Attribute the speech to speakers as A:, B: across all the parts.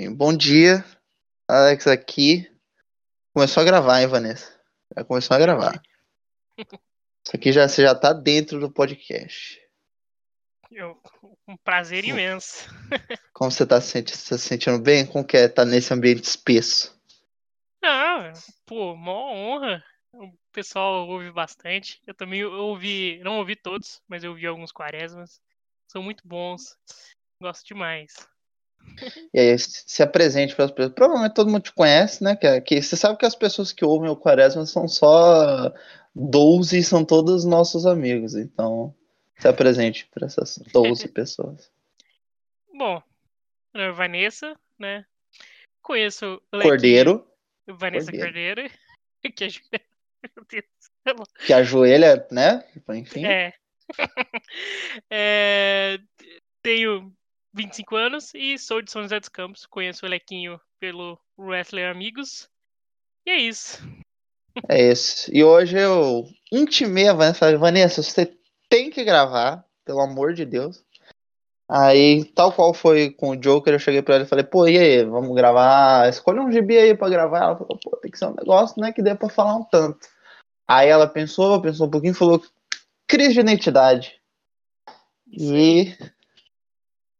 A: Enfim, bom dia. Alex aqui. Começou a gravar, hein, Vanessa? Já começou a gravar. Isso aqui já, você já tá dentro do podcast.
B: Eu, um prazer imenso.
A: Como você tá se sentindo, se sentindo bem? Como que é estar tá nesse ambiente espesso?
B: Ah, pô, mó honra. O pessoal ouve bastante. Eu também ouvi, não ouvi todos, mas eu ouvi alguns quaresmas. São muito bons. Gosto demais.
A: E aí, se apresente para as pessoas. Provavelmente todo mundo te conhece, né? Que, que você sabe que as pessoas que ouvem o Quaresma são só 12 e são todos nossos amigos. Então, se apresente para essas 12 pessoas.
B: Bom, é Vanessa, né? Conheço
A: o Cordeiro.
B: Vanessa Cordeiro. Cordeiro que ajoelha.
A: Que ajoelha, né? Enfim.
B: É. é. Tenho 25 anos e sou de São José dos Campos. Conheço o Lequinho pelo Wrestler Amigos. E é isso.
A: É isso. E hoje eu intimei a Vanessa. Falei, Vanessa, você tem que gravar, pelo amor de Deus. Aí, tal qual foi com o Joker, eu cheguei pra ela e falei, pô, e aí, vamos gravar? Escolha um gibi aí pra gravar. Ela falou, pô, tem que ser um negócio, né, que dê pra falar um tanto. Aí ela pensou, pensou um pouquinho e falou, crise de identidade. E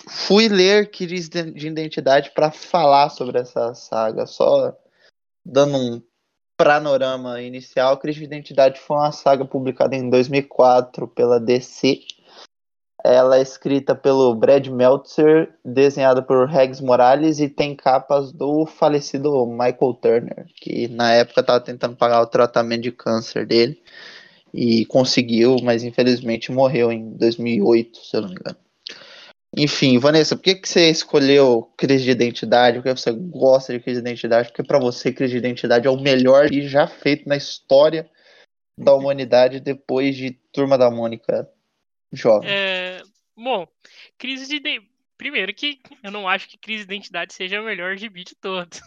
A: fui ler Crise de Identidade para falar sobre essa saga, só dando um panorama inicial. Crise de Identidade foi uma saga publicada em 2004 pela DC. Ela é escrita pelo Brad Meltzer, desenhada por Regs Morales e tem capas do falecido Michael Turner, que na época estava tentando pagar o tratamento de câncer dele e conseguiu, mas infelizmente morreu em 2008, se eu não me engano. Enfim, Vanessa, por que, que você escolheu crise de identidade? Por que você gosta de crise de identidade? Porque para você crise de identidade é o melhor e já feito na história da humanidade depois de Turma da Mônica jovem.
B: É, bom, crise de primeiro que eu não acho que crise de identidade seja o melhor gibi de todos.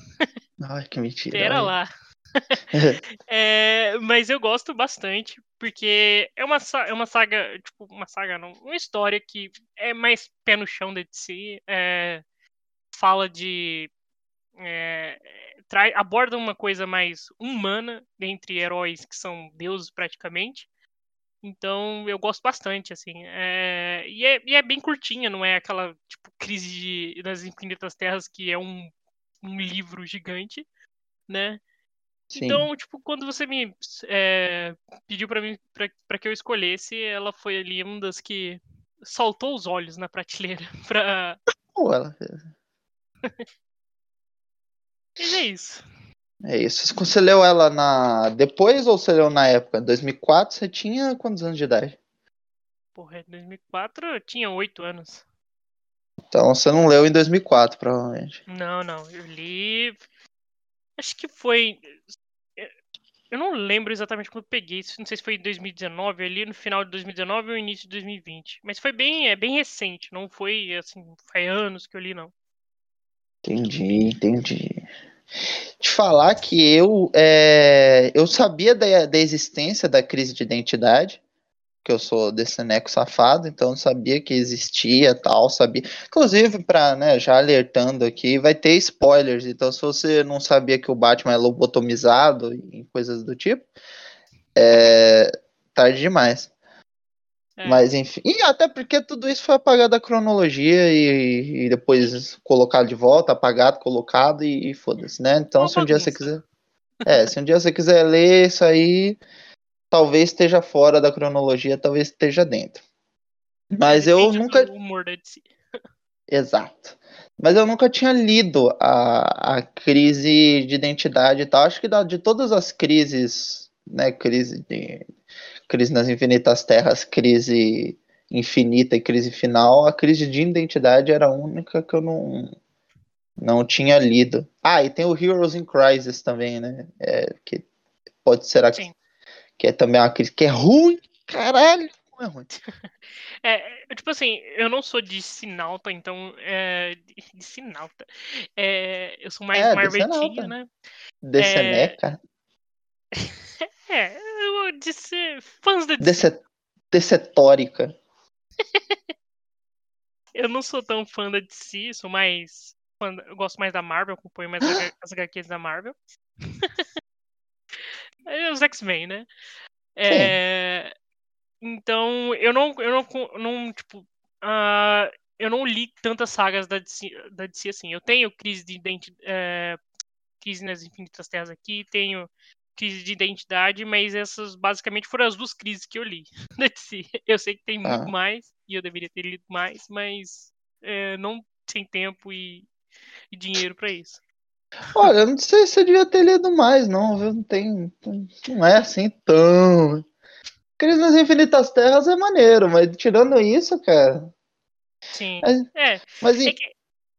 A: Ai, que mentira.
B: Pera lá. é, mas eu gosto bastante, porque é uma, é uma saga, tipo, uma saga não, uma história que é mais pé no chão de si, é, fala de. É, trai, aborda uma coisa mais humana entre heróis que são deuses praticamente. Então eu gosto bastante, assim. É, e, é, e é bem curtinha, não é aquela tipo, crise de, das infinitas terras que é um, um livro gigante, né? Sim. Então, tipo, quando você me é, pediu para mim para que eu escolhesse, ela foi ali uma das que saltou os olhos na prateleira pra.
A: Pô, ela
B: Mas é isso.
A: É isso. Você leu ela na depois ou você leu na época? 2004 você tinha quantos anos de idade?
B: Porra, em 2004 eu tinha 8 anos.
A: Então você não leu em 2004, provavelmente.
B: Não, não. Eu li. Acho que foi eu não lembro exatamente quando eu peguei, não sei se foi em 2019, ali no final de 2019 ou início de 2020. Mas foi bem, é bem recente, não foi assim, faz anos que eu li, não.
A: Entendi, entendi. Te falar que eu, é, eu sabia da, da existência da crise de identidade, que eu sou desse neco safado, então sabia que existia tal, sabia. Inclusive, para né, já alertando aqui, vai ter spoilers, então se você não sabia que o Batman é lobotomizado e coisas do tipo, é tarde demais. É. Mas enfim, e até porque tudo isso foi apagado da cronologia e, e depois colocado de volta, apagado, colocado e, e foda-se, né? Então, se um dia você quiser. É, se um dia você quiser ler isso aí, talvez esteja fora da cronologia, talvez esteja dentro. Mas eu nunca. Exato. Mas eu nunca tinha lido a, a crise de identidade e tal. Acho que de todas as crises, né? Crise de. Crise nas infinitas terras, crise infinita e crise final, a crise de identidade era a única que eu não, não tinha lido. Ah, e tem o Heroes in Crisis também, né? É, que pode ser a, Sim que é também uma crise que é ruim, caralho, é ruim.
B: É, tipo assim, eu não sou de Sinalta, então. É, de Sinalta. É, eu sou mais é, Marvetinho, né?
A: De é, Seneca?
B: É, eu disse fãs da
A: DC. Decetórica.
B: eu não sou tão fã da DC, sou mais fã, eu gosto mais da Marvel, acompanho mais as HQs da Marvel. Os X-Men, né? É, então, eu não, eu não, não tipo, uh, eu não li tantas sagas da DC, da DC assim. Eu tenho Crise de Identidade, é, Crise nas Infinitas Terras aqui, tenho Crise de Identidade, mas essas basicamente foram as duas crises que eu li da DC. Eu sei que tem muito ah. mais, e eu deveria ter lido mais, mas é, não sem tempo e, e dinheiro para isso.
A: Olha, eu não sei se eu devia ter lido mais, não, viu? Não tem. Não é assim tão. Crise nas Infinitas Terras é maneiro, mas tirando isso, cara.
B: Sim. Mas, é. Mas é que...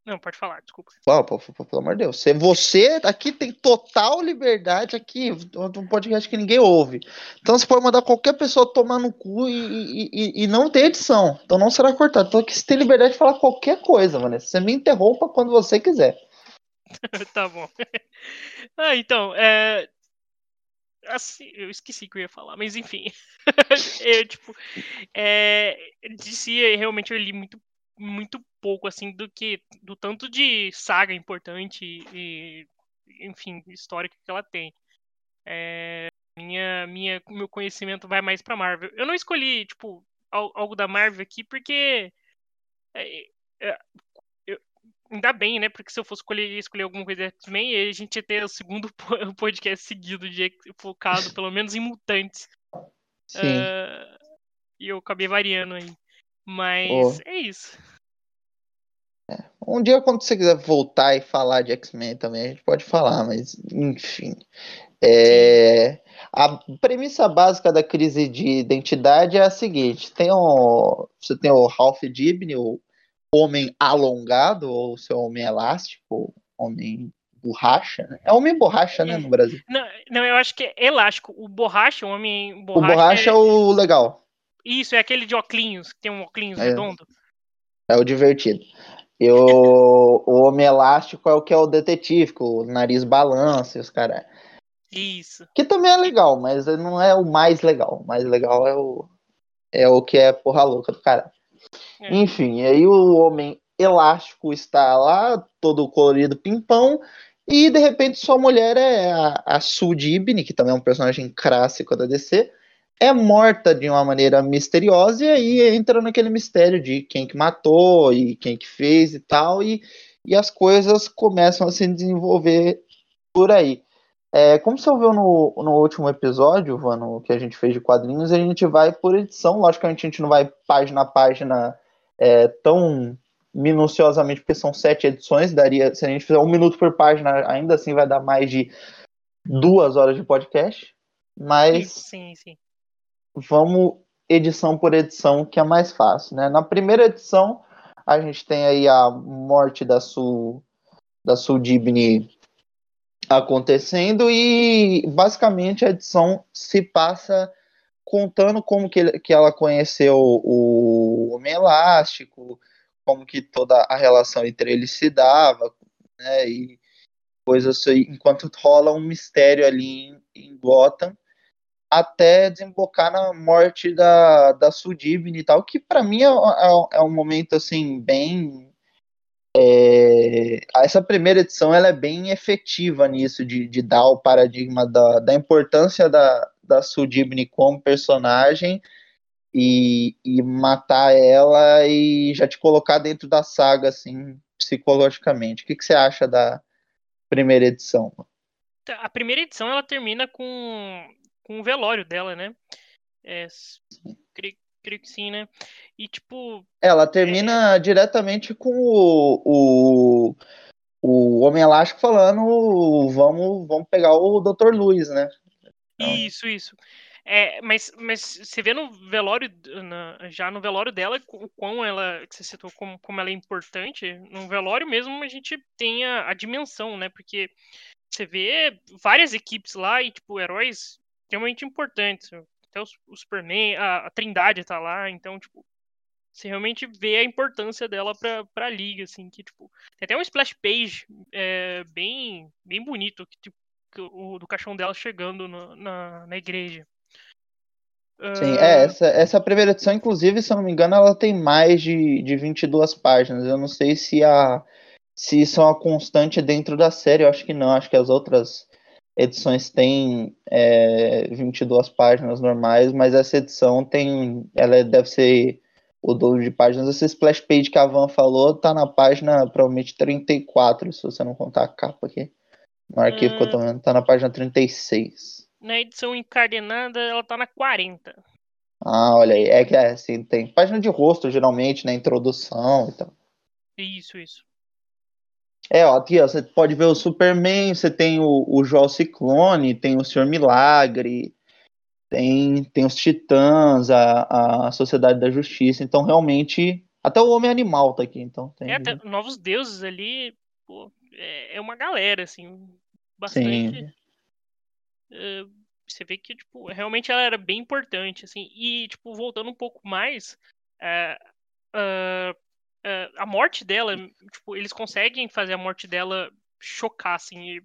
B: Não, pode falar, desculpa.
A: Pô, pô, pô, pelo amor de Deus. Você aqui tem total liberdade aqui, um podcast que ninguém ouve. Então você pode mandar qualquer pessoa tomar no cu e, e, e não tem edição. Então não será cortado. Então aqui você tem liberdade de falar qualquer coisa, mano. Você me interrompa quando você quiser.
B: tá bom. ah, então, é... Assim, eu esqueci que eu ia falar, mas enfim. eu, tipo, é... de si, realmente eu li muito muito pouco assim do que do tanto de saga importante e enfim histórica que ela tem é, minha minha meu conhecimento vai mais para Marvel eu não escolhi tipo algo da Marvel aqui porque é, é, ainda bem né porque se eu fosse escolher escolher alguma coisa X-Men a gente ia ter o segundo podcast seguido de focado pelo menos em mutantes uh, e eu acabei variando aí mas oh. é isso.
A: É. Um dia, quando você quiser voltar e falar de X-Men também, a gente pode falar, mas enfim. É, a premissa básica da crise de identidade é a seguinte: tem o, você tem o Ralph Dibny, o homem alongado, ou seu homem elástico, homem borracha. Né? É homem borracha, né, no Brasil?
B: Não, não, eu acho que é elástico. O borracha, o homem
A: borracha. O borracha é, é o legal.
B: Isso, é aquele de óculos, que tem um óculos é. redondo.
A: É o divertido. E o, o Homem Elástico é o que é o detetive, o nariz balança e os caras.
B: Isso.
A: Que também é legal, mas não é o mais legal. O mais legal é o, é o que é porra louca do cara. É. Enfim, aí o Homem Elástico está lá, todo colorido pimpão, e de repente sua mulher é a, a Sue Dibny, que também é um personagem clássico da DC é morta de uma maneira misteriosa e aí entra naquele mistério de quem que matou e quem que fez e tal e, e as coisas começam a se desenvolver por aí. É, como você ouviu no, no último episódio, Vano, que a gente fez de quadrinhos, a gente vai por edição. Logicamente, a gente não vai página a página é, tão minuciosamente, porque são sete edições. Daria, se a gente fizer um minuto por página, ainda assim vai dar mais de duas horas de podcast. Mas
B: sim, sim
A: vamos edição por edição, que é mais fácil, né? Na primeira edição, a gente tem aí a morte da Sul, da Sul Dibny acontecendo e basicamente a edição se passa contando como que, que ela conheceu o Homem Elástico, como que toda a relação entre eles se dava, né? E coisas assim, enquanto rola um mistério ali em, em Gotham até desembocar na morte da, da Sudibne e tal, que para mim é, é, é, um momento assim bem é, essa primeira edição ela é bem efetiva nisso de, de dar o paradigma da, da importância da, da Sudibne como personagem e, e matar ela e já te colocar dentro da saga assim psicologicamente. O que, que você acha da primeira edição?
B: A primeira edição ela termina com com o velório dela, né? É, creio, creio, que sim, né? E tipo.
A: Ela termina é... diretamente com o, o, o Homem Elástico falando: vamos, vamos pegar o Dr. Luiz, né?
B: Então... Isso, isso. É, mas, mas você vê no velório, na, já no velório dela, o quão ela, que você citou como, como ela é importante, no velório mesmo a gente tem a, a dimensão, né? Porque você vê várias equipes lá e, tipo, heróis extremamente importantes. Até o, o Superman, a, a, Trindade tá lá, então, tipo, você realmente vê a importância dela pra, pra liga, assim, que, tipo, tem até um splash page é, bem, bem bonito, que, tipo, o, do caixão dela chegando no, na, na igreja.
A: Sim, uh... é, essa, essa primeira edição, inclusive, se eu não me engano, ela tem mais de, de 22 páginas. Eu não sei se a, se isso é uma constante dentro da série. Eu acho que não, acho que as outras edições têm é, 22 páginas normais, mas essa edição tem. Ela deve ser o dobro de páginas. Essa splash page que a Van falou tá na página provavelmente 34, se você não contar a capa aqui. No arquivo hum, que eu tô vendo, tá na página 36.
B: Na edição encadenada, ela tá na 40.
A: Ah, olha aí. É que é assim, tem página de rosto, geralmente, na né, introdução e tal.
B: Isso, isso.
A: É, ó, aqui ó, você pode ver o Superman, você tem o, o Joel Ciclone, tem o Senhor Milagre, tem, tem os Titãs, a, a Sociedade da Justiça, então realmente. Até o Homem Animal tá aqui, então tem.
B: É, até Novos Deuses ali, pô, é, é uma galera, assim, bastante. Sim. Uh, você vê que, tipo, realmente ela era bem importante, assim, e, tipo, voltando um pouco mais, uh, uh, uh, a morte dela, tipo, eles conseguem fazer a morte dela chocar, assim. E,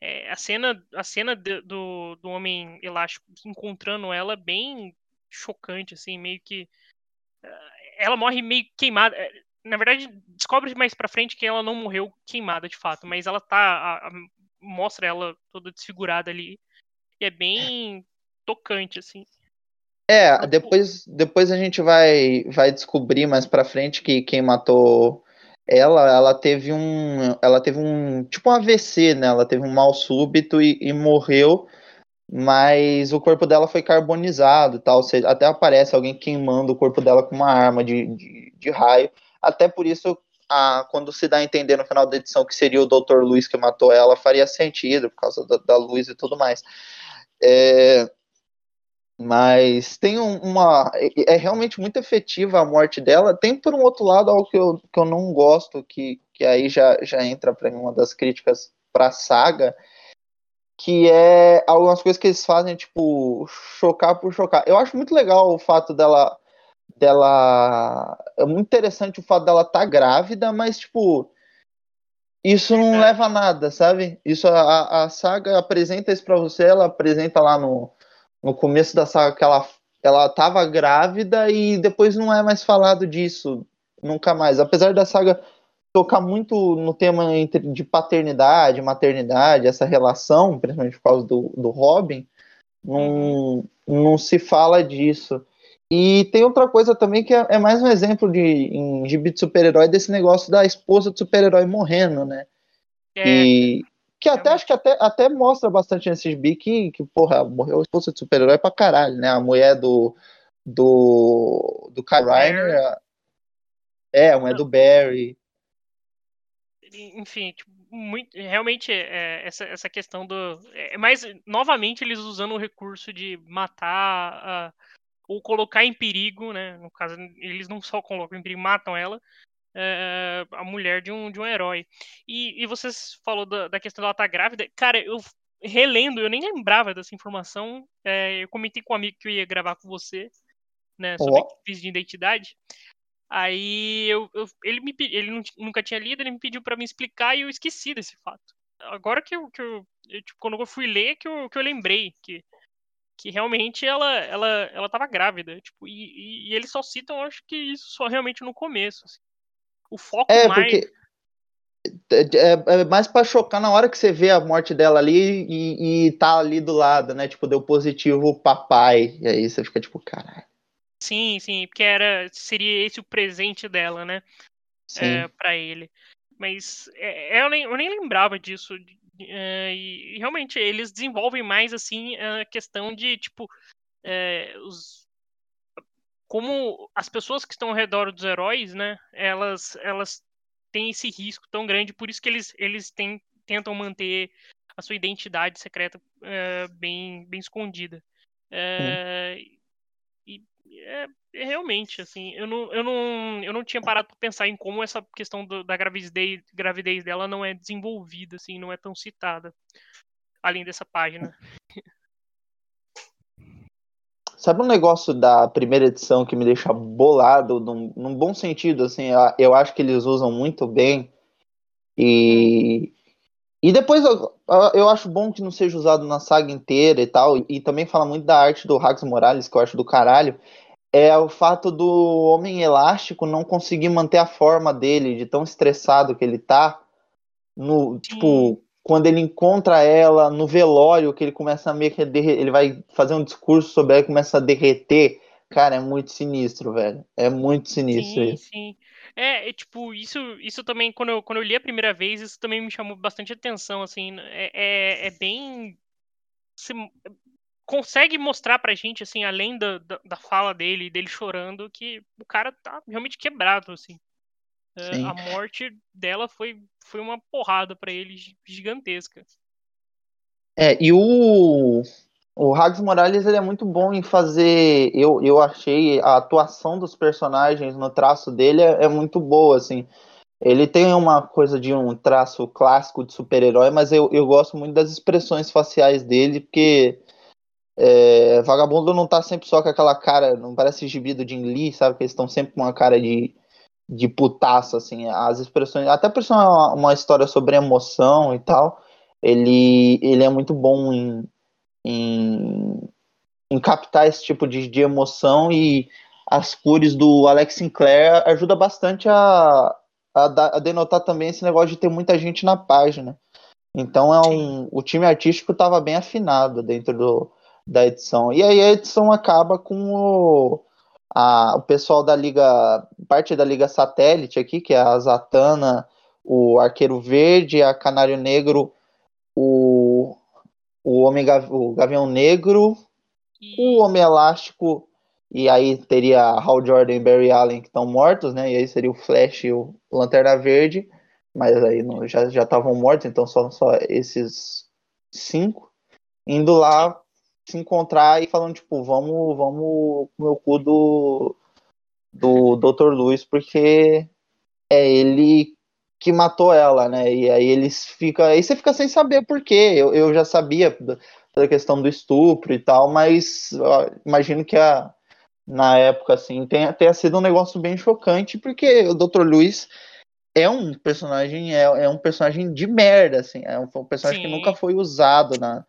B: é, a cena, a cena de, do, do Homem Elástico encontrando ela é bem chocante, assim, meio que. Uh, ela morre meio queimada. É, na verdade, descobre mais pra frente que ela não morreu queimada de fato, mas ela tá. A, a, mostra ela toda desfigurada ali. E é bem tocante, assim.
A: É, depois, depois a gente vai, vai descobrir mais pra frente que quem matou ela, ela teve um, ela teve um, tipo um AVC, né? Ela teve um mal súbito e, e morreu, mas o corpo dela foi carbonizado e tal. Até aparece alguém queimando o corpo dela com uma arma de, de, de raio. Até por isso, a, quando se dá a entender no final da edição que seria o Dr. Luiz que matou ela, faria sentido por causa da, da luz e tudo mais. É, mas tem um, uma. É, é realmente muito efetiva a morte dela. Tem, por um outro lado, algo que eu, que eu não gosto, que, que aí já, já entra para uma das críticas para a saga, que é algumas coisas que eles fazem, tipo, chocar por chocar. Eu acho muito legal o fato dela. dela é muito interessante o fato dela estar tá grávida, mas, tipo. Isso não leva a nada, sabe? Isso a, a saga apresenta isso para você, ela apresenta lá no, no começo da saga que ela ela estava grávida e depois não é mais falado disso nunca mais. Apesar da saga tocar muito no tema entre, de paternidade, maternidade, essa relação, principalmente por causa do, do Robin, não, não se fala disso. E tem outra coisa também que é, é mais um exemplo de em gibi de super-herói desse negócio da esposa do super-herói morrendo, né? É. E, que até acho que até, até mostra bastante nesse gibi que, que, porra, morreu esposa de super-herói pra caralho, né? A mulher do. do. do Kyle Reiner. É, a mulher do Barry.
B: Enfim, tipo, muito, realmente é, essa, essa questão do. É mais. Novamente, eles usando o recurso de matar. Uh, ou colocar em perigo, né? No caso, eles não só colocam em perigo, matam ela é, a mulher de um, de um herói. E, e você falou da, da questão dela estar tá grávida. Cara, eu relendo, eu nem lembrava dessa informação. É, eu comentei com um amigo que eu ia gravar com você, né, sobre oh. crise de identidade. Aí eu, eu, ele, me, ele nunca tinha lido, ele me pediu para me explicar e eu esqueci desse fato. Agora que eu, que eu, eu tipo, quando eu fui ler, que eu, que eu lembrei que, que realmente ela, ela, ela tava grávida. Tipo, e, e, e eles só citam, acho que isso só realmente no começo. Assim. O foco
A: é,
B: mais.
A: Porque... É, é, é mais para chocar na hora que você vê a morte dela ali e, e tá ali do lado, né? Tipo, deu positivo papai. E aí você fica tipo, caralho.
B: Sim, sim, porque era, seria esse o presente dela, né? É, para ele. Mas é, eu, nem, eu nem lembrava disso. É, e, realmente eles desenvolvem mais assim a questão de tipo é, os, como as pessoas que estão ao redor dos heróis, né, elas, elas têm esse risco tão grande, por isso que eles, eles têm, tentam manter a sua identidade secreta é, bem, bem escondida. É, e é, é, realmente, assim, eu não, eu, não, eu não tinha parado para pensar em como essa questão do, da gravidez, gravidez dela não é desenvolvida, assim, não é tão citada, além dessa página.
A: Sabe um negócio da primeira edição que me deixa bolado, num, num bom sentido, assim, eu acho que eles usam muito bem. E, e depois eu, eu acho bom que não seja usado na saga inteira e tal. E também fala muito da arte do Rax Morales, que eu acho do caralho. é o fato do Homem Elástico não conseguir manter a forma dele, de tão estressado que ele tá. No, tipo, quando ele encontra ela no velório, que ele começa a meio que ele vai fazer um discurso sobre ela e começa a derreter. Cara, é muito sinistro, velho. É muito sinistro
B: sim,
A: isso.
B: Sim, é, é, tipo, isso, isso também, quando eu, quando eu li a primeira vez, isso também me chamou bastante atenção, assim, é, é, é bem... Você consegue mostrar pra gente, assim, além da, da, da, fala dele, dele chorando, que o cara tá realmente quebrado, assim. É, a morte dela foi, foi uma porrada para ele gigantesca.
A: É, e o, o Rags Morales ele é muito bom em fazer. Eu, eu achei a atuação dos personagens no traço dele é, é muito boa, assim. Ele tem uma coisa de um traço clássico de super-herói, mas eu, eu gosto muito das expressões faciais dele, porque é, Vagabundo não tá sempre só com aquela cara, não parece gibi do Jim Lee, sabe? Que eles estão sempre com uma cara de, de putaço, assim. As expressões, até por ser uma, uma história sobre emoção e tal, ele, ele é muito bom em em, em captar esse tipo de, de emoção e as cores do Alex Sinclair ajuda bastante a, a, a, denotar também esse negócio de ter muita gente na página. Então é um, o time artístico estava bem afinado dentro do, da edição. E aí a edição acaba com o, a, o pessoal da Liga, parte da Liga Satélite aqui, que é a Zatanna, o Arqueiro Verde, a Canário Negro, o o Homem o Gavião Negro, o Homem Elástico, e aí teria Hal Jordan e Barry Allen que estão mortos, né? E aí seria o Flash e o Lanterna Verde, mas aí não, já estavam mortos, então só, só esses cinco. Indo lá se encontrar e falando, tipo, vamos, vamos comer o cu do, do Dr. Lewis, porque é ele que matou ela, né? E aí eles ficam. Aí você fica sem saber por quê. Eu, eu já sabia da questão do estupro e tal, mas ó, imagino que a, na época, assim, tenha, tenha sido um negócio bem chocante, porque o Dr. Luiz é um personagem, é, é um personagem de merda, assim, é um, um personagem Sim. que nunca foi usado na,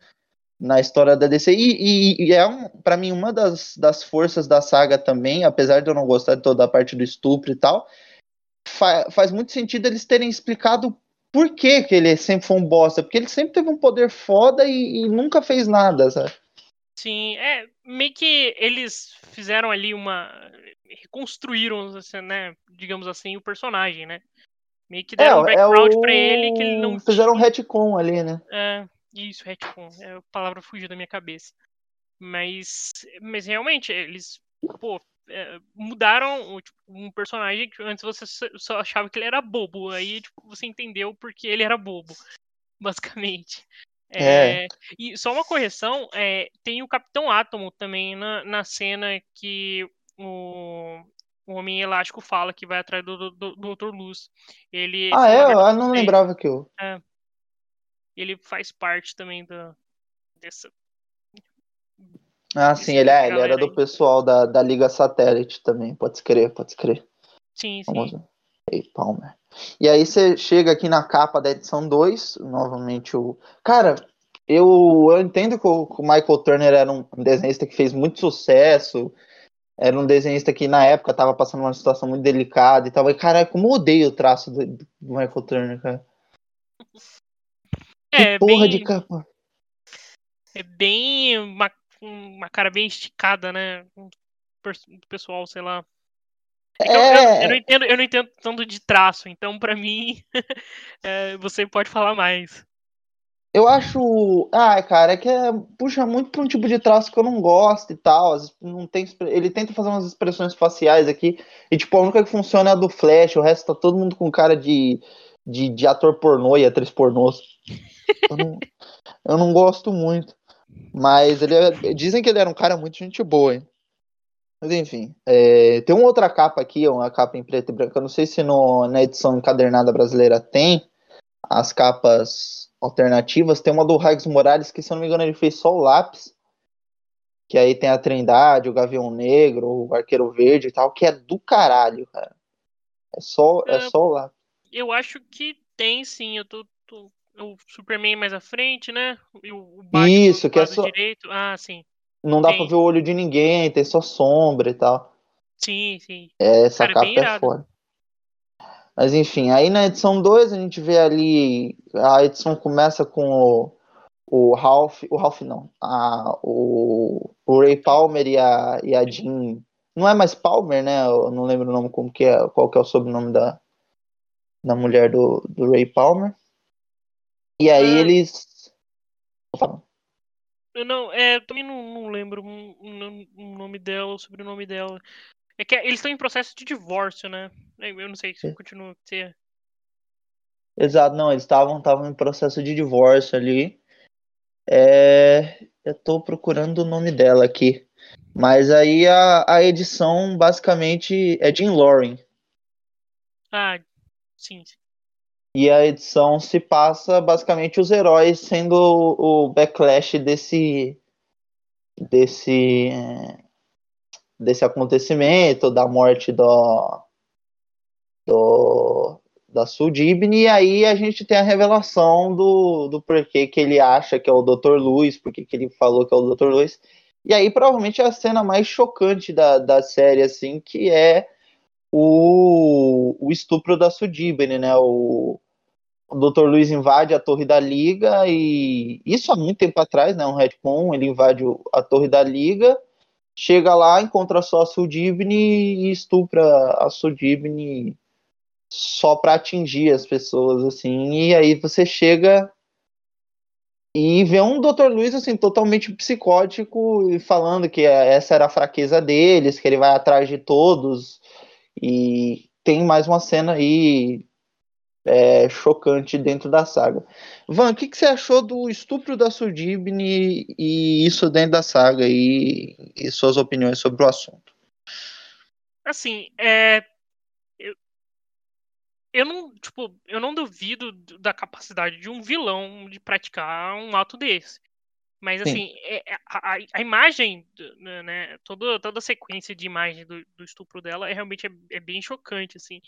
A: na história da DC. E, e, e é, um, para mim, uma das, das forças da saga também, apesar de eu não gostar de toda a parte do estupro e tal, fa faz muito sentido eles terem explicado por que, que ele sempre foi um bosta. Porque ele sempre teve um poder foda e, e nunca fez nada, sabe?
B: Sim, é meio que eles fizeram ali uma. reconstruíram, assim, né? Digamos assim, o personagem, né? Meio que deram é, um background é o... pra ele que ele não.
A: Fizeram um retcon ali, né?
B: É, isso, retcon. É a palavra fugiu da minha cabeça. Mas, mas realmente, eles pô, é, mudaram tipo, um personagem que antes você só achava que ele era bobo. Aí tipo, você entendeu porque ele era bobo, basicamente. É. É, e só uma correção, é, tem o Capitão Átomo também na, na cena que o, o Homem Elástico fala que vai atrás do, do, do Dr. Luz. Ele,
A: ah, é? Eu não lembrava que eu.
B: É, ele faz parte também da, dessa,
A: ah, sim, ele, é, ele era do pessoal da, da Liga Satélite também, pode crer, pode crer.
B: Sim, Vamos... sim.
A: Ei, Palmer. E aí você chega aqui na capa da edição 2, novamente o. Cara, eu, eu entendo que o, que o, Michael Turner era um desenhista que fez muito sucesso, era um desenhista que na época tava passando uma situação muito delicada e tal. E, cara, como eu odeio o traço do, do Michael Turner, cara.
B: É,
A: que porra bem... de capa.
B: É bem uma uma cara bem esticada, né? Do pessoal, sei lá. Então, é... eu, eu, não entendo, eu não entendo tanto de traço, então para mim é, você pode falar mais.
A: Eu acho. Ah, cara, é que é, puxa muito pra um tipo de traço que eu não gosto e tal. Não tem, ele tenta fazer umas expressões faciais aqui. E, tipo, a única que funciona é a do Flash, o resto tá todo mundo com cara de, de, de ator pornô e atriz pornô. Eu não, eu não gosto muito. Mas ele é, dizem que ele era um cara muito gente boa, hein? Mas enfim, é, tem uma outra capa aqui, uma capa em preto e branco. Eu não sei se no, na edição encadernada brasileira tem as capas alternativas. Tem uma do Rags Morales, que se eu não me engano ele fez só o lápis. Que aí tem a Trindade, o Gavião Negro, o Arqueiro Verde e tal, que é do caralho, cara. É só, é, é só o lápis.
B: Eu acho que tem sim, eu tô, tô o Superman mais à frente, né?
A: E o Batman Isso, que é só.
B: Direito. Ah, sim.
A: Não dá tem. pra ver o olho de ninguém, tem só sombra e tal.
B: Sim, sim.
A: Essa
B: Cara, é
A: capa é
B: irado.
A: foda. Mas enfim, aí na edição 2 a gente vê ali. A edição começa com o, o Ralph. O Ralph não. A, o, o Ray Palmer e a, e a Jean. Não é mais Palmer, né? Eu não lembro o nome como que é, qual que é o sobrenome da, da mulher do, do Ray Palmer. E aí
B: Ah.
A: eles.
B: Eu não, é, eu também não, não lembro o nome dela, o sobrenome dela. É que eles estão em processo de divórcio, né? Eu não sei se
A: É.
B: continua a ser.
A: Exato, não, eles estavam em processo de divórcio ali. É, eu tô procurando o nome dela aqui. Mas aí a, a edição basicamente é Jim Loring.
B: Ah, sim. sim.
A: E a edição se passa basicamente os heróis sendo o, o backlash desse desse é, desse acontecimento, da morte do, do da Sudibne, e aí a gente tem a revelação do, do porquê que ele acha que é o Dr. Lewis, porque que ele falou que é o Dr. Lewis. E aí provavelmente é a cena mais chocante da, da série, assim, que é o, o estupro da Sudibne, né? O, o Dr. Luiz invade a torre da Liga e isso há muito tempo atrás, né? Um retcon, ele invade a torre da Liga, chega lá, encontra só a Sudibne e estupra a Sudibne só para atingir as pessoas, assim. E aí você chega e vê um Dr. Luiz assim totalmente psicótico e falando que essa era a fraqueza deles, que ele vai atrás de todos. E tem mais uma cena aí é, chocante dentro da saga. Van, o que, que você achou do estupro da Sudibne e isso dentro da saga e, e suas opiniões sobre o assunto?
B: Assim, é. Eu, não, tipo, eu não duvido da capacidade de um vilão de praticar um ato desse. Mas
A: Sim.
B: assim, é- é- a, a- a imagem, né, né, toda, toda a sequência de imagem do, do estupro dela é realmente é, é bem chocante, assim.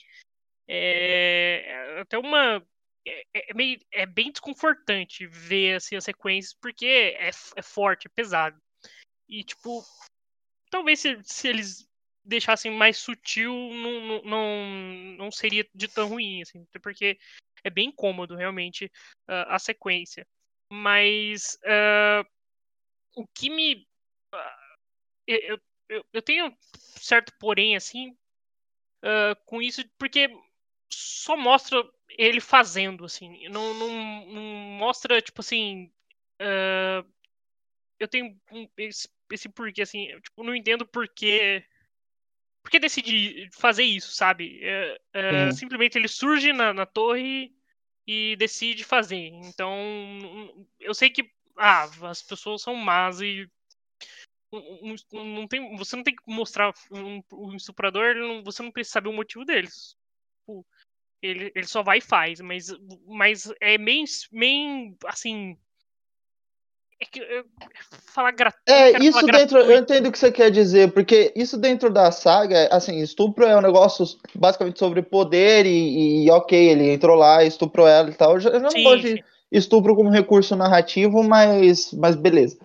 B: É, é até uma. É, meio, é bem desconfortante ver assim, as sequências, porque é, é forte, é pesado. E, tipo, talvez se, se eles deixassem mais sutil, não, não, não, seria de tão ruim, assim, até porque é bem cômodo, realmente, ah, a sequência. Mas ah, o que me. ah, eu, eu- eu, tenho certo porém, assim, ah, com isso, porque só mostra ele fazendo, assim. Não, não, não mostra, tipo assim. eu tenho esse, esse porquê, assim. Eu, tipo, não entendo porquê. Por que decidi fazer isso, sabe? É, é,
A: Sim.
B: simplesmente ele surge na, na torre e decide fazer. Então, eu sei que ah, as pessoas são más e não tem, você não tem que mostrar um, um estuprador, você não precisa saber o motivo deles. Tipo, ele, ele só vai e faz, mas, mas é meio, meio assim. É que eu, falar gratuito.
A: É, isso dentro, eu entendo o que você quer dizer, porque isso dentro da saga, assim, estupro é um negócio basicamente sobre poder e, e ok, ele entrou lá, estuprou ela e tal. Eu não
B: Sim,
A: gosto de
B: sim.
A: estupro como recurso narrativo, mas, mas beleza.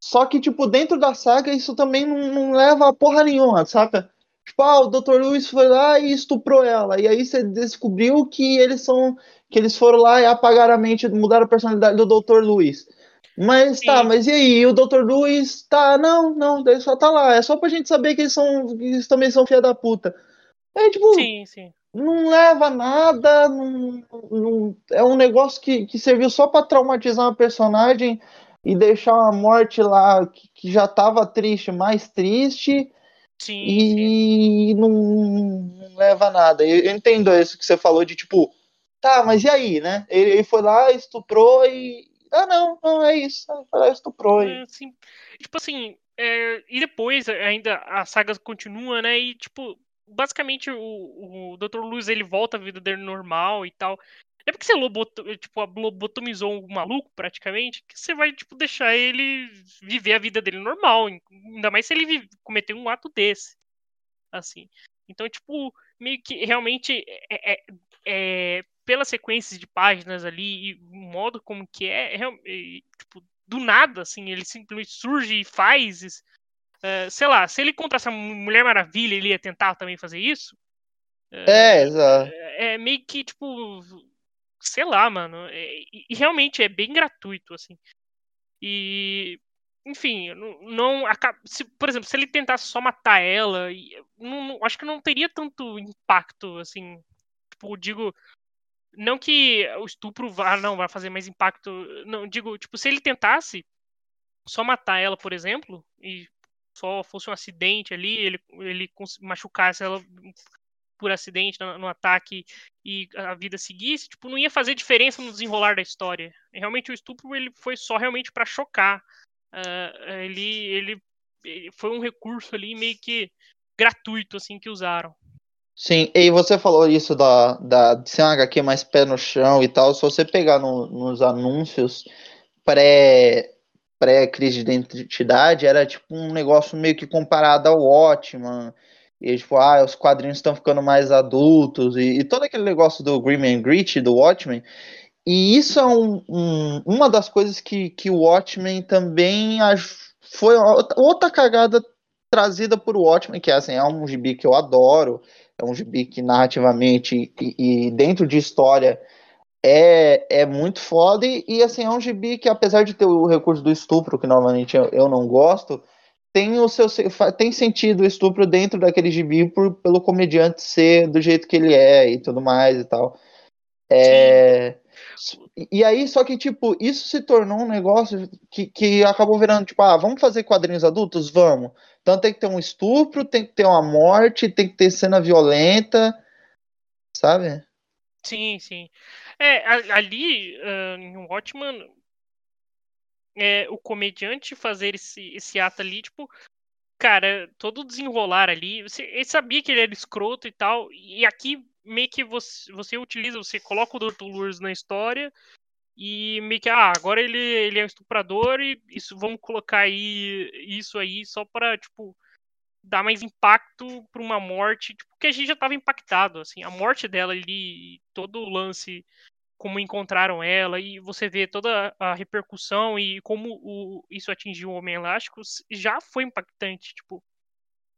A: Só que, tipo, dentro da saga, isso também não, não leva a porra nenhuma, saca? Tipo, ah, o Dr. Lewis foi lá e estuprou ela. E aí você descobriu que eles são. que eles foram lá e apagaram a mente, mudaram a personalidade do Dr. Lewis. Mas tá,
B: Sim.
A: mas e aí? O Dr. Lewis tá. Não, não, ele só tá lá. É só pra gente saber que eles são. que eles também são filha da puta. É tipo,
B: Sim, sim.
A: não leva nada, não, não- é um negócio que, que serviu só pra traumatizar uma personagem e deixar uma morte lá que, que já tava triste, mais triste,
B: Sim, sim.
A: e não, não leva nada. Eu, eu entendo isso que você falou de tipo, tá, mas e aí, né? Ele, ele foi lá, estuprou e. Ah, não, não é isso. Foi lá, estuprou.
B: É, assim, tipo assim, é, e depois ainda a saga continua, né? E tipo, basicamente o, o Dr. Luz ele volta à vida dele normal e tal. É porque você loboto, tipo, lobotomizou um maluco praticamente que você vai tipo deixar ele viver a vida dele normal, ainda mais se ele vive, cometer um ato desse, assim. Então, tipo, meio que realmente é, é, é, pela sequência de páginas ali e o modo como que é, é e, tipo, do nada, assim, ele simplesmente surge e faz. Uh, sei lá, se ele contra essa Mulher Maravilha, ele ia tentar também fazer isso?
A: Uh, é, exato.
B: É, é, meio que, tipo, sei lá, mano. É, e realmente é bem gratuito, assim. E, enfim, não, não se, por exemplo, se ele tentasse só matar ela, não, não, acho que não teria tanto impacto, assim. Tipo, digo, não que o estupro vá, não, vai fazer mais impacto. Não, digo, tipo, se ele tentasse só matar ela, por exemplo, e só fosse um acidente ali, ele, ele machucasse ela por acidente no, no, ataque e a vida seguisse, tipo, não ia fazer diferença no desenrolar da história. Realmente o estupro ele foi só realmente para chocar. Uh, ele, ele, ele, foi um recurso ali meio que gratuito assim que usaram.
A: Sim, e você falou isso da, da de ser uma HQ mais pé no chão e tal. Se você pegar no, nos anúncios pré pré-crise de identidade era tipo um negócio meio que comparado ao Watchman. E tipo, ah, os quadrinhos estão ficando mais adultos, e, e, todo aquele negócio do Grim and Gritty, do Watchmen. E isso é um, um, uma das coisas que, que o Watchmen também foi outra cagada trazida por Watchmen, que é, assim, é um gibi que eu adoro, é um gibi que narrativamente e, e dentro de história é, é muito foda e, e, assim, é um gibi que apesar de ter o recurso do estupro, que normalmente eu, eu não gosto, tem o seu tem sentido o estupro dentro daquele gibi por, pelo comediante ser do jeito que ele é e tudo mais e tal. É, e aí, só que, tipo, isso se tornou um negócio que, que acabou virando, tipo, ah, vamos fazer quadrinhos adultos? Vamos. Então tem que ter um estupro, tem que ter uma morte, tem que ter cena violenta, sabe?
B: Sim, sim. É, ali uh, em Watchman, é, o comediante fazer esse, esse ato ali, tipo, cara, todo desenrolar ali, você, ele sabia que ele era escroto e tal, e aqui meio que você, você utiliza, você coloca o Dr. Lourdes na história e meio que, ah, agora ele, ele é um estuprador e isso, vamos colocar aí isso aí só pra, tipo, dar mais impacto pra uma morte, tipo, que a gente já tava impactado, assim, a morte dela ali, todo o lance como encontraram ela e você vê toda a repercussão e como o, isso atingiu o Homem Elástico já foi impactante, tipo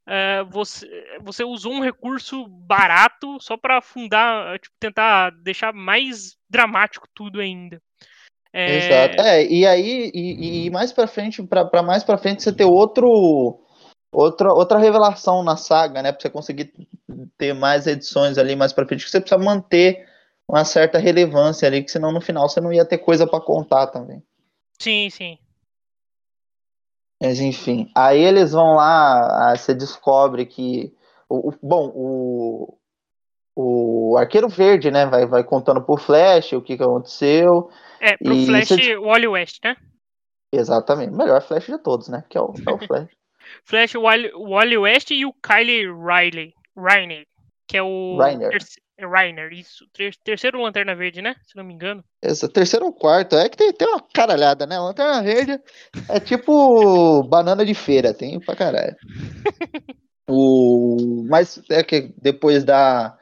B: é, você, você usou um recurso barato só para fundar, tipo, tentar deixar mais dramático tudo ainda.
A: É... Exato. É, e aí, e, e mais para frente, para mais para frente, você ter outro outra, outra revelação na saga, né? Pra você conseguir ter mais edições ali mais pra frente, que você precisa manter uma certa relevância ali, que senão no final você não ia ter coisa para contar também.
B: Sim, sim.
A: Mas enfim, aí eles vão lá, você descobre que. O, o, bom, o, o Arqueiro Verde, né, vai, vai contando pro Flash o que, que aconteceu.
B: É, pro Flash, você... o Wally West, né?
A: Exatamente, melhor Flash de todos, né? Que é o, é o Flash.
B: Flash, o Wally, Wally West e o Kylie Riley, Rainer, que é o
A: Rainer.
B: É Rainer, isso. Terceiro Lanterna Verde, né? Se não me engano.
A: Esse, terceiro ou quarto. É que tem, tem uma caralhada, né? Lanterna Verde é tipo banana de feira, tem pra caralho. o, mas é que depois da,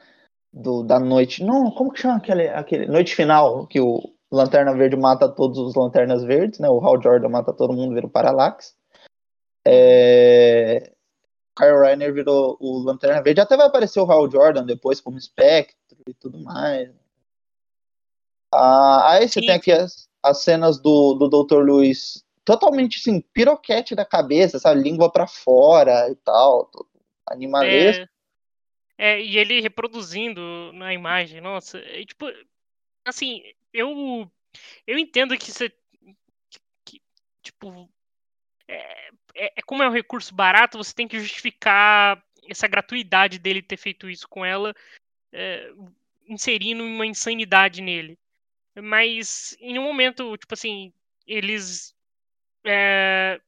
A: do, da noite. Não, como que chama aquele, aquele. Noite final, que o Lanterna Verde mata todos os Lanternas Verdes, né? O Hal Jordan mata todo mundo, vira o Parallax. É, Kyle Reiner virou o Lanterna Verde. Até vai aparecer o Hal Jordan depois como Spectre e tudo mais. Ah, aí você Sim. tem aqui as, as cenas do, do Dr. Luiz totalmente assim, piroquete da cabeça, sabe? Língua para fora e tal, animalesco.
B: É, é, e ele reproduzindo na imagem, nossa, é, tipo, assim, eu eu entendo que você que, tipo é, é, é, como é um recurso barato, você tem que justificar essa gratuidade dele ter feito isso com ela, é, inserindo uma insanidade nele. Mas em um momento, tipo assim, eles é,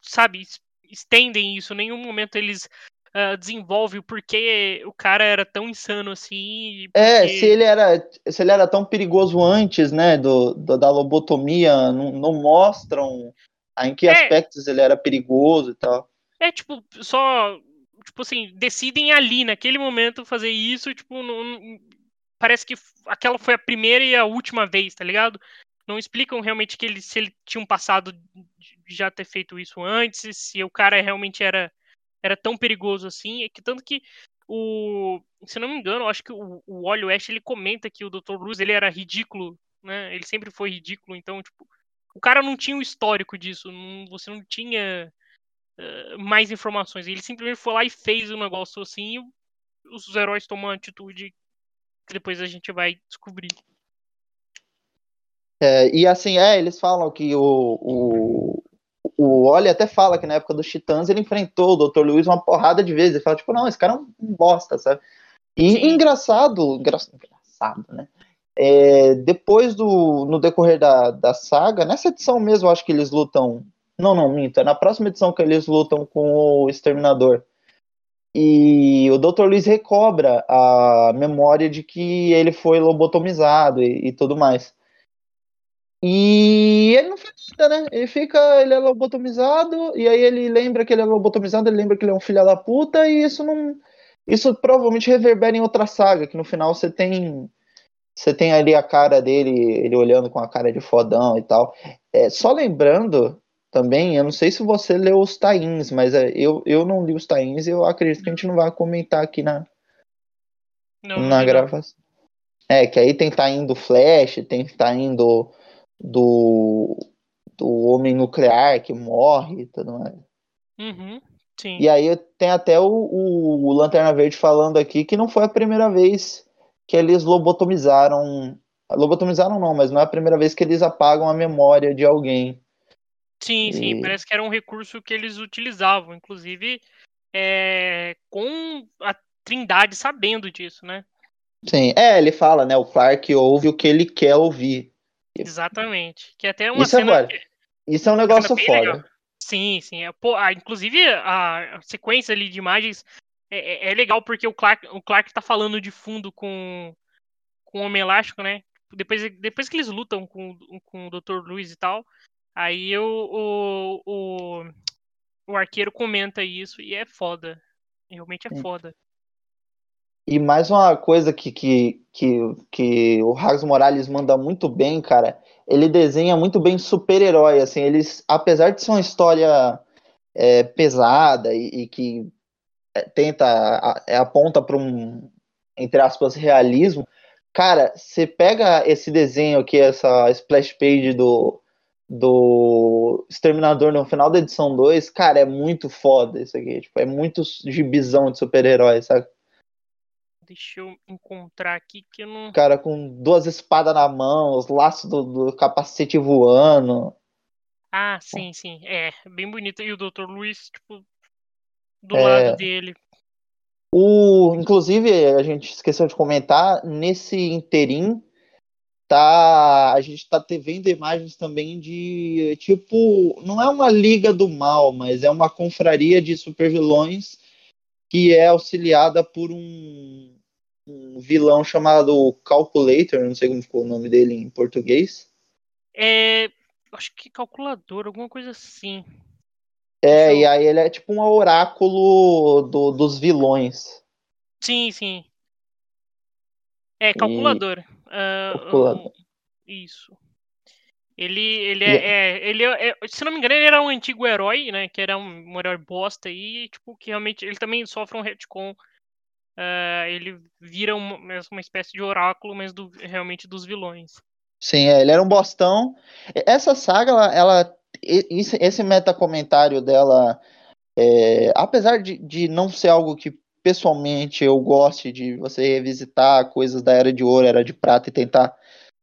B: sabe, estendem isso, em nenhum momento eles uh, desenvolvem o porquê o cara era tão insano assim.
A: Porque... É, se ele era se ele era tão perigoso antes, né, do, do da lobotomia, não, não mostram em que é, aspectos ele era perigoso e tal.
B: É, tipo, só. Tipo assim, decidem ali, naquele momento, fazer isso, tipo, não, parece que aquela foi a primeira e a última vez, tá ligado? não explicam realmente que ele, se ele tinha um passado de já ter feito isso antes, se o cara realmente era, era tão perigoso assim. É que tanto que o. Se não me engano, acho que o, o Wally West ele comenta que o Dr. Luz ele era ridículo, né? Ele sempre foi ridículo, então, tipo, o cara não tinha o histórico disso, não, você não tinha uh, mais informações. Ele simplesmente foi lá e fez o um negócio assim, e os heróis tomam uma atitude que depois a gente vai descobrir.
A: É, e assim, é, eles falam que o, o, o Oli até fala que na época dos Titãs ele enfrentou o Dr. Luiz uma porrada de vezes. Ele fala, tipo, não, esse cara é um bosta, sabe? E Sim. engraçado, engraçado, né? É, depois do. No decorrer da, da saga, nessa edição mesmo, acho que eles lutam. Não, não, minto. É na próxima edição que eles lutam com o Exterminador. E o Dr. Luiz recobra a memória de que ele foi lobotomizado e, e tudo mais. E ele não faz nada, né? Ele fica, ele é lobotomizado, e aí ele lembra que ele é lobotomizado, ele lembra que ele é um filho da puta, e isso não. Isso provavelmente reverbera em outra saga, que no final você tem. Você tem ali a cara dele, ele olhando com a cara de fodão e tal. É, só lembrando também, eu não sei se você leu os tains, mas é, eu, eu não li os tains e eu acredito que a gente não vai comentar aqui na, não, na não. gravação. É, que aí tem tain do Flash, tem tain do do, do homem nuclear que morre e tudo mais.
B: Uhum, sim.
A: E aí tem até o, o, o, Lanterna Verde falando aqui que não foi a primeira vez que eles lobotomizaram. Lobotomizaram não, mas não é a primeira vez que eles apagam a memória de alguém.
B: Sim, e... sim, parece que era um recurso que eles utilizavam, inclusive é, com a Trindade sabendo disso, né?
A: Sim, é, ele fala, né? O Clark ouve o que ele quer ouvir.
B: Exatamente. Que até uma
A: Isso
B: cena.
A: É, Isso é um negócio foda. Legal.
B: Sim, sim. É, pô, ah, inclusive, a sequência ali de imagens é, é, é, legal porque o Clark, o Clark tá falando de fundo com, com o Homem Elástico, né? Depois, depois que eles lutam com, com o Dr. Luiz e tal, aí o, o, o, o arqueiro comenta isso e é foda. Realmente é foda.
A: E mais uma coisa que, que, que, que o Rags Morales manda muito bem, cara, ele desenha muito bem super-herói, assim, eles, apesar de ser uma história é, pesada e, e que tenta, a, é, aponta para um, entre aspas, realismo, cara, você pega esse desenho aqui, essa splash page do, do Exterminador no final da edição 2, cara, é muito foda isso aqui, tipo, é muito gibizão de super-herói, sabe?
B: Deixa eu encontrar aqui que eu não.
A: Cara, com duas espadas na mão, os laços do, do capacete voando.
B: Ah, sim, sim. É, bem bonito. E o Dr. Luiz, tipo, do é... lado dele.
A: O, inclusive, a gente esqueceu de comentar, nesse interim, tá, a gente tá vendo imagens também de, tipo, não é uma liga do mal, mas é uma confraria de supervilões que é auxiliada por um, um vilão chamado Calculator, não sei como ficou o nome dele em português.
B: É, acho que calculador, alguma coisa assim.
A: É, e aí ele é tipo um oráculo do, dos vilões.
B: Sim, sim. É, calculador. E... Uh,
A: calculador.
B: Isso. Ele, ele, é, é, ele é, é, se não me engano, ele era um antigo herói, né? Que era um, um herói bosta e, tipo, que realmente ele também sofre um retcon. Uh, ele vira uma, uma espécie de oráculo, mas do, realmente dos vilões.
A: Sim, é, ele era um bostão. Essa saga, ela, ela esse, esse metacomentário dela, é, apesar de, de não ser algo que pessoalmente eu goste de você revisitar coisas da Era de Ouro, Era de Prata e tentar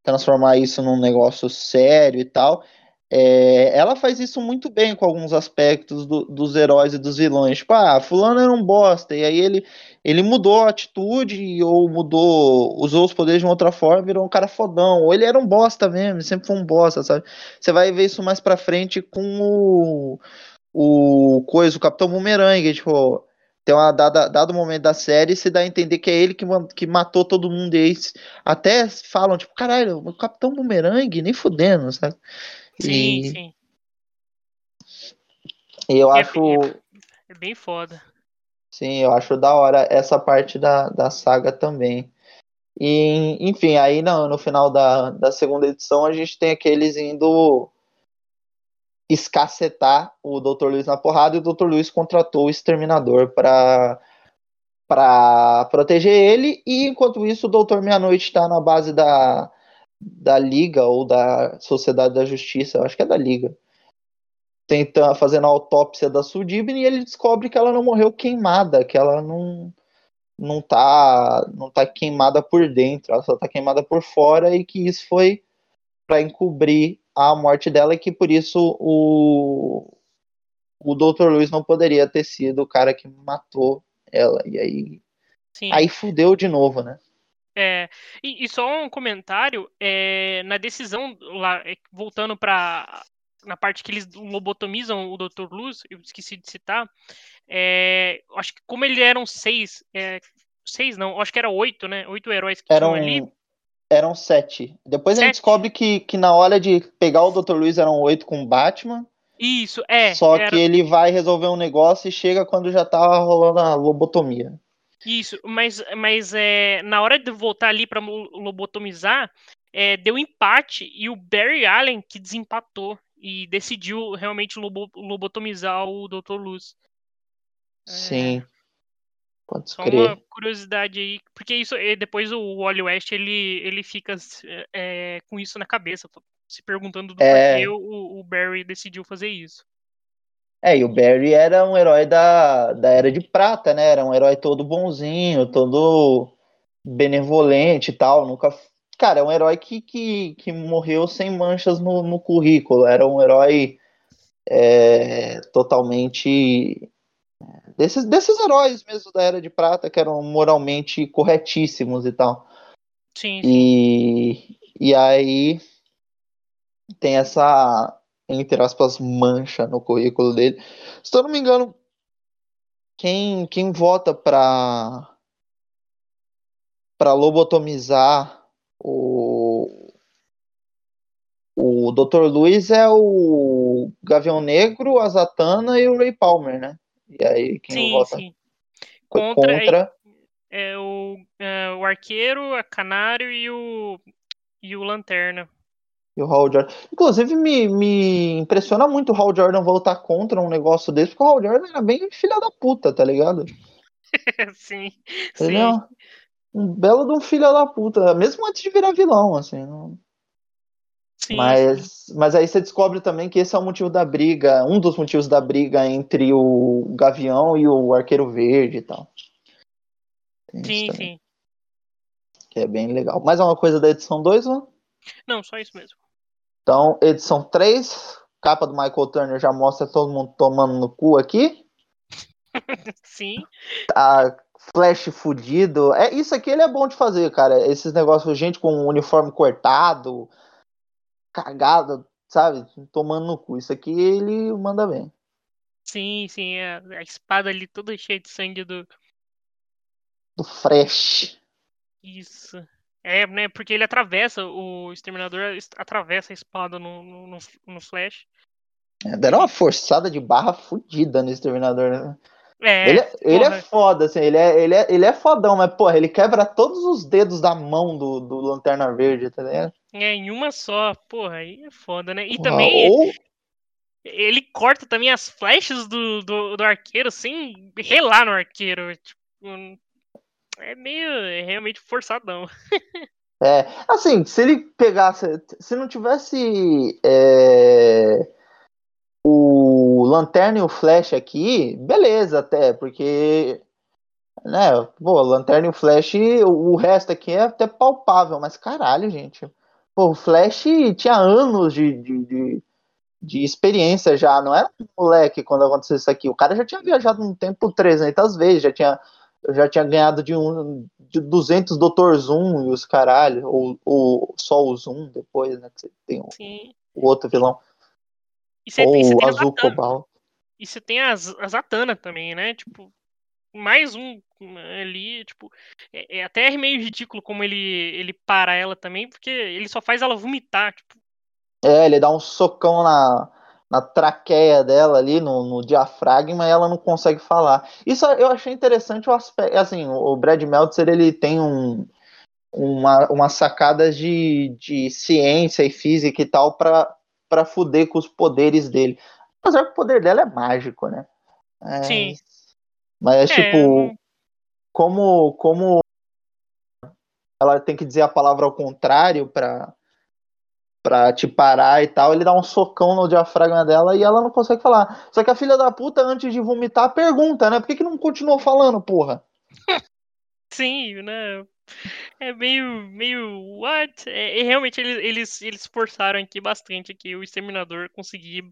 A: transformar isso num negócio sério e tal. É, ela faz isso muito bem com alguns aspectos do, dos heróis e dos vilões. Tipo, ah, fulano era um bosta, e aí ele, ele mudou a atitude, ou mudou, usou os poderes de uma outra forma, virou um cara fodão. Ou ele era um bosta mesmo, sempre foi um bosta, sabe? Você vai ver isso mais pra frente com o, o coisa, o Capitão Boomerang, tipo, tem uma dada, dado momento da série, se dá a entender que é ele que, que matou todo mundo. E até falam, tipo, caralho, o Capitão Boomerang, nem fudendo, sabe?
B: Sim, e... sim.
A: E eu é, acho. É,
B: é, bem foda.
A: Sim, eu acho da hora essa parte da, da saga também. E, enfim, aí no, no final da, da segunda edição a gente tem aqueles indo escacetar o Dr. Luiz na porrada e o Dr. Luiz contratou o Exterminador para para proteger ele e enquanto isso o Doutor Meia-Noite está na base da, da Liga ou da Sociedade da Justiça, eu acho que é da Liga, tentando fazendo a autópsia da Sudibne e ele descobre que ela não morreu queimada, que ela não não tá não tá queimada por dentro, ela só tá queimada por fora e que isso foi para encobrir a morte dela e que por isso o o Dr. Luiz não poderia ter sido o cara que matou ela. E aí.
B: Sim.
A: Aí fudeu de novo, né?
B: É, e, e só um comentário, é, na decisão, lá, é, voltando para na parte que eles lobotomizam o Dr. Luz, eu esqueci de citar, é, acho que como eles eram seis, é, seis não, acho que era oito, né? Oito heróis que
A: eram,
B: ali.
A: Eram sete. Depois sete? a gente descobre que, que na hora de pegar o Dr. Luiz eram oito com o Batman.
B: Isso, é.
A: Só era... que ele vai resolver um negócio e chega quando já tá rolando a lobotomia.
B: Isso, mas, mas é, na hora de voltar ali para lobotomizar, é, deu empate e o Barry Allen que desempatou e decidiu realmente lobo, lobotomizar o Dr. Luz.
A: Sim. É, Pode
B: só crer. uma curiosidade aí, porque isso depois o Wally West ele, ele fica é, com isso na cabeça se perguntando do é... porquê o, o Barry decidiu fazer isso.
A: É, e o Barry era um herói da, da Era de Prata, né? Era um herói todo bonzinho, todo benevolente e tal. Nunca. Cara, é um herói que, que, que morreu sem manchas no, no currículo. Era um herói é, totalmente. Desses, desses heróis mesmo da Era de Prata, que eram moralmente corretíssimos e tal.
B: Sim. sim.
A: E, e aí tem essa, entre aspas, mancha no currículo dele. Se eu não me engano, quem, quem vota para para lobotomizar o o Dr. Luiz é o Gavião Negro, a Zatanna e o Ray Palmer, né? E aí quem sim, vota sim.
B: Contra, contra... É, é, o, é, o Arqueiro, a Canário e o e o Lanterna.
A: E o Hal Jordan. Inclusive, me, me impressiona muito o Hal Jordan voltar contra um negócio desse, porque o Hal Jordan era bem filha da puta, tá ligado?
B: sim.
A: Ele
B: sim.
A: um, belo de um filho da puta, mesmo antes de virar vilão, assim. Não... Sim, mas, sim. mas aí você descobre também que esse é o motivo da briga, um dos motivos da briga entre o Gavião e o Arqueiro Verde e tal.
B: sim, sim.
A: Que é bem legal. Mais uma coisa da edição 2, né?
B: Não, só isso mesmo.
A: Então, edição 3, capa do Michael Turner já mostra todo mundo tomando no cu aqui.
B: Sim.
A: Tá Flash fudido. É, isso aqui ele é bom de fazer, cara. Esses negócios, gente com uniforme cortado, cagado, sabe? Tomando no cu. Isso aqui ele manda bem.
B: Sim, sim. A, a espada ali toda cheia de sangue do.
A: Do Fresh.
B: Isso. É, né? Porque ele atravessa, o Exterminador atravessa a espada no, no, no Flash.
A: É, deram uma forçada de barra fodida no Exterminador, né?
B: É,
A: ele, é, ele é foda, assim, ele é, ele, é, ele é fodão, mas, porra, ele quebra todos os dedos da mão do, do Lanterna Verde, tá ligado?
B: É, em uma só, porra, aí é foda, né? E porra, também ou... ele corta também as flechas do, do, do arqueiro sem relar no arqueiro. Tipo, é meio é realmente forçadão.
A: é, assim, se ele pegasse. Se não tivesse é, o Lanterna e o Flash aqui, beleza, até, porque. Né, pô, Lanterna e o Flash, o, o resto aqui é até palpável, mas caralho, gente. Pô, o Flash tinha anos de, de, de, de experiência já, não era um moleque quando aconteceu isso aqui. O cara já tinha viajado um tempo 300 vezes, já tinha eu já tinha ganhado de, um, de 200 Dr. Zoom e os caralho, ou, ou só o Zoom depois, né? Que você tem o, o outro vilão.
B: E você, ou e você tem Azul Cobalt. E você tem as, as Atana também, né? Tipo, mais um ali, tipo, é, é, até meio ridículo como ele, ele para ela também, porque ele só faz ela vomitar, tipo.
A: É, ele dá um socão na, na traqueia dela ali, no, no, diafragma, e ela não consegue falar. Isso eu achei interessante o aspecto, assim, o Brad Meltzer, ele tem um uma, umas sacadas de, de ciência e física e tal pra, pra fuder com os poderes dele. Apesar que o poder dela é mágico, né? É,
B: Sim.
A: Mas,
B: É,
A: tipo, como, como ela tem que dizer a palavra ao contrário pra, pra te parar e tal, ele dá um socão no diafragma dela e ela não consegue falar. Só que a filha da puta, antes de vomitar, pergunta, né? Por que, que não continuou falando, porra?
B: Sim, né? É meio, meio, what? É, realmente eles, eles, eles forçaram aqui bastante aqui o Exterminador conseguir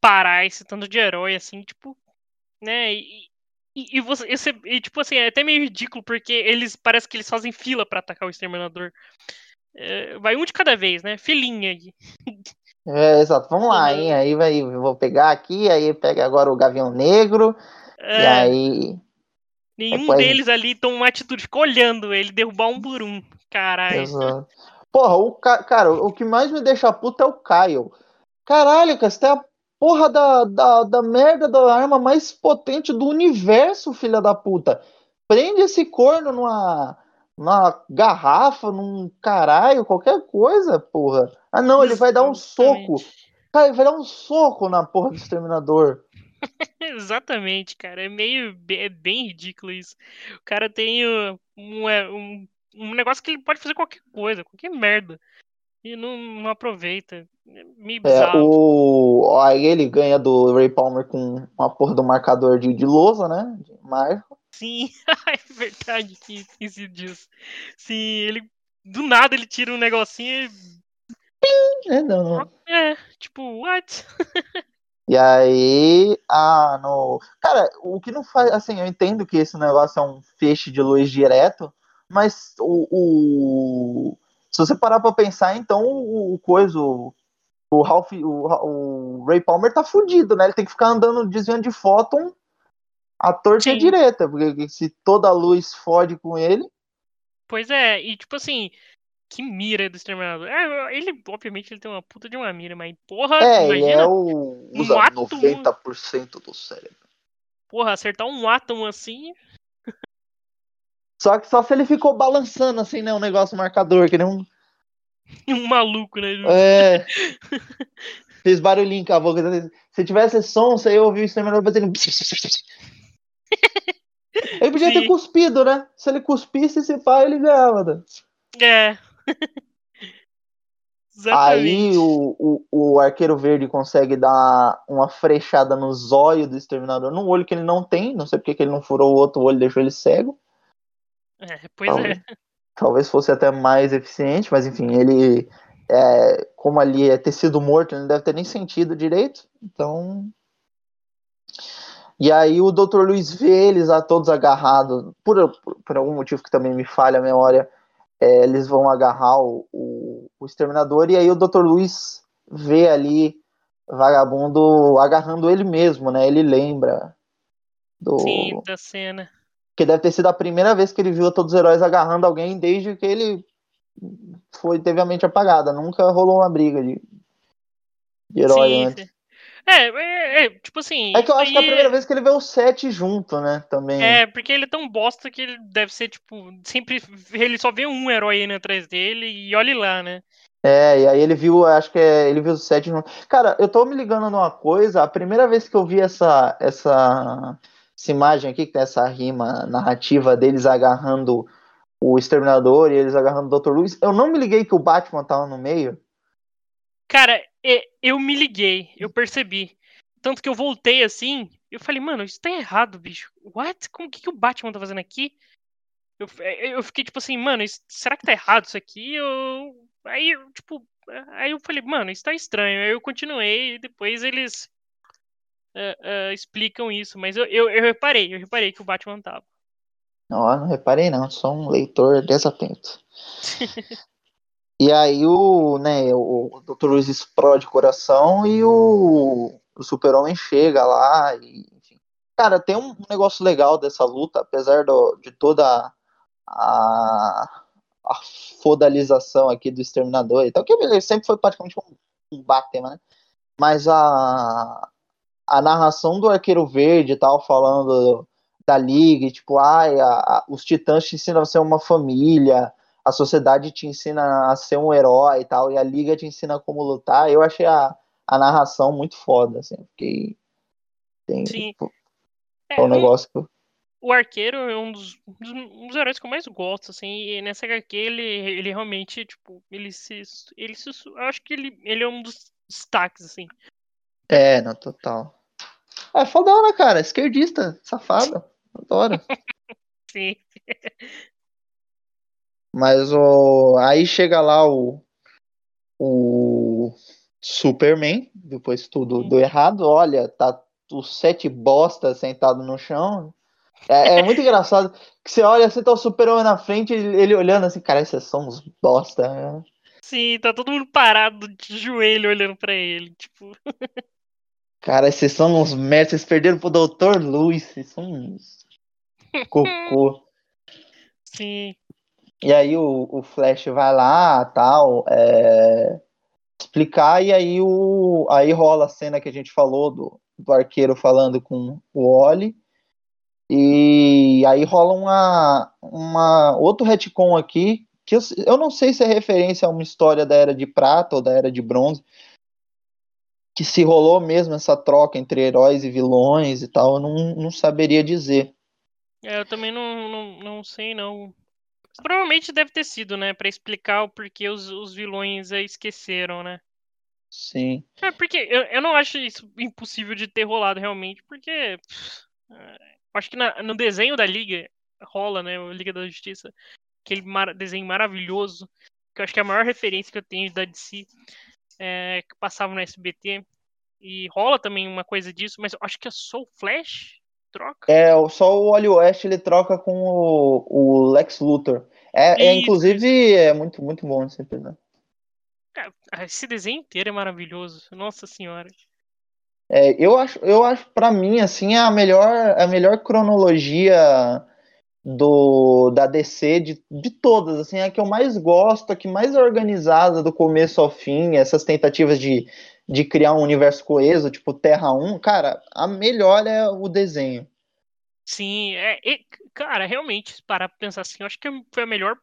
B: parar esse tanto de herói, assim, tipo, né? E, e, e você, e você- e, tipo assim, é até meio ridículo, porque eles, parece que eles fazem fila pra atacar o Exterminador. É, vai um de cada vez, né? Filinha aí.
A: É, exato. Vamos lá, hein? Aí vai, vou pegar aqui, aí pega agora o Gavião Negro, e
B: É,
A: aí.
B: nenhum
A: depois-
B: deles ali toma uma atitude, fica olhando ele derrubar um por um. Caralho.
A: Exato. Porra, o ca... cara, o que mais me deixa puto é o Kyle. Caralho, cara, você tem a porra da, da, da merda da arma mais potente do universo, filha da puta. Prende esse corno numa, numa garrafa, num caralho, qualquer coisa, porra. Ah, não, ele vai dar um soco. Cara, ele vai dar um soco na porra do exterminador.
B: Exatamente, cara. É meio. É bem ridículo isso. O cara tem um, é, um, um negócio que ele pode fazer qualquer coisa, qualquer merda. E não, não aproveita. É meio
A: É,
B: bizarro.
A: o... Aí ele ganha do Ray Palmer com uma porra do marcador de, de lousa, né? De marco.
B: Sim, é verdade que esqueci disso. Sim, ele. Do nada ele tira um negocinho
A: É, não, não.
B: e. É, tipo, what?
A: E aí, ah, no. Cara, o que não faz. Assim, eu entendo que esse negócio é um feixe de luz direto, mas o. o- Se você parar pra pensar, então o, o coisa. O, o Ralph. O, o Ray Palmer tá fudido, né? Ele tem que ficar andando desviando de fóton a torta a
B: Sim.
A: direita, porque se toda a luz fode com ele.
B: Pois é, e tipo assim. Que mira do exterminador. É, ele, obviamente, ele tem uma puta de uma mira, mas porra,
A: É, ele
B: imagina.
A: é o.
B: um
A: Usa
B: átomo.
A: 90% do cérebro.
B: Porra, acertar um átomo assim.
A: Só que só se ele ficou balançando assim, né? Um negócio marcador, que nem um.
B: Um maluco, né?
A: É. Fez barulhinho com a boca. Se tivesse som, você ia ouvir o exterminador fazendo. Ele podia ter
B: Sim.
A: cuspido, né? Se ele cuspisse esse pai, ele ganhava. Né?
B: É.
A: Aí o, o, o arqueiro verde consegue dar uma frechada no zóio do exterminador, num olho que ele não tem. Não sei porque que ele não furou o outro olho e deixou ele cego.
B: É, pois
A: Talvez,
B: é.
A: talvez fosse até mais eficiente, mas enfim, ele. É, como ali é tecido morto, ele não deve ter nem sentido direito. Então. E aí o Dr. Luiz vê eles a todos agarrados, por, por, por algum motivo que também me falha a memória, é, eles vão agarrar o, o, o, exterminador, e aí o Dr. Luiz vê ali vagabundo agarrando ele mesmo, né? Ele lembra do.
B: Sim, da cena.
A: Que deve ter sido a primeira vez que ele viu todos os heróis agarrando alguém desde que ele foi, teve a mente apagada. Nunca rolou uma briga de, de herói
B: sim,
A: antes.
B: É, é, é, tipo assim.
A: É que eu acho que é a primeira vez que ele vê os sete junto, né? Também.
B: É, porque ele é tão bosta que ele deve ser, tipo, sempre. Ele só vê um herói indo atrás dele e olhe lá, né?
A: É, e aí ele viu, acho que é, ele viu os sete juntos. Cara, eu tô me ligando numa coisa, a primeira vez que eu vi essa, essa, essa imagem aqui, que tem essa rima narrativa deles agarrando o Exterminador e eles agarrando o Dr. Luiz, eu não me liguei que o Batman tava no meio.
B: Cara, eu me liguei, eu percebi. Tanto que eu voltei assim, eu falei, mano, isso tá errado, bicho. What? Como que, que o Batman tá fazendo aqui? Eu, eu fiquei tipo assim, mano, isso, será que tá errado isso aqui? Eu, aí, eu, tipo, aí eu falei, mano, isso tá estranho. Aí eu continuei e depois eles uh, uh, explicam isso. Mas eu, eu, eu reparei, eu reparei que o Batman tava.
A: Não, não reparei não, sou um leitor desatento. e aí o, né, o Dr. Luiz explode o coração e o, o Super-Homem chega lá e, enfim. Cara, tem um negócio legal dessa luta, apesar do, de toda a, a fodalização aqui do Exterminador e tal, que ele sempre foi praticamente um, um Batman, né? Mas a, a narração do Arqueiro Verde e tal, falando da liga, tipo, ai, a, a, os titãs te ensinam a ser uma família, a sociedade te ensina a ser um herói e tal, e a liga te ensina como lutar. Eu achei a, a narração muito foda, assim. Fiquei. Tem,
B: Sim.
A: tipo,
B: É,
A: é um negócio que.
B: o arqueiro é um dos, um dos- heróis que eu mais gosto, assim, e nessa HQ ele, ele realmente, tipo, ele se. Ele se. Eu acho que ele, ele é um dos destaques, assim.
A: É, não, total. É fodona, cara. Esquerdista, safado. Adoro.
B: Sim.
A: Mas o. Aí chega lá o. O. Superman, depois tudo deu errado. Olha, tá os sete bosta sentado no chão. É, é muito engraçado que você olha, você tá o super-homem na frente, ele, ele olhando assim, cara, esses são uns bosta. né?
B: Sim, tá todo mundo parado de joelho olhando pra ele. Tipo,
A: Cara, esses são uns merda, vocês perderam pro Dr. Luiz, vocês são uns cocô.
B: sim.
A: E aí o, o Flash vai lá, tal, é, explicar, e aí, o, aí rola a cena que a gente falou do, do arqueiro falando com o Oli. E aí rola uma, uma outro retcon aqui, que eu, eu não sei se é referência a uma história da Era de Prata ou da Era de Bronze, que se rolou mesmo essa troca entre heróis e vilões e tal, eu não, não saberia dizer.
B: É, eu também não, não, não sei, não. Provavelmente deve ter sido, né? Pra explicar o porquê os, os vilões aí esqueceram, né?
A: Sim.
B: É, porque eu, eu não acho isso impossível de ter rolado realmente, porque. pff, eu acho que na- no desenho da Liga rola, né? O Liga da Justiça. Aquele mar- desenho maravilhoso. Que eu acho que é a maior referência que eu tenho da DC. é, que passava no SBT. E rola também uma coisa disso, mas eu acho que é só o Flash troca.
A: É, só o Wally West ele troca com o, o Lex Luthor. É, é inclusive, é muito, muito bom esse episódio.
B: Esse desenho inteiro é maravilhoso. Nossa senhora.
A: É, eu acho, eu acho para mim assim é a melhor, a melhor cronologia do da DC de, de todas, assim, é a que eu mais gosto, a que mais é organizada do começo ao fim, essas tentativas de, de criar um universo coeso, tipo Terra 1, cara, a melhor é o desenho.
B: Sim, é, e, cara, realmente, pra pensar assim, eu acho que foi a melhor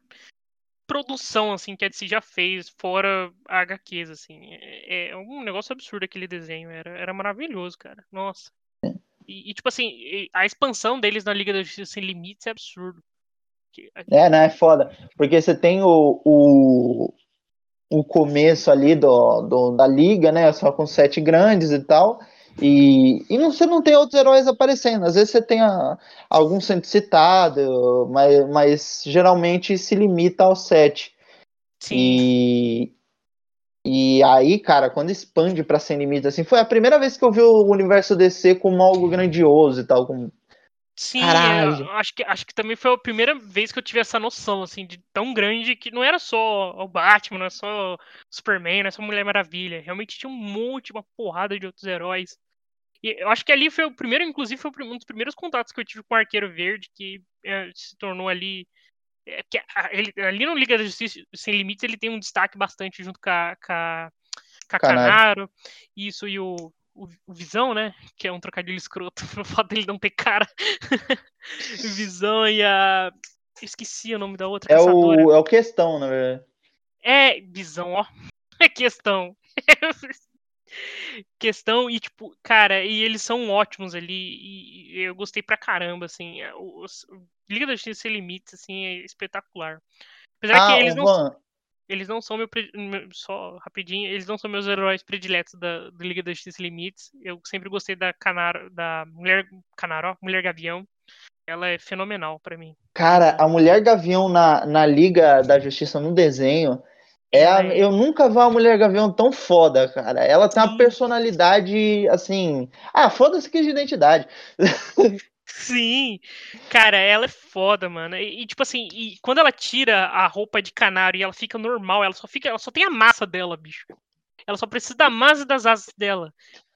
B: produção, assim, que a DC já fez, fora a HQs, assim. É, é um negócio absurdo aquele desenho, era, era maravilhoso, cara. Nossa. E, e, tipo assim, a expansão deles na Liga da Justiça Sem Limites é absurdo.
A: É, né? É foda. Porque você tem o, o, o começo ali do, do- da liga, né? Só com sete grandes e tal. E, e não, você não tem outros heróis aparecendo. Às vezes você tem a- algum sendo citado, mas, mas geralmente se limita aos sete.
B: Sim,
A: E, e aí, cara, quando expande pra sem limites, assim, foi a primeira vez que eu vi o universo DC como algo grandioso e tal. Como,
B: sim, é, acho, que, acho que também foi a primeira vez que eu tive essa noção, assim, de tão grande que não era só o Batman, não era só o Superman, não era só Mulher Maravilha. Realmente tinha um monte, uma porrada de outros heróis. E eu acho que ali foi o primeiro, inclusive, foi um dos primeiros contatos que eu tive com o Arqueiro Verde, que é, se tornou ali. é, que ele- ali no Liga da Justiça Sem Limites ele tem um destaque bastante junto com a, com a, com a. Canaro. Isso, e o, o, o Visão, né? Que é um trocadilho escroto, pelo fato dele não ter cara. Visão e a. Esqueci o nome da outra
A: é,
B: caçadora.
A: o, é o questão, na verdade.
B: É, Visão, ó. É questão. questão e, tipo, cara, e eles são ótimos ali. E, eu gostei pra caramba, assim. é, o- os- o Liga da Justiça Sem Limites, assim, é espetacular. Apesar
A: Ah,
B: que eles não, eles não são meu, Só rapidinho, eles não são meus heróis prediletos da, do Liga da Justiça Limites. Eu sempre gostei da Canaro, da Mulher Canaro, ó, Mulher Gavião. Ela é fenomenal pra mim.
A: Cara, a Mulher Gavião na, na Liga da Justiça no desenho. É a-
B: é-
A: eu nunca vi uma Mulher Gavião tão foda, cara. Ela tem uma
B: Sim.
A: personalidade assim. Ah, foda-se que é de identidade.
B: Sim, cara, ela é foda, mano. E, e, tipo assim, e quando ela tira a roupa de canário e ela fica normal, ela só fica, ela só tem a massa dela, bicho. Ela só precisa da massa e das asas dela.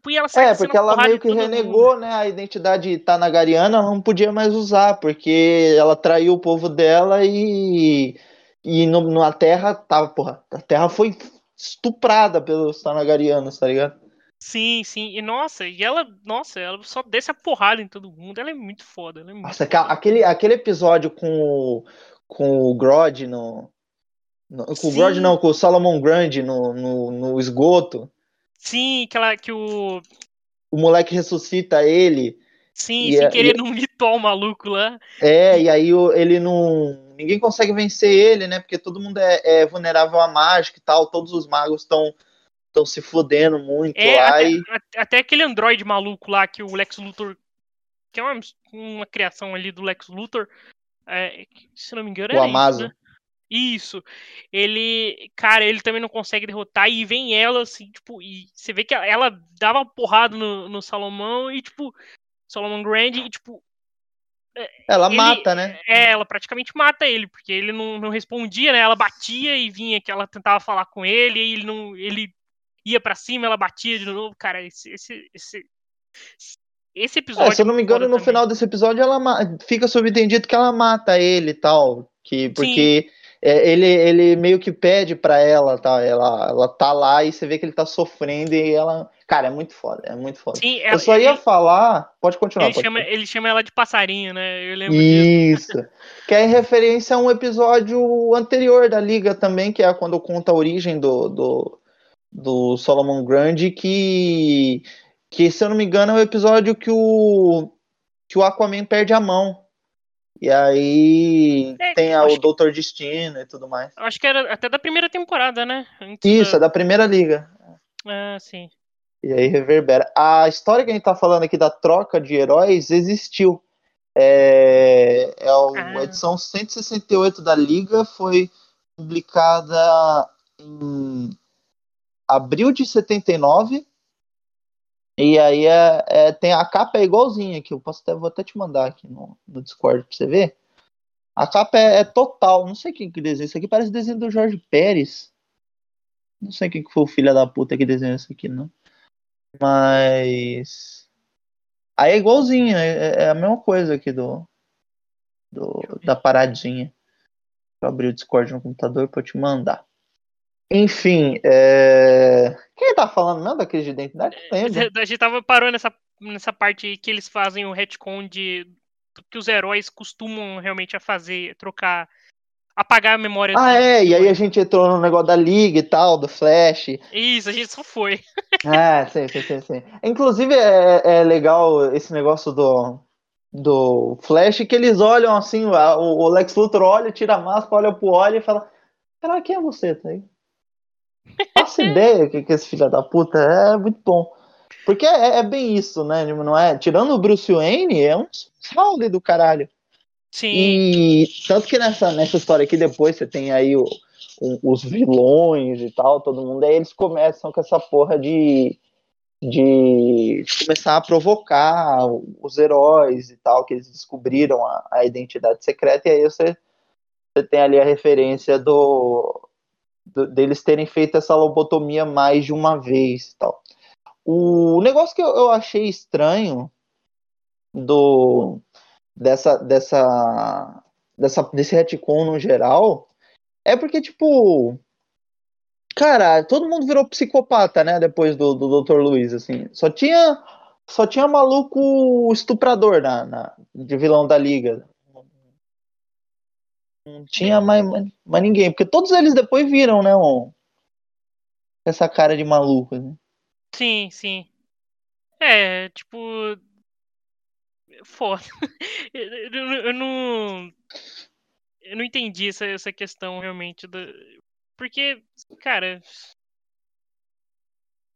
B: E ela
A: É, porque ela meio que
B: todo mundo.
A: renegou, né, a identidade tanagariana, ela não podia mais usar, porque ela traiu o povo dela e, e no, na Terra tava, porra, a Terra foi estuprada pelos tanagarianos, tá ligado?
B: Sim, sim. E nossa, e ela, nossa, ela só desce a porrada em todo mundo. Ela é muito foda, ela é muito
A: Nossa,
B: foda.
A: aquele, aquele episódio com o, com o Grodd no, Com o Brody não, com o Solomon Grande no, no, no esgoto.
B: Sim, aquela que o.
A: O moleque ressuscita ele.
B: Sim, sem é, querer e... num ritual maluco lá.
A: É, e aí ele não. Ninguém consegue vencer ele, né? Porque todo mundo é, é vulnerável à mágica e tal. Todos os magos estão estão se fodendo muito
B: é,
A: lá.
B: Até,
A: e...
B: até aquele androide maluco lá que o Lex Luthor. Que é uma, uma criação ali do Lex Luthor. É, se não me engano,
A: o é Amazo.
B: isso, né? Isso. Ele, cara, ele também não consegue derrotar e vem ela assim, tipo, e você vê que ela dava uma porrada no, no Salomão e tipo, Solomon Grand e tipo,
A: é, ela ele, mata, né?
B: É, ela praticamente mata ele, porque ele não, não respondia, né? Ela batia e vinha que ela tentava falar com ele, e ele não, ele ia para cima, ela batia de novo, cara, esse esse esse, esse episódio.
A: É, se eu não me engano, no também. final desse episódio ela fica subentendido que ela mata ele e tal, que porque é, ele, ele meio que pede pra ela, tá? Ela, ela tá lá e você vê que ele tá sofrendo e ela. Cara, é muito foda, é muito foda. Sim, eu só ia falar. Pode continuar.
B: Ele,
A: pode
B: chama, ele chama ela de passarinho, né? Eu lembro
A: Isso. Disso. que é em referência a um episódio anterior da Liga também, que é quando conta a origem do, do, do Solomon Grande, que, que, se eu não me engano, é o episódio que o, que o Aquaman perde a mão. E aí é, tem a, o Doutor Destino e tudo mais.
B: Acho que era até da primeira temporada, né?
A: Antes Isso, da... é da primeira liga.
B: Ah, sim.
A: E aí reverbera. A história que a gente tá falando aqui da troca de heróis existiu. É, é a ah. edição 168 da Liga foi publicada em abril de 79 e aí é, é, tem a capa é igualzinha aqui. Eu posso até, vou até te mandar aqui no, no Discord pra você ver. A capa é, é total. Não sei quem que desenha isso aqui. Parece desenho do Jorge Pérez. Não sei quem que foi o filho da puta que desenhou isso aqui, não. Mas. Aí é igualzinho, é, é a mesma coisa aqui do, do da paradinha. Vou abrir o Discord no computador pra eu te mandar. Enfim, é... quem tá falando mesmo da crise de identidade? Não lembro.
B: A gente tava parando nessa, nessa parte que eles fazem o retcon de que os heróis costumam realmente a fazer, trocar, apagar a memória.
A: Ah, é, e aí a gente entrou no negócio da Liga e tal, do Flash.
B: Isso, a gente só foi.
A: é, sim, sim, sim, sim. Inclusive é, é legal esse negócio do, do Flash, que eles olham assim, o, o Lex Luthor olha, tira a máscara, olha pro olho e fala, cara, quem é você, tá aí? Faço ideia que, que esse filho da puta é muito bom. Porque é, é, bem isso, né? Tipo, não é? Tirando o Bruce Wayne, é um salve do caralho.
B: Sim.
A: E tanto que nessa, nessa história aqui, depois você tem aí o, o, os vilões e tal, todo mundo, aí eles começam com essa porra de, de, de começar a provocar os heróis e tal, que eles descobriram a, a identidade secreta, e aí você, você tem ali a referência do deles terem feito essa lobotomia mais de uma vez e tal. O negócio que eu, eu achei estranho do dessa dessa dessa desse retcon no geral é porque tipo cara, todo mundo virou psicopata, né, depois do, do Dr. Luiz, assim. Só tinha só tinha maluco estuprador na, na de vilão da liga. Não tinha mais, mais, ninguém, porque todos eles depois viram, né, um, essa cara de maluco, né?
B: Sim, sim. É, tipo. Foda. Eu, eu, não. Eu não entendi essa, essa questão realmente. Porque, cara.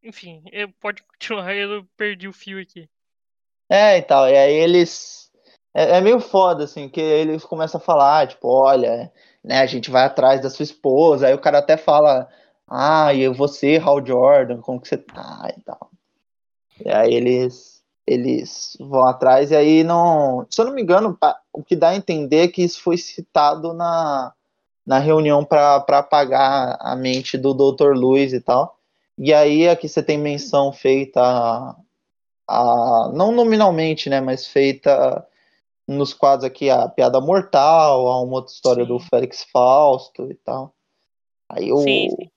B: Enfim, eu, pode continuar, eu perdi o fio aqui.
A: É, e tal. E aí eles é, é, meio foda, assim, que eles começam a falar, tipo, olha, né, a gente vai atrás da sua esposa, aí o cara até fala, ah, e você, Hal Jordan, como que você tá e tal. E aí eles, eles vão atrás, e aí não. Se eu não me engano, o que dá a entender é que isso foi citado na, na reunião para apagar a mente do Dr. Luiz e tal. E aí aqui você tem menção feita a, a, não nominalmente, né, mas feita nos quadros aqui a Piada Mortal, há uma outra história sim. do Félix Fausto e tal. Aí o, sim, sim.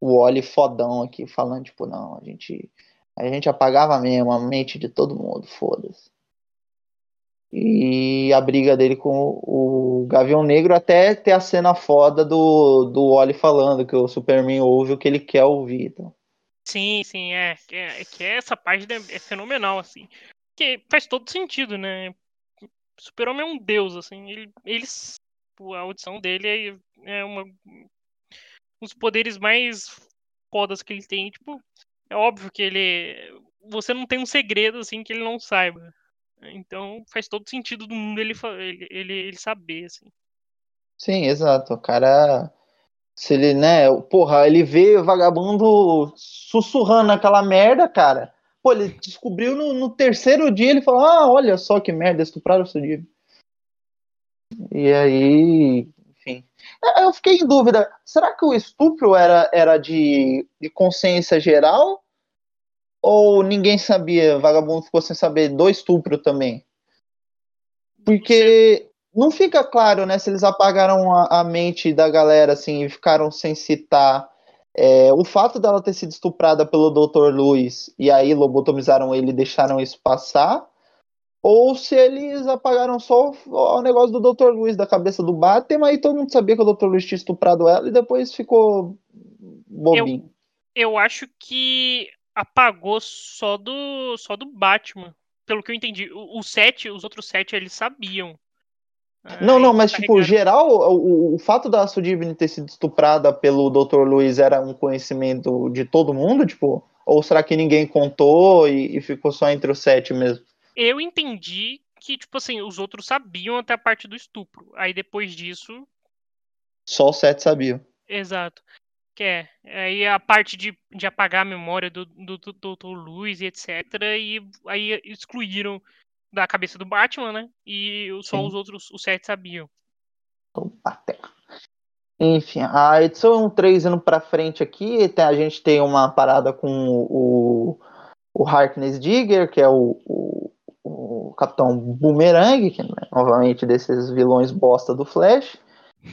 A: o Oli fodão aqui falando, tipo, não, a gente, a gente apagava mesmo a mente de todo mundo, foda-se. e a briga dele com o Gavião Negro até ter a cena foda do, do Wally falando que o Superman ouve o que ele quer ouvir. Então.
B: Sim, sim, é. é, é que essa página é fenomenal, assim. Que faz todo sentido, né? Super-Homem é um deus, assim. Ele, eles, a audição dele é, é uma, um dos poderes mais fodas que ele tem. Tipo, é óbvio que ele. Você não tem um segredo, assim, que ele não saiba. Então faz todo sentido do mundo ele, ele, ele, ele saber, assim.
A: Sim, exato. O cara. Se ele, né? Porra, ele vê vagabundo sussurrando aquela merda, cara. Pô, ele descobriu no, no terceiro dia, ele falou: Ah, olha só que merda, estupraram o seu dia. E aí, enfim. É, eu fiquei em dúvida: será que o estupro era, era de, de consciência geral? Ou ninguém sabia, vagabundo ficou sem saber do estupro também? Porque não fica claro, né, se eles apagaram a, a mente da galera, assim, e ficaram sem citar é, o fato dela ter sido estuprada pelo Dr. Luiz e aí lobotomizaram ele e deixaram isso passar, ou se eles apagaram só o, negócio do Dr. Luiz da cabeça do Batman e todo mundo sabia que o Dr. Luiz tinha estuprado ela e depois ficou bobinho.
B: Eu, eu acho que apagou só do só do Batman. Pelo que eu entendi. O, o sete, os outros sete, eles sabiam.
A: Não, não, mas tipo, geral, o, o fato da Sudibne ter sido estuprada pelo Dr. Luiz era um conhecimento de todo mundo, tipo? Ou será que ninguém contou e, e ficou só entre os sete mesmo?
B: Eu entendi que, tipo assim, os outros sabiam até a parte do estupro. Aí depois disso.
A: Só os sete sabiam.
B: Exato. Que é. Aí a parte de, de apagar a memória do, do, do Dr. Luiz e etc. E aí excluíram da cabeça do Batman, né? E só Sim. os outros, os sete sabiam.
A: Enfim, a edição 3 indo pra frente aqui, a gente tem uma parada com o, o Harkness Digger, que é o, o, o Capitão Boomerang, que é novamente desses vilões bosta do Flash.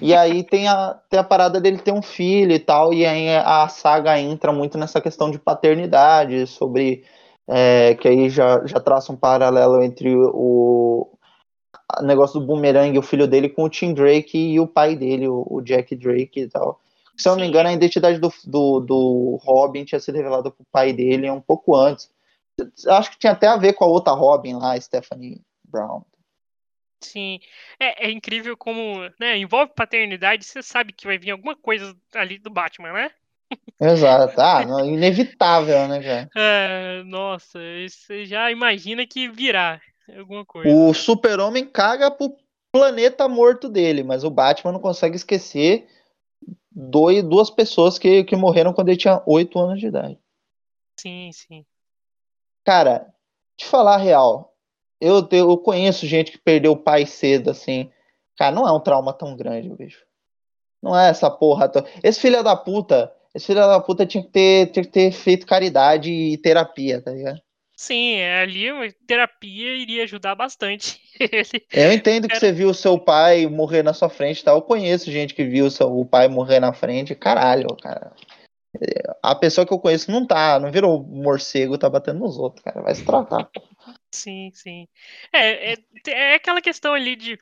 A: E aí tem a, tem a parada dele ter um filho e tal, e aí a saga entra muito nessa questão de paternidade, sobre é, que aí já, já traça um paralelo entre o, o negócio do Boomerang, o filho dele, com o Tim Drake e o pai dele, o, o Jack Drake e tal. Se eu não me engano, a identidade do, do, do Robin tinha sido revelada pro pai dele um pouco antes. Acho que tinha até a ver com a outra Robin lá, Stephanie Brown.
B: Sim, é, é incrível como né, envolve paternidade, você sabe que vai vir alguma coisa ali do Batman, né?
A: Exato, ah, inevitável, né,
B: cara? É, nossa, você já imagina que virá alguma coisa.
A: O super-homem caga pro planeta morto dele, mas o Batman não consegue esquecer dois, duas pessoas que, que morreram quando ele tinha 8 anos de idade.
B: Sim, sim.
A: Cara, te falar a real, eu, eu conheço gente que perdeu o pai cedo, assim. Cara, não é um trauma tão grande, bicho. Não é essa porra. Tão... Esse filho da puta, esse filho da puta tinha que ter, tinha que ter feito caridade e terapia, tá ligado?
B: Sim, é, ali terapia iria ajudar bastante.
A: eu entendo que você viu o seu pai morrer na sua frente, tá? Eu conheço gente que viu o, seu, o pai morrer na frente, caralho, cara. A pessoa que eu conheço não tá, não virou morcego, tá batendo nos outros, cara. Vai se tratar.
B: Sim, sim. É, é, é aquela questão ali de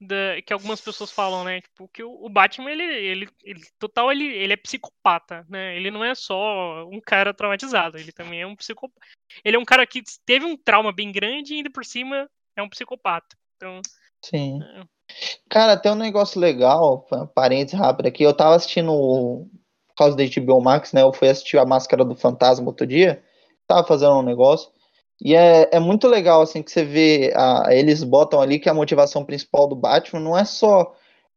B: da, que algumas pessoas falam, né? Tipo, que o, Batman, ele, ele, ele, total, ele, ele é psicopata, né? Ele não é só um cara traumatizado, ele também é um psicopata. Ele é um cara que teve um trauma bem grande e ainda por cima é um psicopata. Então.
A: Sim. É... Cara, tem um negócio legal, parênteses rápido aqui. Eu tava assistindo, por causa da HBO Max, né? Eu fui assistir a Máscara do Fantasma outro dia. Tava fazendo um negócio. E é, é muito legal, assim, que você vê, a, eles botam ali que a motivação principal do Batman não é só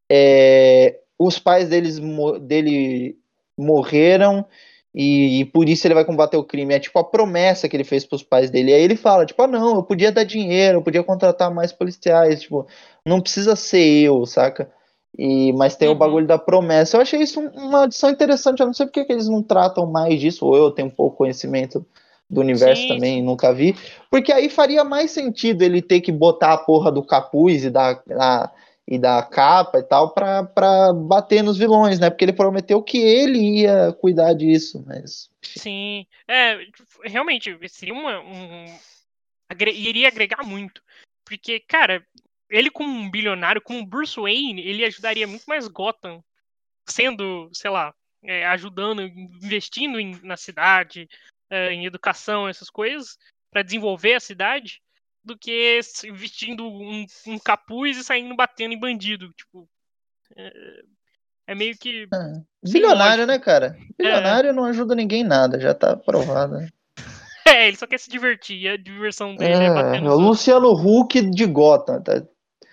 A: é, os pais deles, dele morreram e, e, por isso ele vai combater o crime. É tipo a promessa que ele fez para os pais dele. E aí ele fala, tipo, ah, não, eu podia dar dinheiro, eu podia contratar mais policiais, tipo, não precisa ser eu, saca? E, mas tem uhum. o bagulho da promessa. Eu achei isso uma adição interessante. Eu não sei porque que eles não tratam mais disso, ou eu tenho pouco conhecimento do universo sim, também, nunca vi. Porque aí faria mais sentido ele ter que botar a porra do capuz e da, a, e da capa e tal pra, pra bater nos vilões, né? Porque ele prometeu que ele ia cuidar disso, mas.
B: Sim, é, realmente, seria uma. Um, agre iria agregar muito. Porque, cara, ele como um bilionário, como Bruce Wayne, ele ajudaria muito mais Gotham, sendo, sei lá, é, ajudando, investindo em, na cidade, é, em educação, essas coisas, para desenvolver a cidade, do que vestindo um, um, capuz e saindo batendo em bandido. Tipo, é, é meio que.
A: É. Bilionário, né, cara? Bilionário é. não ajuda ninguém em nada, já tá provado.
B: É, ele só quer se divertir, a diversão dele é, é batendo.
A: O Luciano Huck de Gotham, tá?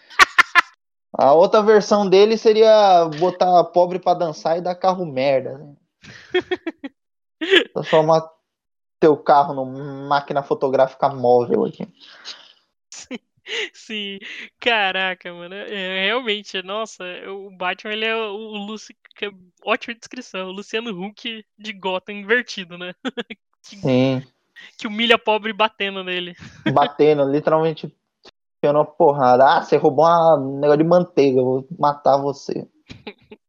A: A outra versão dele seria botar pobre para dançar e dar carro merda. Né? Transformar teu carro numa máquina fotográfica móvel aqui.
B: Sim, caraca, mano. É, realmente, nossa, o Batman ele é o, o Luci... É ótima descrição. O Luciano Huck de Gotham invertido, né?
A: Sim.
B: Que humilha pobre batendo nele.
A: Batendo, literalmente enfiando uma porrada. Ah, você roubou um negócio de manteiga, vou matar você.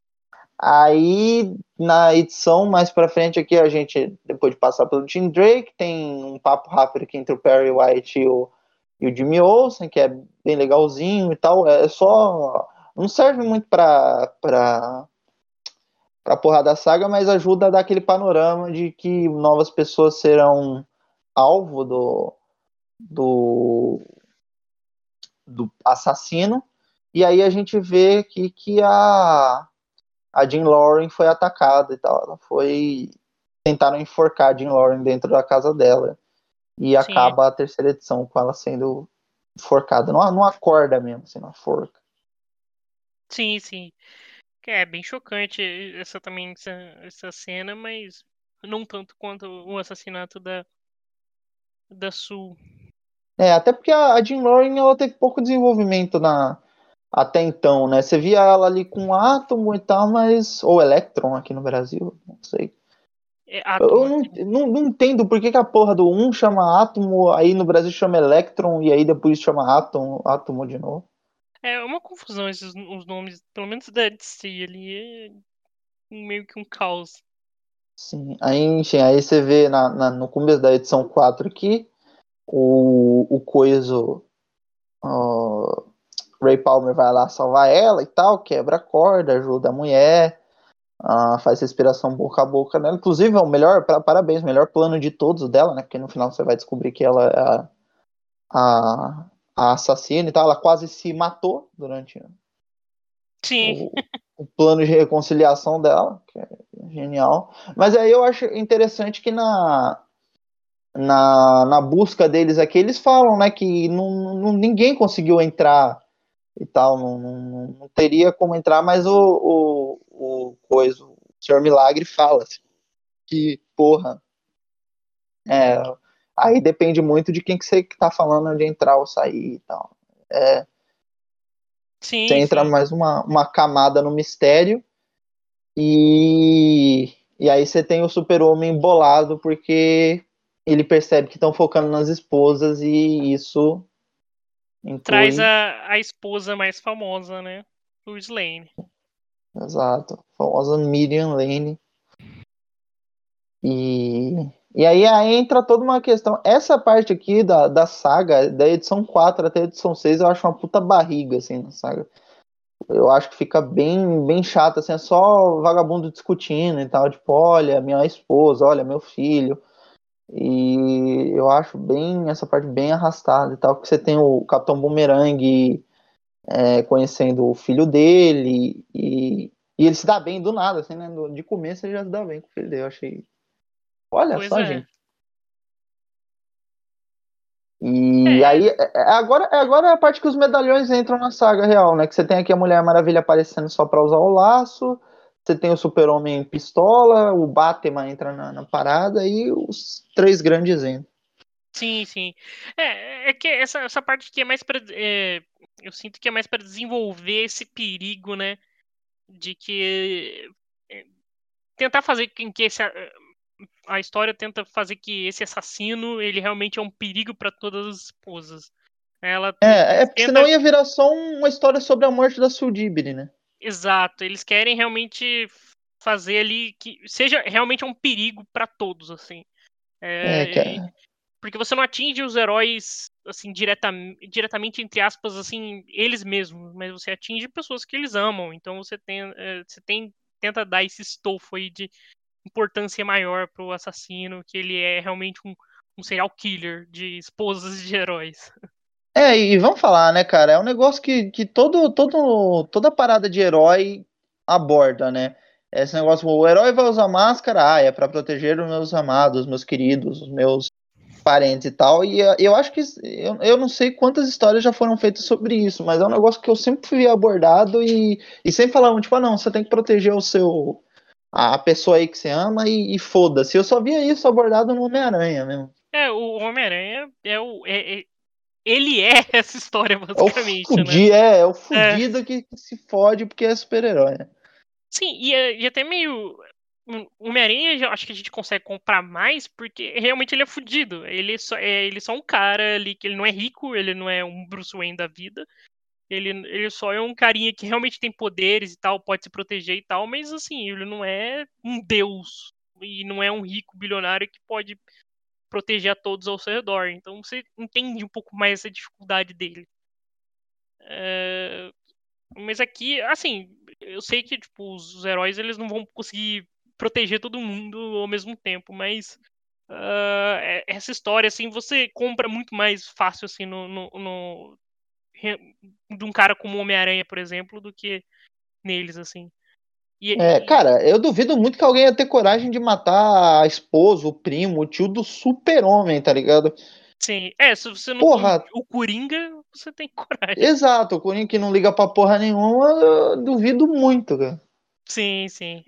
A: Aí, na edição mais pra frente aqui, a gente, depois de passar pelo Tim Drake, tem um papo rápido aqui entre o Perry White e o, e o Jimmy Olsen, que é bem legalzinho e tal. É só... Não serve muito pra, pra, pra porra da saga, mas ajuda a dar aquele panorama de que novas pessoas serão alvo do, do do assassino, e aí a gente vê aqui que a, a Jean Lauren foi atacada e tal. Ela foi. Tentaram enforcar a Jean Lauren dentro da casa dela. E Sim. acaba a terceira edição com ela sendo enforcada. Não, não acorda mesmo, assim, na forca.
B: Sim, sim. É bem chocante essa também essa, essa cena, mas não tanto quanto o assassinato da, da Sul.
A: É, até porque a, Jean Loring ela teve pouco desenvolvimento na até então, né? Você via ela ali com Átomo e tal, mas ou Electron aqui no Brasil, não sei. É, eu não, não, não, entendo por que, que, a porra do 1 chama Átomo, aí no Brasil chama Electron e aí depois chama Átomo, Átomo de novo.
B: É uma confusão esses os nomes, pelo menos da DC ali, é meio que um caos.
A: Sim, aí, enfim, aí você vê na, na, no começo da edição 4 aqui, o, o coiso. Uh, Ray Palmer vai lá salvar ela e tal, quebra a corda, ajuda a mulher, uh, faz respiração boca a boca nela. Inclusive, é o melhor, pra, parabéns, o melhor plano de todos dela, né? Porque no final você vai descobrir que ela é a, a, a assassina e tal. Ela quase se matou durante
B: Sim.
A: O, o plano de reconciliação dela, que é genial. Mas aí eu acho interessante que na, na, na busca deles aqui, eles falam, né, que não, não ninguém conseguiu entrar e tal, não, não, não, teria como entrar, mas o, o, o coisa, o Senhor Milagre fala assim, que, porra, é, aí depende muito de quem que você tá falando de entrar ou sair e tal. É,
B: sim,
A: você entra
B: sim.
A: mais uma, uma camada no mistério e, e aí você tem o super-homem bolado porque ele percebe que estão focando nas esposas e isso
B: inclui... traz a, a esposa mais famosa, né? Louis Lane.
A: Exato, a famosa Miriam Lane. E, e aí, aí entra toda uma questão. Essa parte aqui da, da saga, da edição 4 até a edição 6, eu acho uma puta barriga, assim, na saga. Eu acho que fica bem, bem chato, assim, é só vagabundo discutindo e tal, tipo, olha, minha esposa, olha, meu filho. E eu acho bem essa parte bem arrastada e tal, porque você tem o Capitão Boomerang é, conhecendo o filho dele e, e, ele se dá bem do nada, assim, né? De começo ele já se dá bem com o filho dele, eu achei. Olha pois só, é. gente. E é. aí, é, é, agora, agora é a parte que os medalhões entram na saga real, né? Que você tem aqui a Mulher Maravilha aparecendo só pra usar o laço, você tem o Super-Homem pistola, o Batman entra na, na, parada e os três grandes entram.
B: Sim, sim. É, é que essa, essa parte aqui é mais para é, eu sinto que é mais para desenvolver esse perigo, né? De que é, tentar fazer com que esse a história tenta fazer que esse assassino ele realmente é um perigo para todas as esposas. Ela
A: é, é porque tenta... senão ia virar só uma história sobre a morte da Sudibri, né?
B: Exato, eles querem realmente fazer ali que seja realmente um perigo para todos, assim. É, é, porque você não atinge os heróis assim direta, diretamente entre aspas assim eles mesmos, mas você atinge pessoas que eles amam. Então você tem é, você tem tenta dar esse estofo aí de importância maior pro assassino, que ele é realmente um, um serial killer de esposas de heróis.
A: É, e vamos falar, né, cara? É um negócio que, que todo, todo, toda parada de herói aborda, né? Esse negócio, o herói vai usar máscara, ah, é para proteger os meus amados, meus queridos, os meus parentes e tal. E eh, eu acho que eu, eu não sei quantas histórias já foram feitas sobre isso, mas é um negócio que eu sempre fui abordado e, e sempre falavam, tipo, ah, não, você tem que proteger o seu a pessoa aí que você ama e, e foda-se. Eu só via isso abordado no Homem-Aranha mesmo.
B: É, o Homem-Aranha é o. É, é, ele é essa história, basicamente.
A: É o, fudi,
B: né?
A: é, é o fudido é. Que, se fode porque é super-herói. Né?
B: Sim, e, e até meio. Homem-Aranha, acho que a gente consegue comprar mais porque realmente ele é fudido. Ele só é, ele só um cara ali que ele não é rico, ele não é um Bruce Wayne da vida. Ele, ele só é um carinha que realmente tem poderes e tal, pode se proteger e tal, mas assim, ele não é um deus e não é um rico bilionário que pode proteger a todos ao seu redor. Então você entende um pouco mais essa dificuldade dele. É... Mas aqui, assim, eu sei que tipo, os heróis eles não vão conseguir proteger todo mundo ao mesmo tempo, mas uh, essa história assim você compra muito mais fácil assim no, no, no de um cara como Homem-Aranha, por exemplo, do que neles assim.
A: E, é, cara, eu duvido muito que alguém ia ter coragem de matar a esposa, o primo, o tio do super-homem, tá ligado?
B: Sim, é, se você não
A: porra,
B: o Coringa, você tem coragem.
A: Exato, o Coringa que não liga pra porra nenhuma, eu duvido muito, cara.
B: Sim, sim.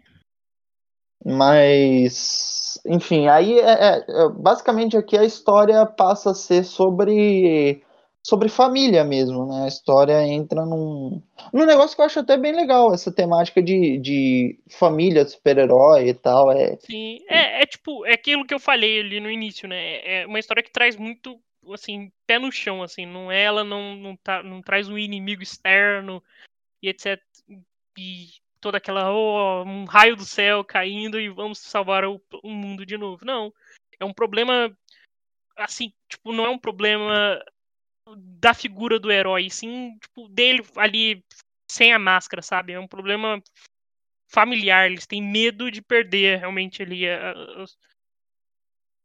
A: Mas, enfim, aí é, é, é basicamente aqui a história passa a ser sobre sobre família mesmo, né? A história entra num, num negócio que eu acho até bem legal, essa temática de, de família, super-herói e tal. É...
B: Sim, é, é tipo, é aquilo que eu falei ali no início, né? É uma história que traz muito, assim, pé no chão, assim, não é, ela não, não, tá, não traz um inimigo externo e etc. E toda aquela, oh, um raio do céu caindo e vamos salvar o, o mundo de novo. Não, é um problema, assim, tipo, não é um problema da figura do herói, sim, tipo, dele ali sem a máscara, sabe? É um problema familiar, eles têm medo de perder realmente ali.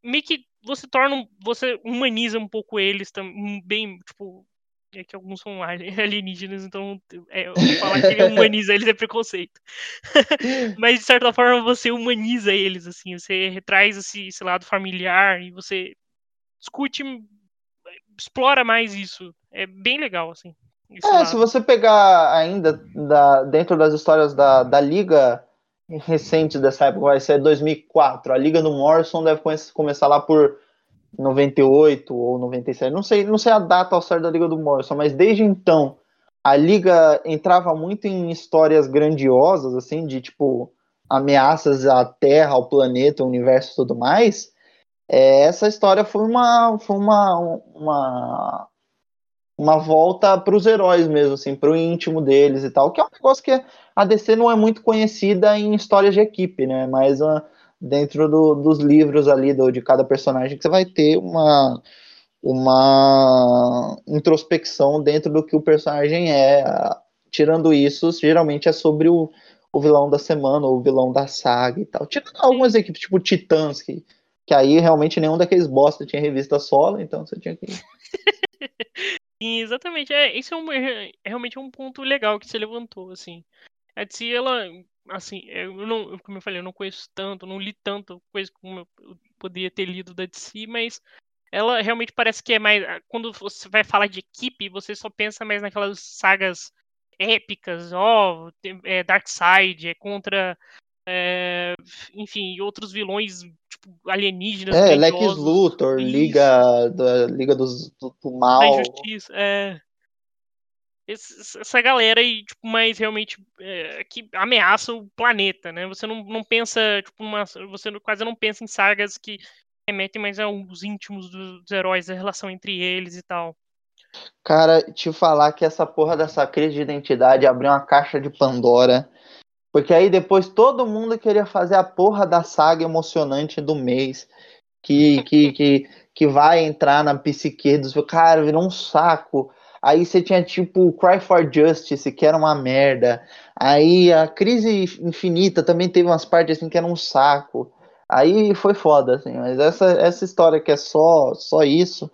B: Meio que você torna, você humaniza um pouco eles também, bem, tipo, é que alguns são alienígenas, então é, falar que ele humaniza eles é preconceito. Mas de certa forma você humaniza eles, assim, você traz esse, esse lado familiar e você discute explora mais isso. É bem legal, assim.
A: É, se você pegar ainda da, dentro das histórias da, da Liga recente dessa época, vai ser 2004. A Liga do Morrison deve começar lá por 98 ou 97. Não sei, não sei a data ao certo da Liga do Morrison, mas desde então a Liga entrava muito em histórias grandiosas, assim, de tipo ameaças à Terra, ao planeta, ao universo e tudo mais. É, essa história foi uma, foi uma, uma, uma volta para os heróis mesmo, assim, para o íntimo deles e tal, que é um negócio que a DC não é muito conhecida em histórias de equipe, né? Mas uh, dentro do, dos livros ali do, de cada personagem que você vai ter uma uma introspecção dentro do que o personagem é. Tirando isso, geralmente é sobre o, o vilão da semana, ou o vilão da saga e tal. Tirando algumas equipes, tipo Titãs, que que aí realmente nenhum daqueles bosta tinha revista solo, então você tinha que.
B: Exatamente. É, esse é, um, é, realmente um ponto legal que você levantou, assim. A DC, ela, assim, eu não, como eu falei, eu não conheço tanto, não li tanto coisa como eu poderia ter lido da DC, mas ela realmente parece que é mais. Quando você vai falar de equipe, você só pensa mais naquelas sagas épicas, ó, oh, é Darkseid, é contra é, enfim, outros vilões tipo, alienígenas.
A: É, Lex Luthor, Liga, da, Liga dos, do, do Mal. Da
B: Injustiça, é. Essa galera aí, tipo, mais realmente é, que ameaça o planeta, né? Você não, não pensa, tipo, uma, você quase não pensa em sagas que remetem mais aos íntimos dos heróis, a relação entre eles e tal.
A: Cara, te falar que essa porra dessa crise de identidade abriu uma caixa de Pandora porque aí depois todo mundo queria fazer a porra da saga emocionante do mês. Que, que, que, que vai entrar na psique dos cara, virou um saco. Aí você tinha tipo Cry for Justice, que era uma merda. Aí a Crise Infinita também teve umas partes assim que era um saco. Aí foi foda, assim, mas essa, essa história que é só, só isso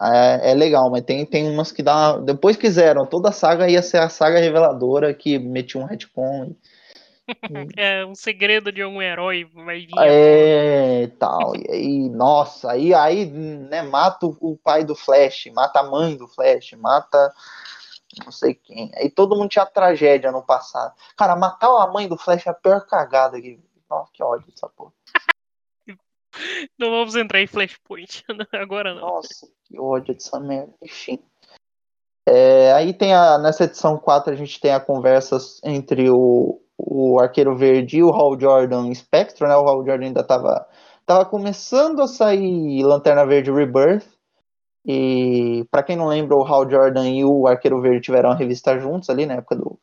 A: é, é legal, mas tem, tem umas que dá. Depois quiseram, toda a saga ia ser a saga reveladora que metia um retcon.
B: É um segredo de um herói vai vir.
A: É, tal. E aí, nossa, aí, aí né, mata o pai do Flash, mata a mãe do Flash, mata não sei quem. Aí todo mundo tinha tragédia no passado. Cara, matar a mãe do Flash é a pior cagada que. Nossa, que ódio dessa porra.
B: Não vamos entrar em Flashpoint agora não.
A: Nossa, que ódio dessa merda. Enfim. É, aí tem a, nessa edição 4 a gente tem a conversa entre o, o Arqueiro Verde e o Hal Jordan Spectro, né? O Hal Jordan ainda tava, tava começando a sair Lanterna Verde Rebirth. E para quem não lembra, o Hal Jordan e o Arqueiro Verde tiveram a revista juntos ali na época do,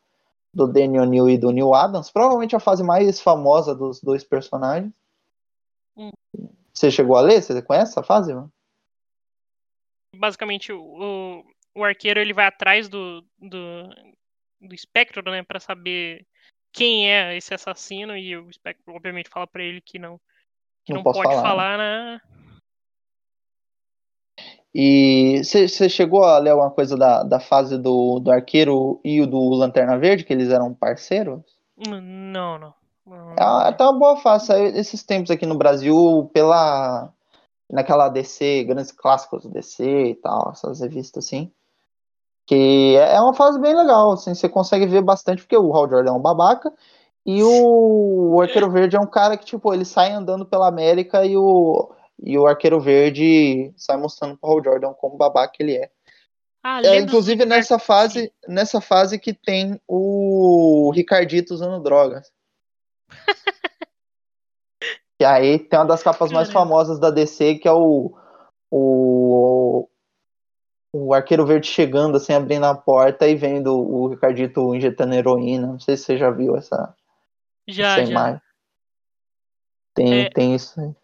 A: do Daniel New e do Neil Adams. Provavelmente a fase mais famosa dos dois personagens. Hum. Você chegou a ler? Você conhece essa fase, mano?
B: Basicamente, o, o arqueiro ele vai atrás do, do, do espectro, né, para saber quem é esse assassino e o espectro obviamente fala para ele que não que não, não pode falar, falar né?
A: E você chegou a ler alguma coisa da, da fase do, do arqueiro e o do Lanterna Verde, que eles eram parceiros?
B: Não, não.
A: É, uma, é uma boa fase. Esses tempos aqui no Brasil, pela. Naquela DC, grandes clássicos do DC e tal, essas revistas assim. Que é, é uma fase bem legal, assim, você consegue ver bastante, porque o Hal Jordan é um babaca, e o, o Arqueiro Verde é um cara que, tipo, ele sai andando pela América e o, e o Arqueiro Verde sai mostrando pro Hal Jordan como babaca ele é. Ah, é inclusive nessa fase, nessa fase que tem o Ricardito usando drogas. e aí tem uma das capas mais famosas da DC, que é o, o, o Arqueiro Verde chegando, assim, abrindo a porta e vendo o Ricardito injetando heroína. Não sei se você já viu essa,
B: já, essa já. imagem.
A: Tem, é, tem isso aí.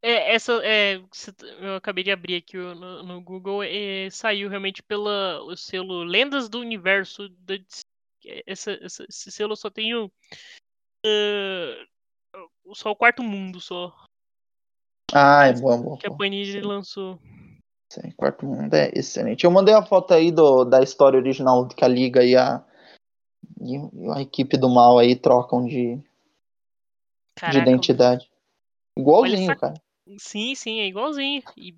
B: É, essa, é, eu acabei de abrir aqui no, no Google e saiu realmente pela o selo Lendas do Universo. Da, essa, essa, esse selo só tem o, uh, só o quarto mundo só.
A: Ah, é bom, bom.
B: Que a Panini lançou.
A: Sim, quarto mundo é excelente. Eu mandei a foto aí do, da história original que a Liga e a, e a equipe do mal aí trocam de, Caraca, de identidade. Igualzinho, essa... cara.
B: Sim, sim, é igualzinho. E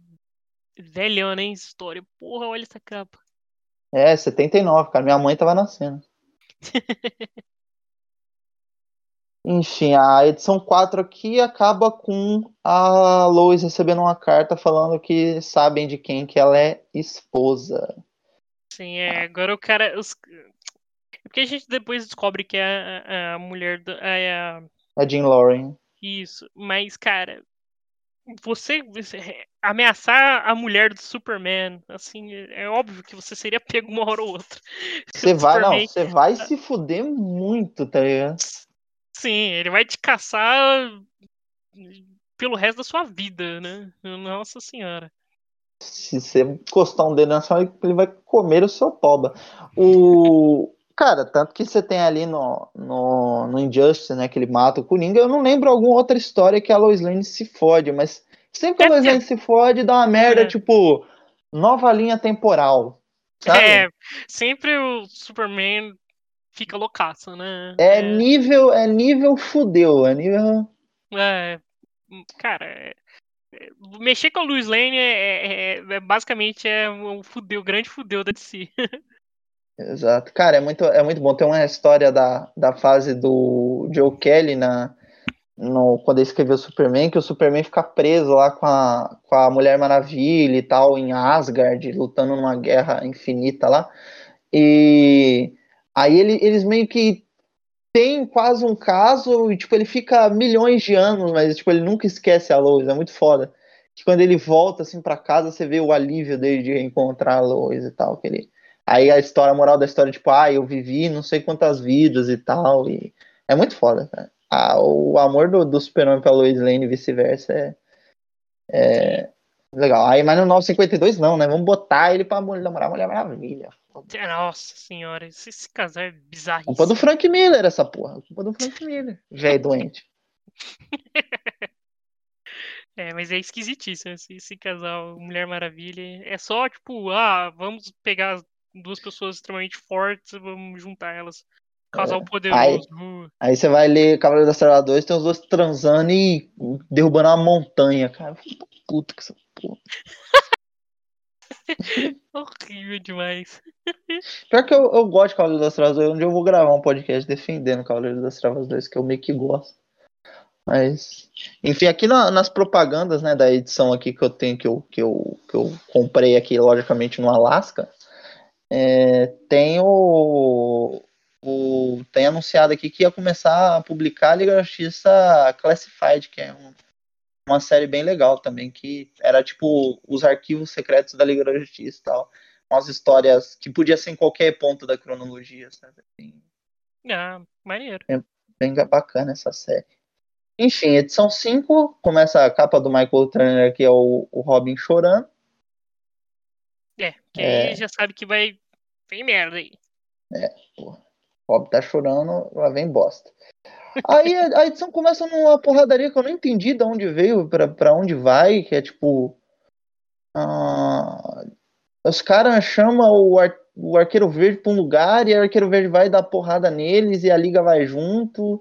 B: velhona, hein? História. Porra, olha essa capa.
A: É, 79, cara. Minha mãe tava nascendo. Enfim, a edição 4 aqui acaba com a Lois recebendo uma carta falando que sabem de quem que ela é esposa.
B: Sim, é, agora o cara. Os... É porque a gente depois descobre que é a, a mulher do. É a...
A: a Jean Lauren.
B: Isso, mas, cara, você, você, ameaçar a mulher do Superman, assim, é óbvio que você seria pego uma hora ou outra.
A: Você vai, não, você vai se fuder muito, tá ligado?
B: Sim, ele vai te caçar pelo resto da sua vida, né? Nossa senhora.
A: Se você encostar um dedo na sua, ele vai comer o seu toba. O. Cara, tanto que você tem ali no, no, no Injustice, né, que ele mata o Coringa, eu não lembro alguma outra história que a Lois Lane se fode, mas sempre que a Lois Lane se fode, dá uma merda, é. tipo, nova linha temporal. Sabe? É,
B: sempre o Superman fica loucaço, né?
A: É, é, nível, é nível fudeu, é nível.
B: É, cara, é, é, mexer com a Luiz Lane é, é, é, basicamente é um fudeu, grande fudeu da DC.
A: Exato. Cara, é muito, é muito bom. Tem uma história da, da fase do Joe Kelly na, no, quando ele escreveu o Superman, que o Superman fica preso lá com a, com a Mulher Maravilha e tal, em Asgard, lutando numa guerra infinita lá. E Aí ele, eles meio que tem quase um caso e, tipo, ele fica milhões de anos, mas, tipo, ele nunca esquece a Lois, é muito foda. Que quando ele volta, assim, para casa, você vê o alívio dele de reencontrar a Lois e tal, que ele... Aí a história, a moral da história, tipo, ah, eu vivi não sei quantas vidas e tal, e é muito foda, cara. Ah, o amor do, do Superman pra Lois Lane e vice-versa é, é, Legal. Aí, mas no 952 não, né? Vamos botar ele pra namorar a Mulher Maravilha.
B: Nossa senhora, esse, esse casal é bizarro.
A: Culpa do Frank Miller, essa porra. Culpa do Frank Miller. Velho doente.
B: É, mas é esquisitíssimo esse, esse, casal Mulher Maravilha. É só, tipo, ah, vamos pegar duas pessoas extremamente fortes e vamos juntar elas. Casal é. poderoso.
A: Aí, aí, você vai ler Cavaleiro das Trevas 2, tem os dois transando e derrubando uma montanha, cara. Puta que essa porra.
B: Horrível demais.
A: Pior que eu, eu gosto de Cavaleiro das Trevas 2, onde eu vou gravar um podcast defendendo Cavaleiro das Trevas 2, que eu meio que gosto. Mas, enfim, aqui na, nas propagandas né, da edição aqui que eu tenho, que eu, que eu, que eu comprei aqui, logicamente, no Alasca, é, tem o, o, tem anunciado aqui que ia começar a publicar a Liga da Justiça Classified, que é um, uma série bem legal também, que era tipo os arquivos secretos da Liga da Justiça e tal. Umas histórias que podia ser em qualquer ponto da cronologia, sabe? Assim,
B: ah, maneiro.
A: É bem bacana essa série. Enfim, edição 5, começa a capa do Michael Turner, que é o, o Robin chorando.
B: É, que é... aí já sabe que vai. Vem merda aí.
A: É, porra. O Robin tá chorando, lá vem bosta. Aí a, a, edição começa numa porradaria que eu não entendi de onde veio, pra, onde vai, que é tipo. Ah, os caras chamam o, ar, o Arqueiro Verde pra um lugar e o Arqueiro Verde vai dar porrada neles e a Liga vai junto.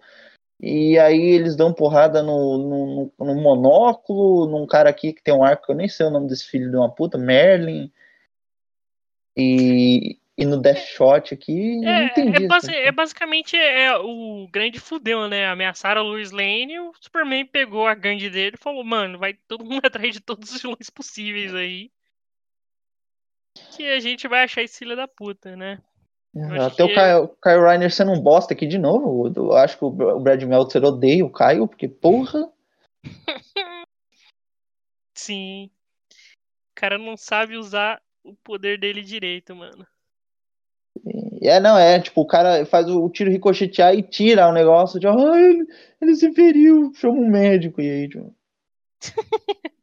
A: E aí eles dão porrada no, no, no, monóculo, num cara aqui que tem um arco, eu nem sei o nome desse filho de uma puta, Merlin. E, e no Death Shot aqui, é, entendi.
B: É, base, é, basicamente é o grande fudeu, né? Ameaçaram a Lois Lane e o Superman pegou a gangue dele e falou, mano, vai todo mundo atrás de todos os vilões possíveis aí. Que a gente vai achar esse filho da puta, né?
A: Até que... o Kyle, Kyle Reiner sendo um bosta aqui de novo. Eu acho que o Brad Meltzer odeia o Kyle, porque porra.
B: Sim. O cara não sabe usar o poder dele direito, mano.
A: É, não, é, tipo, o cara faz o tiro ricochetear e tira o negócio de, ah, ele, ele se feriu, chama um médico, e aí, tipo,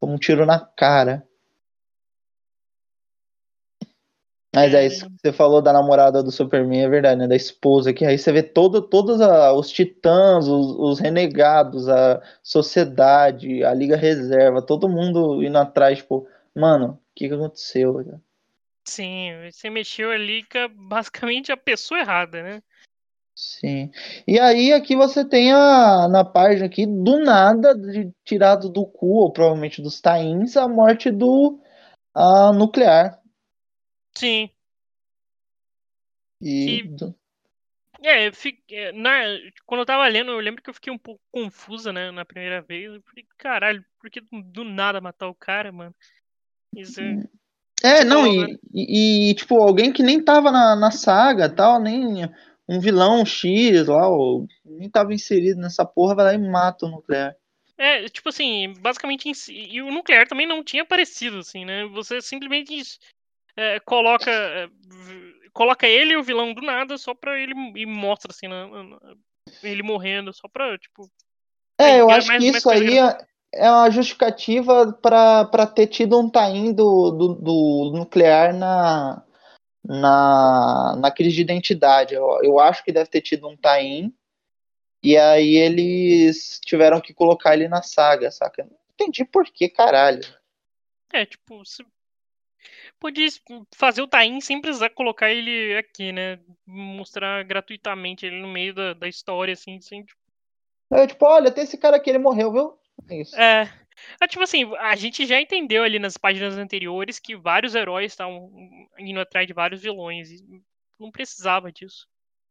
A: como um tiro na cara. Mas é isso que você falou da namorada do Superman, é verdade, né? Da esposa, que aí você vê todo, todos a, os titãs, os, os, renegados, a sociedade, a Liga Reserva, todo mundo indo atrás, tipo, mano, o que, que aconteceu?
B: Sim, você mexeu ali com basicamente a pessoa errada, né?
A: Sim. E aí aqui você tem a na página aqui, do nada, de, tirado do cu, ou provavelmente dos tains, a morte do a nuclear.
B: Sim.
A: E.
B: É, eu fiquei, é, na, quando eu tava lendo, eu lembro que eu fiquei um pouco confusa, né, na primeira vez. Eu falei, caralho, por que do nada matar o cara, mano? Isso
A: é, é não, falou, e, né? e, e, tipo, alguém que nem tava na, na saga tal, nem um vilão X lá, ou, nem tava inserido nessa porra, vai lá e mata o nuclear.
B: É, tipo assim, basicamente, e o nuclear também não tinha aparecido, assim, né? Você simplesmente é, coloca é, coloca ele e o vilão do nada só pra ele e mostra assim na, na, ele morrendo só pra tipo
A: é eu acho mais, que isso aí é, é uma justificativa para ter tido um tain do, do, do, nuclear na, na, na crise de identidade. Eu, eu acho que deve ter tido um tain e aí eles tiveram que colocar ele na saga, saca? Não entendi por que, caralho.
B: É, tipo, se podia fazer o Tain sem precisar colocar ele aqui, né? Mostrar gratuitamente ele no meio da, da história, assim, sem, tipo...
A: É, tipo, olha, tem esse cara aqui, ele morreu, viu?
B: É isso. É. é. Tipo assim, a gente já entendeu ali nas páginas anteriores que vários heróis estavam indo atrás de vários vilões. não precisava disso.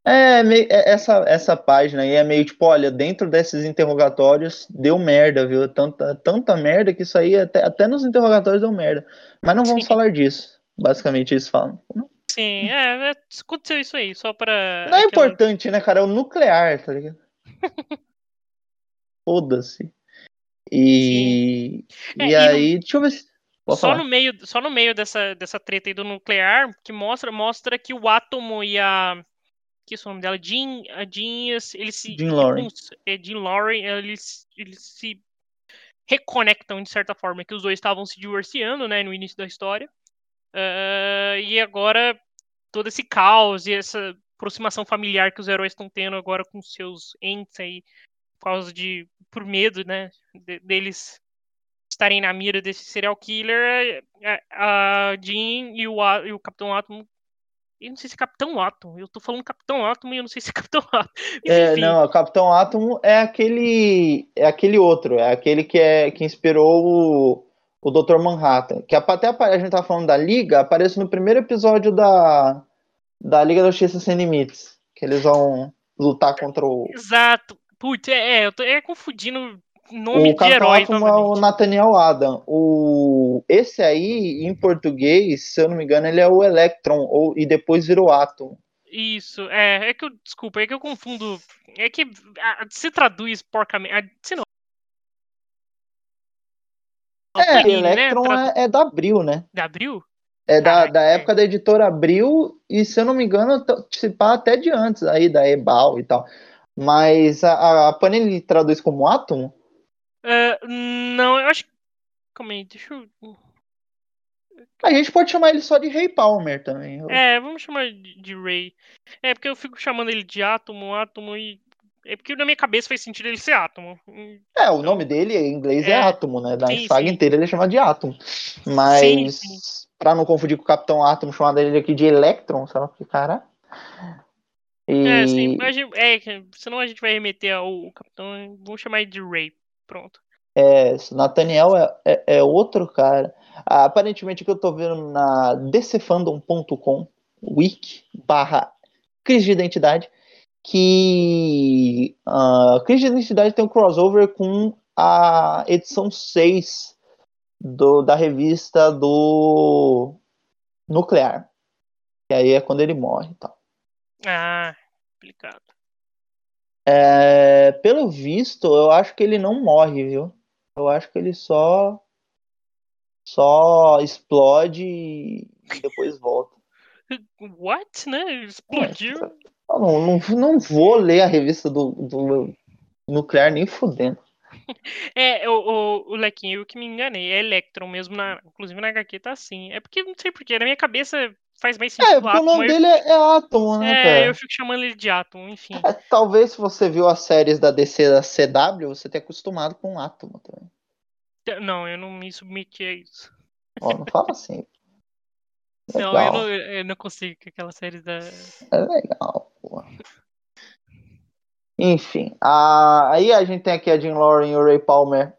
A: É, é, essa, essa página aí é meio tipo, olha, dentro desses interrogatórios deu merda, viu? Tanta, tanta merda que isso aí até, até nos interrogatórios deu merda. Mas não vamos Sim. falar disso. Basicamente eles falam.
B: Sim, é, é aconteceu isso aí, só pra.
A: Não é importante, né, cara? É o nuclear, tá ligado? Foda-se. E. É, e aí, no... deixa eu ver se.
B: só no, meio, só no meio dessa, dessa treta aí do nuclear, que mostra, mostra que o átomo e a que é o nome dela, Jean, a Jean, ele se
A: Jean Lauren.
B: É Jean Lauren, eles, eles se reconectam de certa forma que os dois estavam se divorciando, né, no início da história. Uh, e agora todo esse caos e essa aproximação familiar que os heróis estão tendo agora com seus entes aí, por causa de por medo, né, de, deles estarem na mira desse serial killer, a, a Jean e o, e o Capitão Átomo eu não sei se é Capitão Átomo. Eu tô falando Capitão Átomo e eu não sei se é Capitão Átomo.
A: É, não, o Capitão Átomo é aquele. É aquele outro. É aquele que, é, que inspirou o, o Dr. Manhattan. Que até a gente tá falando da Liga, aparece no primeiro episódio da, da Liga da Justiça Sem Limites. Que eles vão lutar contra o.
B: Exato. Putz, é, é eu tô é, confundindo nome
A: o
B: de herói.
A: é o Nathaniel Adam. O... Esse aí, em português, se eu não me engano, ele é o Electron, ou... e depois virou Atom.
B: Isso, é, é que eu, desculpa, é que eu confundo, é que a, se traduz porcamente, se não...
A: É, Panini, Electron né? é, é da Abril, né?
B: Da Abril?
A: É da, da época da editora Abril, e se eu não me engano, se pá até de antes, aí da Ebal e tal. Mas a, a Panini traduz como átomo?
B: Uh, não, eu acho. Calma aí, deixa eu.
A: A gente pode chamar ele só de Ray Palmer também.
B: É, vamos chamar de Ray. É, porque eu fico chamando ele de Átomo, Átomo e. É porque na minha cabeça faz sentido ele ser Átomo.
A: É, o nome dele em inglês é, é Átomo, né? Da sim, saga sim. inteira ele é chamado de Átomo. Mas, sim, sim. pra não confundir com o Capitão Átomo, chamado ele aqui de Electron, sei lá, que cara.
B: E... É, sim, mas, é, senão a gente vai remeter ao Capitão. Vamos chamar ele de Ray. Pronto.
A: É, Nathaniel é, é, é, outro cara. Ah, aparentemente, o que eu tô vendo na dcfandom.com, wiki, barra crise de identidade, que uh, crise de identidade tem um crossover com a edição 6 do, da revista do Nuclear. E aí é quando ele morre e tal.
B: Ah, complicado.
A: É, pelo visto, eu acho que ele não morre, viu? Eu acho que ele só só explode e depois volta.
B: What, né? Explodiu. É,
A: não, não, não vou ler a revista do, do Nuclear nem fudendo.
B: É, o, o, o Lequinho, eu que me enganei, é Electron mesmo, na, inclusive na HQ tá assim. É porque, não sei porquê, na minha cabeça faz mais
A: sentido. É, o nome dele é, é Atom, né,
B: é,
A: cara?
B: eu fico chamando ele de Atom, enfim.
A: É, talvez se você viu as séries da DC da CW, você tenha acostumado com Atom também.
B: Não, eu não me submeti a isso.
A: Ó, não fala assim.
B: Legal. Não, eu não, eu não consigo com aquela série da.
A: É legal, pô. Enfim, a... aí a gente tem aqui a Jim Lauren e o Ray Palmer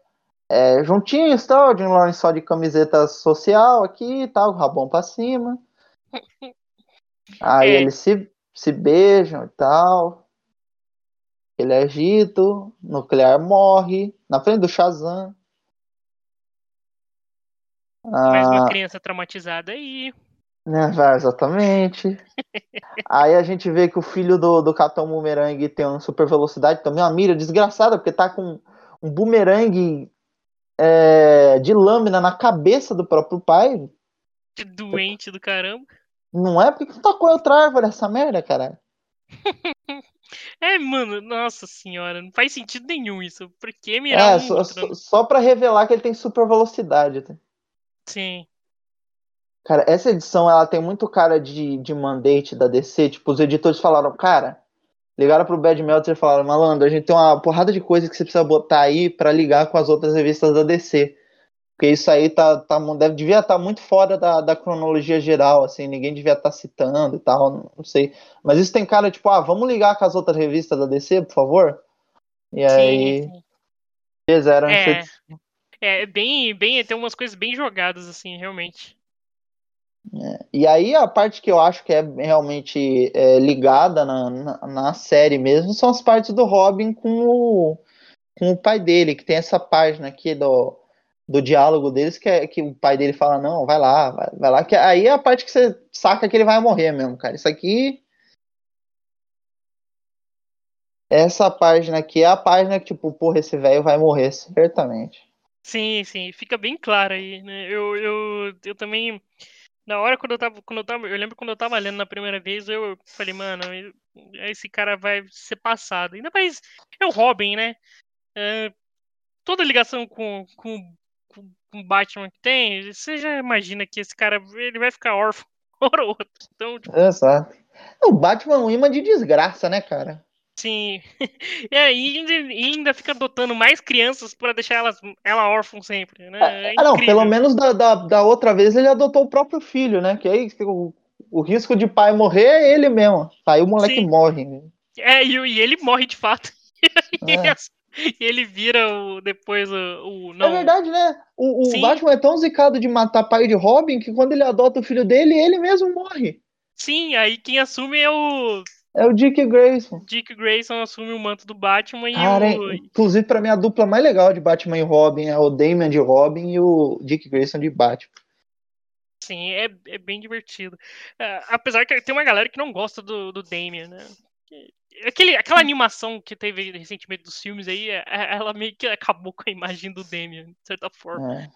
A: é, juntinhos, tal. O Jim Lauren só de camiseta social aqui, tal, rabão pra cima. Aí é. eles se, se beijam e tal. Ele é agito, nuclear morre, na frente do Shazam.
B: Mais uma ah, criança traumatizada aí.
A: Né, exatamente. aí a gente vê que o filho do, do Capitão Boomerang tem uma super velocidade também, uma mira desgraçada, porque tá com um boomerang é, de lâmina na cabeça do próprio pai.
B: Doente do caramba.
A: Não é? Por que tu tacou outra árvore essa merda, caralho?
B: é, mano, nossa senhora, não faz sentido nenhum isso. Por que mirar
A: é, um só, só, só pra revelar que ele tem super velocidade. Tá?
B: Sim.
A: Cara, essa edição ela tem muito cara de, de mandate da DC. Tipo, os editores falaram, cara, ligaram pro Bad Meltzer e falaram, malandro, a gente tem uma porrada de coisa que você precisa botar aí para ligar com as outras revistas da DC. Porque isso aí tá, tá, deve, devia estar tá muito fora da, da cronologia geral, assim, ninguém devia estar tá citando e tal, não sei. Mas isso tem cara, tipo, ah, vamos ligar com as outras revistas da DC, por favor? E aí. Sim. Fizeram
B: é, é, bem, bem, tem umas coisas bem jogadas, assim, realmente.
A: É. E aí a parte que eu acho que é realmente é, ligada na, na, na, série mesmo são as partes do Robin com o, com o pai dele, que tem essa página aqui do do diálogo deles, que é que o pai dele fala, não, vai lá, vai, vai lá, que aí é a parte que você saca que ele vai morrer mesmo, cara. Isso aqui. Essa página aqui é a página que, tipo, porra, esse velho vai morrer, certamente.
B: Sim, sim, fica bem claro aí, né? Eu, eu, eu também. Na hora quando eu tava. Quando eu tava. Eu lembro quando eu tava lendo na primeira vez, eu falei, mano, esse cara vai ser passado. Ainda mais. É o Robin, né? É, toda ligação com, com, com o Batman que tem, você já imagina que esse cara ele vai ficar órfão hora ou outra. Então, tipo,
A: Exato. O Batman é um imã de desgraça, né, cara?
B: sim. E aí ainda, e ainda fica adotando mais crianças pra deixar elas, ela órfã sempre, né? É
A: Ah, não, pelo menos da, da, da outra vez ele adotou o próprio filho, né? Que aí o, o risco de pai morrer é ele mesmo. Aí o moleque
B: Sim.
A: morre. né?
B: É, e, e ele morre de fato.
A: É.
B: E ele vira o, depois o, o-
A: É
B: não,
A: verdade, né? O, o
B: Sim.
A: Batman é tão zicado de matar pai de Robin que quando ele adota o filho dele, ele mesmo morre.
B: Sim, aí quem assume é o
A: É o Dick Grayson.
B: Dick Grayson assume o manto do Batman
A: Cara,
B: e o
A: inclusive pra mim a dupla mais legal de Batman e Robin é o Damian de Robin e o Dick Grayson de Batman.
B: sim, é, é bem divertido. É, apesar que tem uma galera que não gosta do, do Damian, né? Aquele, aquela animação que teve recentemente dos filmes aí, é- é- ela meio que acabou com a imagem do Damian, de certa forma.
A: É.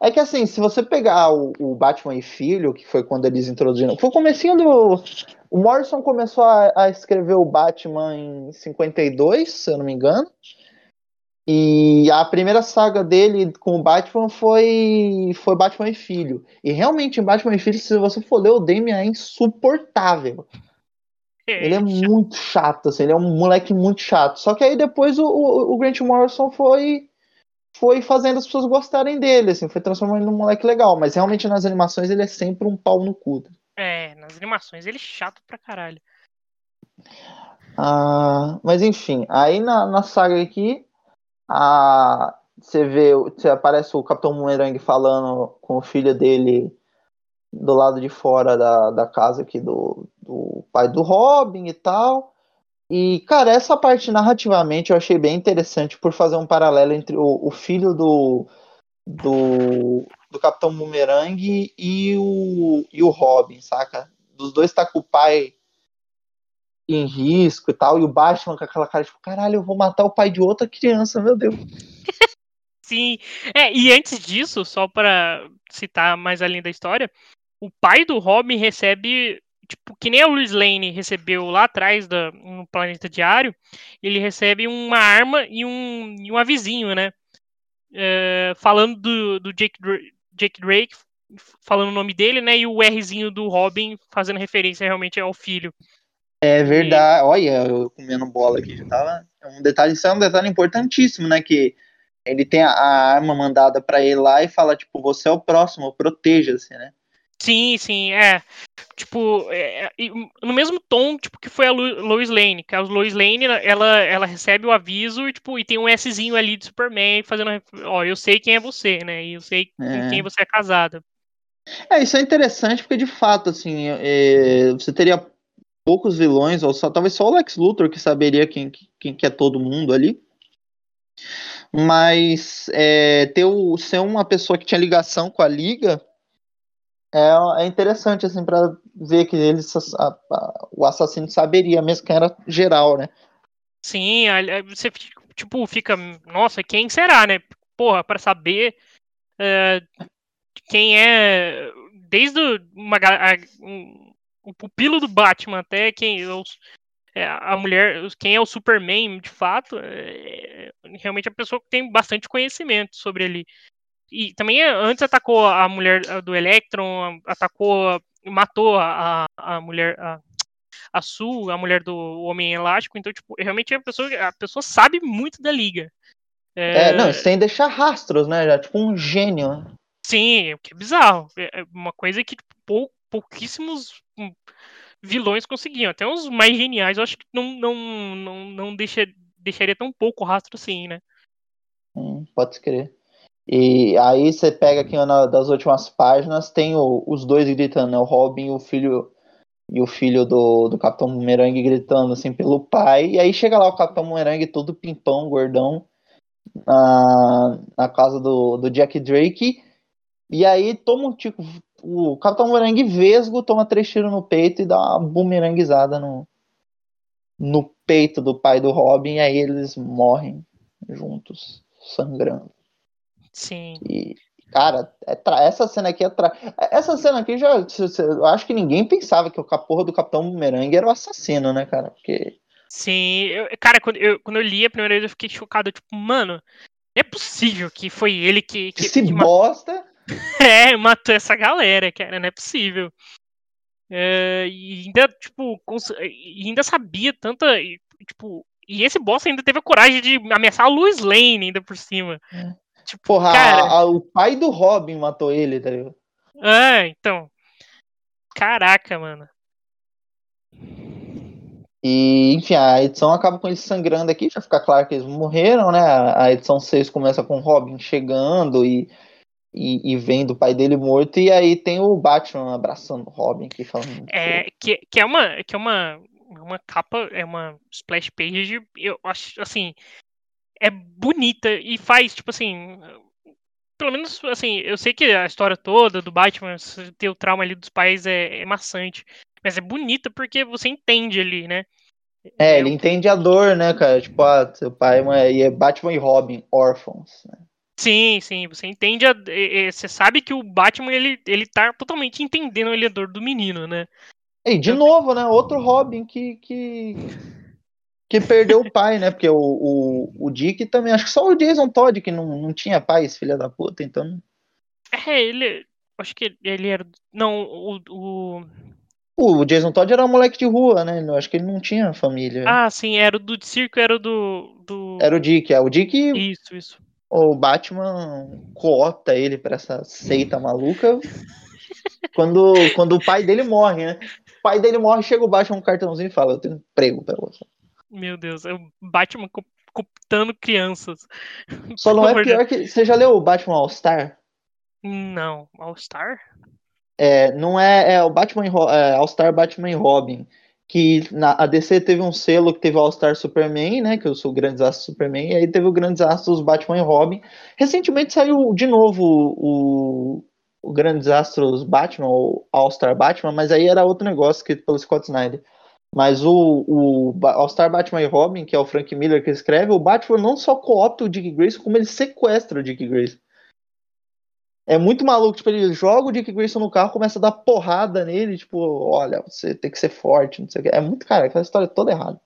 A: É que assim, se você pegar o, o Batman e Filho, que foi quando eles introduziram. Foi o comecinho do. O Morrison começou a, a escrever o Batman em 52, se eu não me engano. E a primeira saga dele com o Batman foi, foi Batman e Filho. E realmente, em Batman e Filho, se você for ler, o Damian é insuportável. Ele é muito chato, assim, ele é um moleque muito chato. Só que aí depois o, o, o Grant Morrison foi foi fazendo as pessoas gostarem dele, assim, foi transformando ele num moleque legal. Mas realmente nas animações ele é sempre um pau no cu.
B: É, nas animações ele é chato pra caralho.
A: Ah, mas enfim, aí na, na saga aqui, a, você vê, você aparece o Capitão Boomerang falando com o filho dele do lado de fora da, da casa aqui do, do pai do Robin e tal. E, cara, essa parte narrativamente eu achei bem interessante por fazer um paralelo entre o, o filho do, do, do Capitão Boomerang e o, e o Robin, saca? Dos dois tá com o pai em risco e tal, e o Batman com aquela cara tipo, caralho, eu vou matar o pai de outra criança, meu Deus.
B: Sim, é, e antes disso, só pra citar mais além da história, o pai do Robin recebe, tipo, que nem a Lois Lane recebeu lá atrás da, no Planeta Diário, ele recebe uma arma e um, e um avizinho, né? É, falando do, do Jake, Dra- Jake Drake, falando o nome dele, né? E o Rzinho do Robin fazendo referência realmente ao filho.
A: É verdade. Olha, eu comendo bola aqui tava. É um detalhe, isso é um detalhe importantíssimo, né? Que ele tem a, arma mandada pra ele lá e fala, tipo, você é o próximo, proteja-se, né?
B: Sim, sim, é. Tipo, é, é, no mesmo tom, tipo, que foi a Lois Lane, que a Lois Lane, ela, ela recebe o aviso e, tipo, e tem um Szinho ali de Superman fazendo, ó, eu sei quem é você, né, e eu sei com
A: É.
B: quem você é casada.
A: É, isso é interessante porque, de fato, assim, é, você teria poucos vilões, ou só, talvez só o Lex Luthor que saberia quem, quem que é todo mundo ali. Mas é, ter o, ser uma pessoa que tinha ligação com a Liga é, é interessante, assim, para ver que eles, a- a- o assassino saberia mesmo quem era geral, né?
B: Sim, você, tipo, fica, nossa, quem será, né? Porra, pra saber é, quem é, desde uma, a- um- o pupilo do Batman até quem os- é, a mulher, quem é o Superman, de fato, é, realmente a pessoa que tem bastante conhecimento sobre ele. E também é, antes atacou a mulher ah, do Electron, atacou, matou a, a mulher, a, a Sue, a mulher do Homem Elástico, então, tipo, realmente a pessoa, a pessoa sabe muito da liga.
A: É, não, sem deixar rastros, né? Já, tipo um gênio. né?
B: Sim, o que é bizarro. É é uma coisa que tipo, pou- pouquíssimos hum, vilões conseguiam. Até os mais geniais, eu acho que não, não, não, não deixa, deixaria tão pouco rastro assim, né?
A: Hum, pode crer. E aí você pega aqui na, das últimas páginas, tem o- os dois gritando, né? O Robin e o filho e o filho do, do Capitão Boomerang gritando assim pelo pai. E aí chega lá o Capitão Boomerang todo pimpão, gordão, na, na casa do, do Jack Drake. E aí toma um tipo. O Capitão Boomerang vesgo toma três tiros no peito e dá uma boomerangizada no, no peito do pai do Robin. E aí eles morrem juntos, sangrando.
B: Sim.
A: E, cara, é tra- essa cena aqui é tra... Essa cena aqui já. Eu acho que ninguém pensava que o caporra do Capitão Boomerang era o assassino, né, cara? Porque.
B: Sim, eu- cara, quando eu, quando eu li a primeira vez eu fiquei chocado, tipo, mano, é possível que foi ele que. que
A: Esse
B: que
A: bosta.
B: É, matou essa galera, cara, não é possível. É, e ainda, tipo, cons- e ainda sabia tanta. e, Tipo, e esse boss ainda teve a coragem de ameaçar a Lois Lane ainda por cima.
A: É.
B: Tipo,
A: Porra,
B: cara.
A: a- a- o pai do Robin matou ele, tá ligado?
B: Ah, então. Caraca, mano.
A: E, enfim, a edição acaba com eles sangrando aqui, já fica claro que eles morreram, né? A edição 6 começa com o Robin chegando e, e, e vendo o pai dele morto, e aí tem o Batman abraçando o Robin aqui, falando.
B: É, que, que é uma. Que é uma. Uma capa, é uma splash page, eu acho assim. É bonita e faz, tipo assim. Pelo menos, assim, eu sei que a história toda do Batman, ter o trauma ali dos pais é, é maçante. Mas é bonita porque você entende ali, né?
A: É, ele
B: o-
A: entende a dor, né, cara? Tipo, ah, seu pai é, e é Batman e Robin, órfãos. né?
B: Sim, sim, você entende. A, e- e você sabe que o Batman ele, ele tá totalmente entendendo a dor do menino, né?
A: E de novo, né? Outro Robin que, que, que perdeu o pai, né? Porque o, o, o Dick também, acho que só o Jason Todd que não, não tinha pai, esse filho da puta, então.
B: É, ele. Acho que ele era. Não, o. o
A: O Jason Todd era um moleque de rua, né? Eu acho que ele não tinha família.
B: ah, sim, era o do circo, era o do. do...
A: Era o Dick, é. O Dick,
B: Isso, isso.
A: o Batman coopta ele pra essa seita maluca quando, quando o pai dele morre, né? O pai dele morre, chega o Batman com um cartãozinho e fala: Eu tenho emprego pra você.
B: Meu Deus, é o Batman co- cooptando crianças.
A: Só não é pior que. Você já leu o Batman All-Star?
B: Não, All-Star?
A: É, não é, é o Batman é, All-Star Batman e Robin. Que na, a DC teve um selo que teve o All-Star Superman, né? Que eu sou o Grande Astro Superman, e aí teve o Grandes Astros Batman e Robin. Recentemente saiu de novo o, o Grandes Astros Batman, o All-Star Batman, mas aí era outro negócio escrito pelo Scott Snyder. Mas o, o All-Star Batman e Robin, que é o Frank Miller que escreve, o Batman não só coopta o Dick Grayson, como ele sequestra o Dick Grayson. É muito maluco, tipo, ele joga o Dick Grayson no carro, começa a dar porrada nele, tipo, olha, você tem que ser forte, não sei o que. É muito, cara, aquela história é toda errada.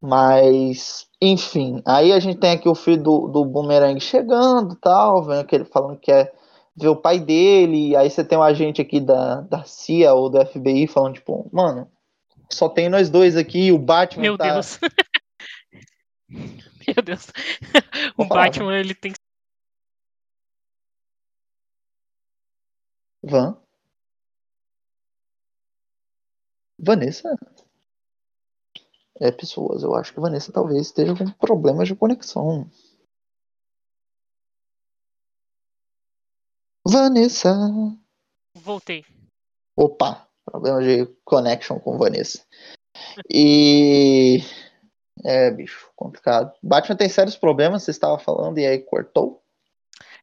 A: Mas, enfim, aí a gente tem aqui o filho do, do Boomerang chegando tal, vendo que ele falando que quer ver o pai dele, aí você tem um agente aqui da, da CIA ou do FBI falando, tipo, mano, só tem nós dois aqui, o Batman
B: Meu
A: tá...
B: Deus. Meu Deus. O
A: falar,
B: Batman, ele tem que.
A: Van? Vanessa? É, pessoas, eu acho que Vanessa talvez esteja com problemas de conexão. Vanessa.
B: Voltei.
A: Opa, problema de connection com Vanessa. E. É, bicho, complicado. Batman tem sérios problemas, você estava falando, e aí cortou.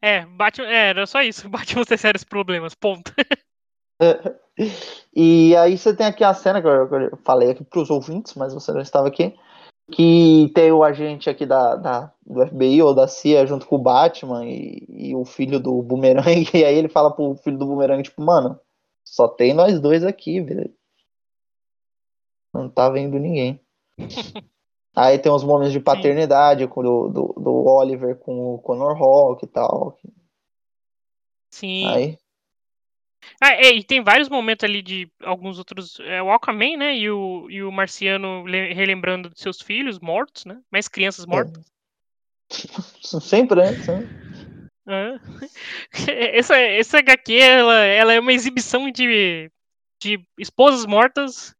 B: É, Batman. É, era só isso. Batman tem sérios problemas. Ponto.
A: E aí você tem aqui a cena que eu, que eu falei aqui para os ouvintes, mas você não estava aqui. Que tem o agente aqui da, da- do FBI ou da CIA junto com o Batman e, e o filho do Boomerang. E aí ele fala pro filho do Boomerang, tipo, mano, só tem nós dois aqui, velho. Não tá vendo ninguém. Aí tem uns momentos de paternidade com o do, do Oliver com o Connor Hawk e tal.
B: Sim.
A: Aí,
B: Ah, é, e tem vários momentos ali de alguns outros. É, o Aquaman, né? E o, e o Marciano le- relembrando de seus filhos mortos, né? Mais crianças mortas.
A: sempre antes, né?
B: É. Essa, essa HQ, ela, ela é uma exibição de, de esposas mortas,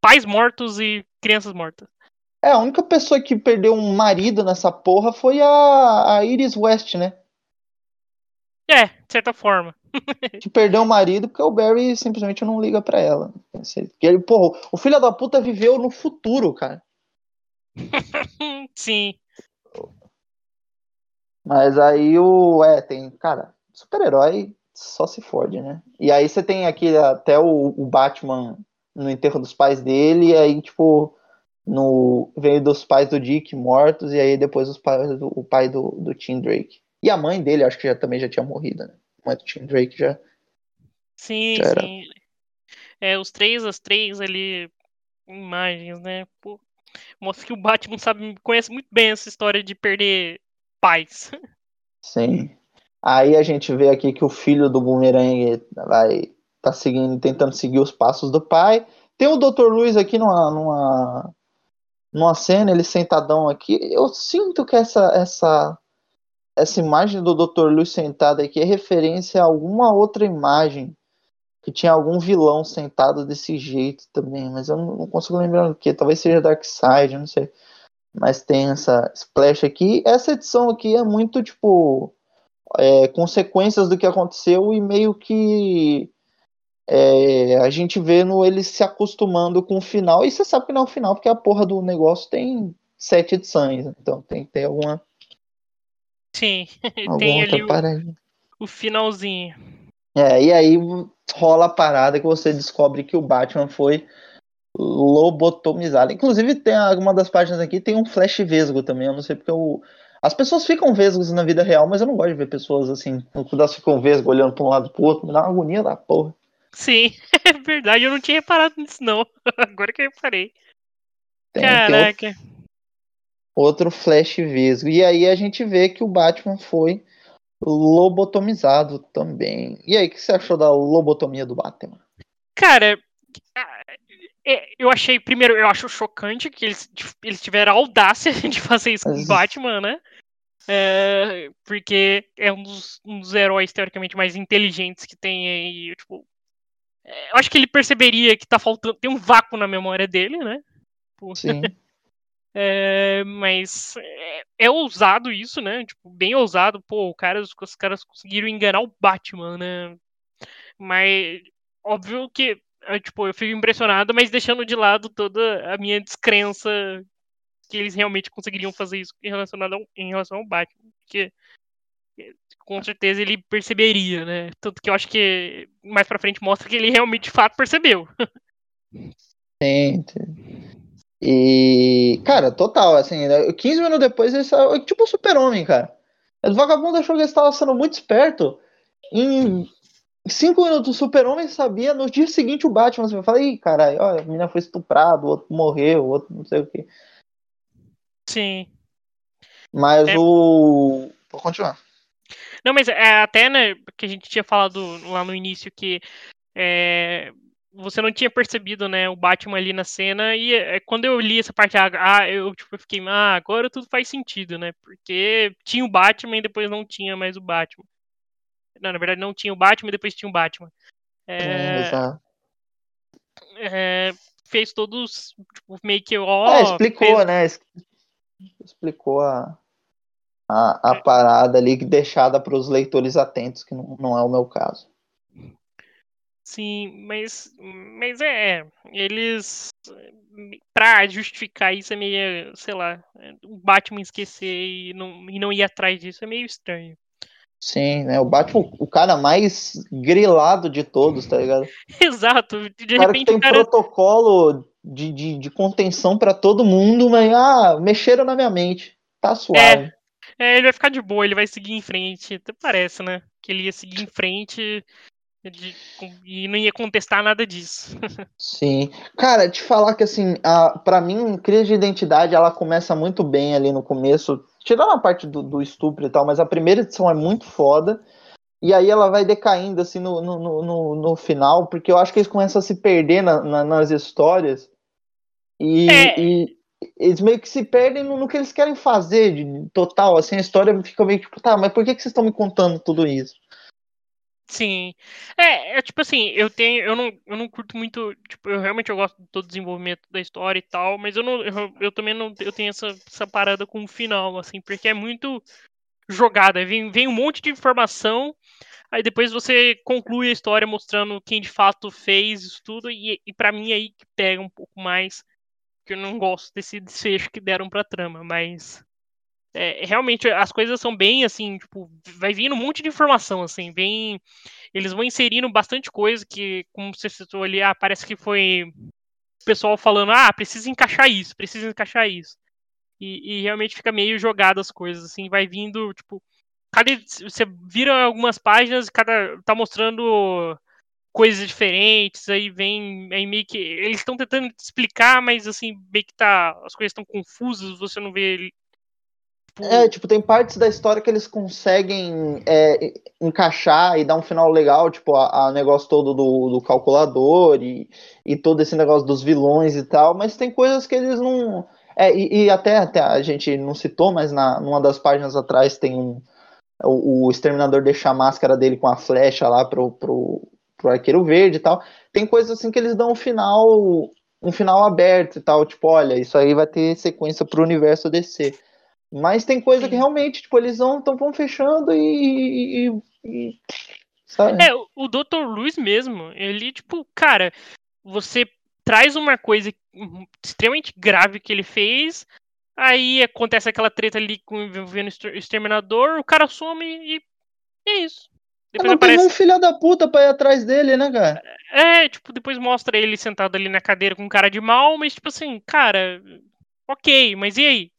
B: pais mortos e crianças mortas.
A: É, a única pessoa que perdeu um marido nessa porra foi a, a Iris West, né?
B: É, de certa forma.
A: Que perdeu o marido porque o Barry simplesmente não liga pra ela. Ele, porra, o filho da puta viveu no futuro, cara.
B: Sim.
A: Mas aí o. É, tem. Cara, super-herói só se fode, né? E aí você tem aqui até o, o Batman no enterro dos pais dele, e aí, tipo, no veio dos pais do Dick mortos, e aí depois os pais do, o pai do, do Tim Drake. E a mãe dele, acho que já, também já tinha morrido, né? Mãe do Tim Drake já.
B: Sim,
A: Já era.
B: sim. É, os três, as três ali, imagens, né? Pô. mostra que o Batman sabe, conhece muito bem essa história de perder pais.
A: Sim. Aí a gente vê aqui que o filho do Boomerang vai tá seguindo, tentando seguir os passos do pai. Tem o Dr. Luiz aqui numa, numa, numa cena, ele sentadão aqui. Eu sinto que essa essa essa imagem do Dr. Luiz sentado aqui é referência a alguma outra imagem que tinha algum vilão sentado desse jeito também, mas eu não consigo lembrar o que. Talvez seja Darkseid, não sei. Mas tem essa splash aqui. Essa edição aqui é muito tipo é, consequências do que aconteceu e meio que é, a gente vê ele se acostumando com o final. E você sabe que não é o final, porque a porra do negócio tem sete edições. Então tem que ter alguma.
B: Sim, tem ali o, o, finalzinho.
A: É, e aí rola a parada que você descobre que o Batman foi lobotomizado. Inclusive, tem alguma das páginas aqui tem um flash vesgo também. Eu não sei porque o. As pessoas ficam vesgos na vida real, mas eu não gosto de ver pessoas assim, elas ficam vesgo olhando para um lado pro outro, me dá uma agonia da porra.
B: Sim, é verdade, eu não tinha reparado nisso não. Agora que eu reparei. Tem, Caraca.
A: Tem outro, outro flash vesgo. E aí a gente vê que o Batman foi lobotomizado também. E aí, o que você achou da lobotomia do Batman?
B: Cara, é, eu achei, primeiro, eu acho chocante que eles, eles tiveram a audácia de fazer isso com o Batman, né? É, porque é um dos, um dos, heróis teoricamente mais inteligentes que tem aí. Tipo, é, eu acho que ele perceberia que tá faltando. Tem um vácuo na memória dele, né?
A: Sim.
B: É, mas é, é, ousado isso, né? Tipo, bem ousado. Pô, cara, os, os caras conseguiram enganar o Batman, né? Mas óbvio que é, tipo, eu fico impressionado, mas deixando de lado toda a minha descrença que eles realmente conseguiriam fazer isso em ao, em relação ao Batman. Porque com certeza ele perceberia, né? Tanto que eu acho que mais pra frente mostra que ele realmente de fato percebeu.
A: Sim, e, cara, total, assim, 15 né, minutos depois ele saiu, tipo o super-homem, cara. O vagabundo achou que ele estava sendo muito esperto. Em 5 minutos o super-homem sabia, no dia seguinte o Batman, você fala, ih, caralho, a menina foi estuprada, o outro morreu, o outro não sei o que.
B: Sim.
A: Mas é... o. Vou continuar.
B: Não, mas é até, né, que a gente tinha falado lá no início que é, você não tinha percebido, né, o Batman ali na cena, e é, quando eu li essa parte, ah, eu tipo, fiquei, ah, agora tudo faz sentido, né, porque tinha o Batman e depois não tinha mais o Batman. Não, na verdade não tinha o Batman e depois tinha o Batman. É, é, fez todos, tipo, meio que, ó...
A: É, explicou, fez... né, explicou a, a, a é. parada ali deixada para os leitores atentos, que não, não é o meu caso.
B: Sim, mas, mas é, eles pra justificar isso é meio, sei lá, o Batman esquecer e não, e não ir atrás disso é meio estranho.
A: Sim, né? O Batman, o cara mais grilado de todos, tá ligado?
B: Exato. De
A: o cara repente, que tem cara... protocolo de, de, de contenção para todo mundo, mas ah, mexeram na minha mente. Tá suave.
B: É, é, ele vai ficar de boa, ele vai seguir em frente. Até parece, né? Que ele ia seguir em frente de, e não ia contestar nada disso.
A: Sim. Cara, te falar que assim, a, pra mim, crise de identidade ela começa muito bem ali no começo, tirando a parte do, do estupro e tal, mas a primeira edição é muito foda. E aí ela vai decaindo assim no, no, no, no final, porque eu acho que eles começam a se perder na, na, nas histórias. E, é. e, eles meio que se perdem no, no, que eles querem fazer de total. Assim, a história fica meio tipo, tá, mas por que, que vocês estão me contando tudo isso?
B: Sim. É, é tipo assim, eu tenho. Eu não, eu não curto muito. Tipo, eu realmente eu gosto de todo desenvolvimento da história e tal, mas eu não. Eu, eu também não eu tenho essa, essa parada com o final, assim, porque é muito jogada. Vem, vem um monte de informação, aí depois você conclui a história mostrando quem de fato fez isso tudo, e, e para mim é aí que pega um pouco mais. Que eu não gosto desse desfecho que deram pra trama, mas. É, realmente as coisas são bem assim, tipo, vai vindo um monte de informação, assim, vem. Eles vão inserindo bastante coisa que, como você citou ali, ah, parece que foi o pessoal falando, ah, precisa encaixar isso, precisa encaixar isso. E, e realmente fica meio jogado as coisas, assim, vai vindo, tipo, cada, você vira algumas páginas, cada tá mostrando coisas diferentes, aí vem, aí meio que eles estão tentando explicar, mas assim, meio que tá, as coisas estão confusas, você não vê
A: Tipo... É, tipo, tem partes da história que eles conseguem é, encaixar e dar um final legal, tipo, a, a negócio todo do, do calculador e, e todo esse negócio dos vilões e tal, mas tem coisas que eles não. É, e, e até, até, a gente não citou, mas na, numa das páginas atrás tem um. O, o exterminador deixa a máscara dele com a flecha lá pro, pro, pro arqueiro verde e tal. Tem coisas assim que eles dão um final um final aberto e tal, tipo, olha, isso aí vai ter sequência pro universo DC. Mas tem coisa Sim. que realmente, tipo, eles vão, tão, vão fechando e. e, e
B: sabe? É, o Dr. Luiz mesmo, ele, tipo, cara, você traz uma coisa extremamente grave que ele fez, aí acontece aquela treta ali com envolvendo o exterminador, o cara some e, e é isso.
A: Depois não aparece... um filho da puta pra ir atrás dele, né, cara?
B: É, tipo, depois mostra ele sentado ali na cadeira com cara de mal, mas, tipo assim, cara, ok, mas e aí?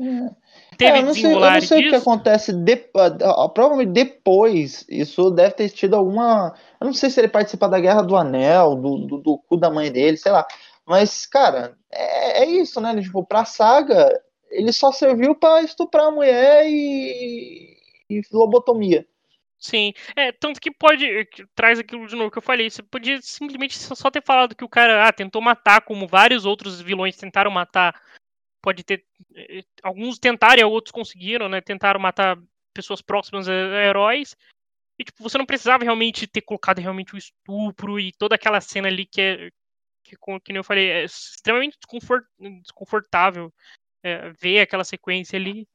A: É. Teve é, eu não sei, eu não sei o que acontece de, provavelmente depois. Isso deve ter tido alguma. Eu não sei se ele participa da Guerra do Anel, do, do, do cu da mãe dele, sei lá. Mas, cara, é, é isso, né? Tipo, pra saga, ele só serviu para estuprar a mulher e, e lobotomia.
B: Sim, é, tanto que pode, que traz aquilo de novo que eu falei, você podia simplesmente só ter falado que o cara ah, tentou matar, como vários outros vilões tentaram matar pode ter. Eh, alguns tentaram e outros conseguiram, né? Tentaram matar pessoas próximas a, heróis. E, tipo, você não precisava realmente ter colocado realmente o estupro e toda aquela cena ali que é. Que, como que eu falei, é extremamente desconfort, desconfortável é, ver aquela sequência ali.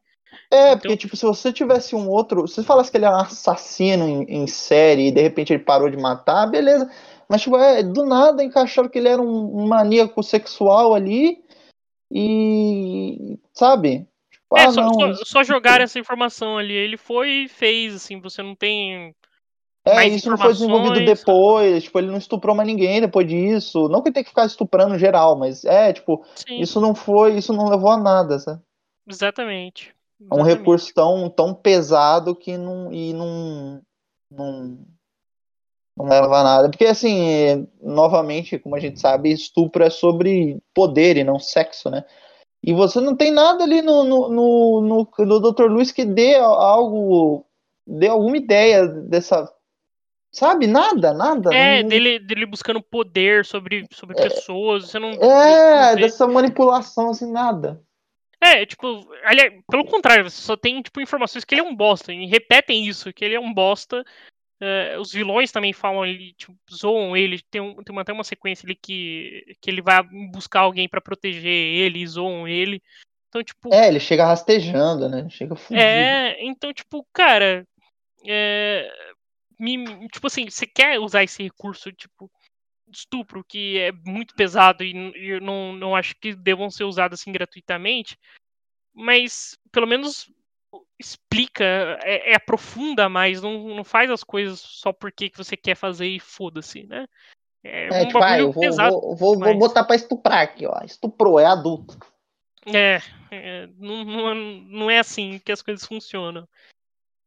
A: É, então... porque, tipo, se você tivesse um outro. Se você falasse que ele era um assassino em, em, série e de repente ele parou de matar, beleza. Mas, tipo, é, do nada encaixaram que ele era um, maníaco sexual ali e sabe?
B: Tipo, é, ah, só, não, só, só jogar essa informação ali. Ele foi e fez, assim, você não tem.
A: É, isso não foi desenvolvido depois, tipo, ele não estuprou mais ninguém depois disso. Não que ele tenha que ficar estuprando geral, mas é, tipo, Sim. isso não foi, isso não levou a nada, sabe?
B: Exatamente.
A: É um recurso tão, tão pesado que não. E não, não não leva a nada. Porque, assim, novamente, como a gente sabe, estupro é sobre poder e não sexo, né? E você não tem nada ali no, no, no, no, no Dr. Luiz que dê algo, dê alguma ideia dessa. Sabe? Nada, nada.
B: É, não... dele, dele buscando poder sobre, sobre é, pessoas. Você não.
A: É, não dessa manipulação, assim, nada.
B: É, tipo, aliás, pelo contrário, você só tem, tipo, informações que ele é um bosta. E repetem isso, que ele é um bosta Uh, os vilões também falam ali, tipo, zoam ele. Tem, um, tem até uma sequência ali que, que ele vai buscar alguém para proteger ele, zoam ele. Então, tipo.
A: É, ele chega rastejando, né? Chega fudido.
B: É, então, tipo, cara. É, me, tipo assim, você quer usar esse recurso, tipo, estupro, que é muito pesado e, e eu não, não acho que devam ser usados assim gratuitamente. Mas, pelo menos explica, é, é, aprofunda mais, não, não faz as coisas só porque que você quer fazer e foda-se, né?
A: É, é um tipo, ah, eu vou, vou, vou, vou, botar pra estuprar aqui, ó. Estuprou, é adulto.
B: É, é não, não, não é assim que as coisas funcionam.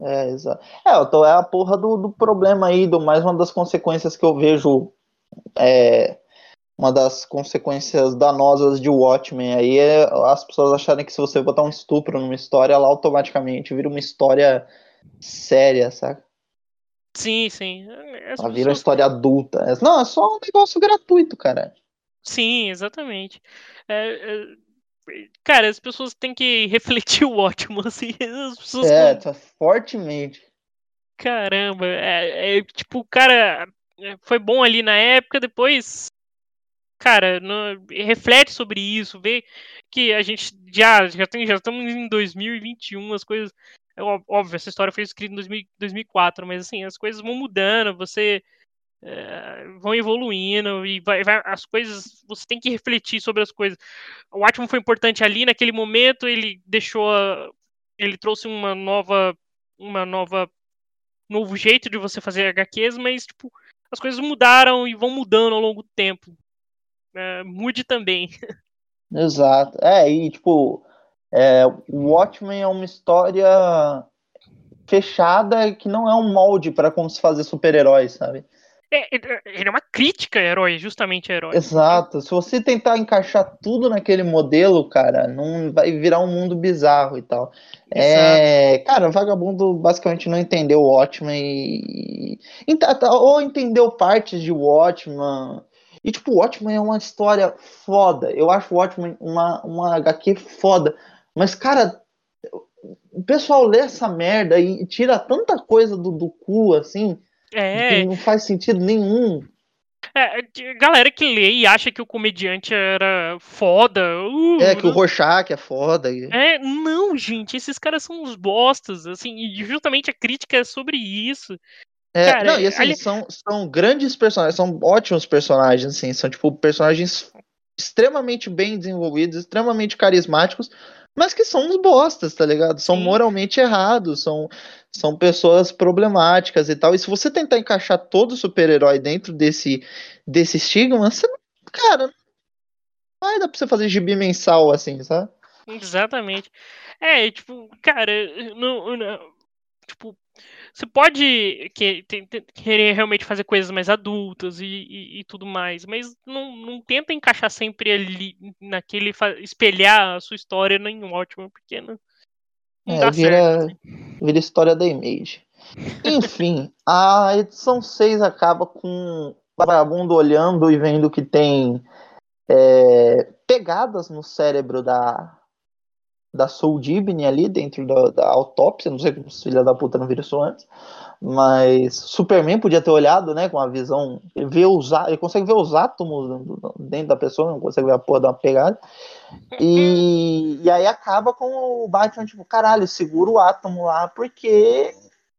A: É, exato. É, tô, é a porra do, do problema aí, do mais uma das consequências que eu vejo é, uma das consequências danosas de Watchmen aí é as pessoas acharem que se você botar um estupro numa história, ela automaticamente vira uma história séria, saca?
B: Sim, sim.
A: As ela vira uma história adulta. Não, é só um negócio gratuito, cara.
B: Sim, exatamente. É, é... Cara, as pessoas têm que refletir o ótimo, assim. As pessoas
A: é, tá fortemente.
B: Caramba, é, é, tipo, cara, foi bom ali na época, depois cara, no, reflete sobre isso, vê que a gente já já, tem, já estamos em 2021, as coisas. É óbvio, essa história foi escrita em 2000, 2004, mas assim, as coisas vão mudando, você. É, vão evoluindo e vai, vai, as coisas você tem que refletir sobre as coisas o Atman foi importante ali naquele momento ele deixou ele trouxe uma nova uma nova novo jeito de você fazer HQs mas tipo as coisas mudaram e vão mudando ao longo do tempo uh, mude também.
A: Exato. É, e tipo, é, o Watchmen é uma história fechada que não é um molde para como se fazer super-heróis, sabe?
B: É, ele é uma crítica herói, justamente herói.
A: Exato. Se você tentar encaixar tudo naquele modelo, cara, não vai virar um mundo bizarro e tal. É, cara, o vagabundo basicamente não entendeu o Watchmen e... ou entendeu partes de Watchmen. E tipo, o Watchmen é uma história foda. Eu acho o Watchmen uma, uma HQ foda. Mas, cara, o pessoal lê essa merda e tira tanta coisa do, do cu, assim,
B: É,
A: não faz sentido nenhum.
B: é, galera que lê e acha que o comediante era foda. uh,
A: É que o Rorschach é foda.
B: É, não, gente, esses caras são uns bostas, assim, e justamente a crítica é sobre isso.
A: É,
B: Cara,
A: não, e assim,
B: ali-
A: são, são grandes personagens, são ótimos personagens, assim, são tipo personagens extremamente bem desenvolvidos, extremamente carismáticos, mas que são uns bostas, tá ligado? São
B: Sim.
A: moralmente errados, são, são pessoas problemáticas e tal. E se você tentar encaixar todo super-herói dentro desse, desse estigma, você, não- cara, não vai dar pra você fazer gibi mensal assim, sabe?
B: Exatamente. É, tipo, cara, não, não- tipo, você pode que- querer realmente fazer coisas mais adultas e, e- e tudo mais, mas não, não tenta encaixar sempre ali naquele espelhar a sua história em um ótimo, porque não, não
A: É,
B: dá certo.
A: vira, vira história da Image. Enfim, a edição 6 acaba com o vagabundo olhando e vendo que tem é, pegadas no cérebro da, da Soul Dibny ali dentro da, da autópsia. Não sei como os filha da puta não viram isso antes. Mas Superman podia ter olhado, né, com a visão. Ele, vê os, ele consegue ver os átomos dentro da pessoa, não consegue ver a porra de uma pegada. E, e aí acaba com o Batman, tipo, caralho, segura o átomo lá, porque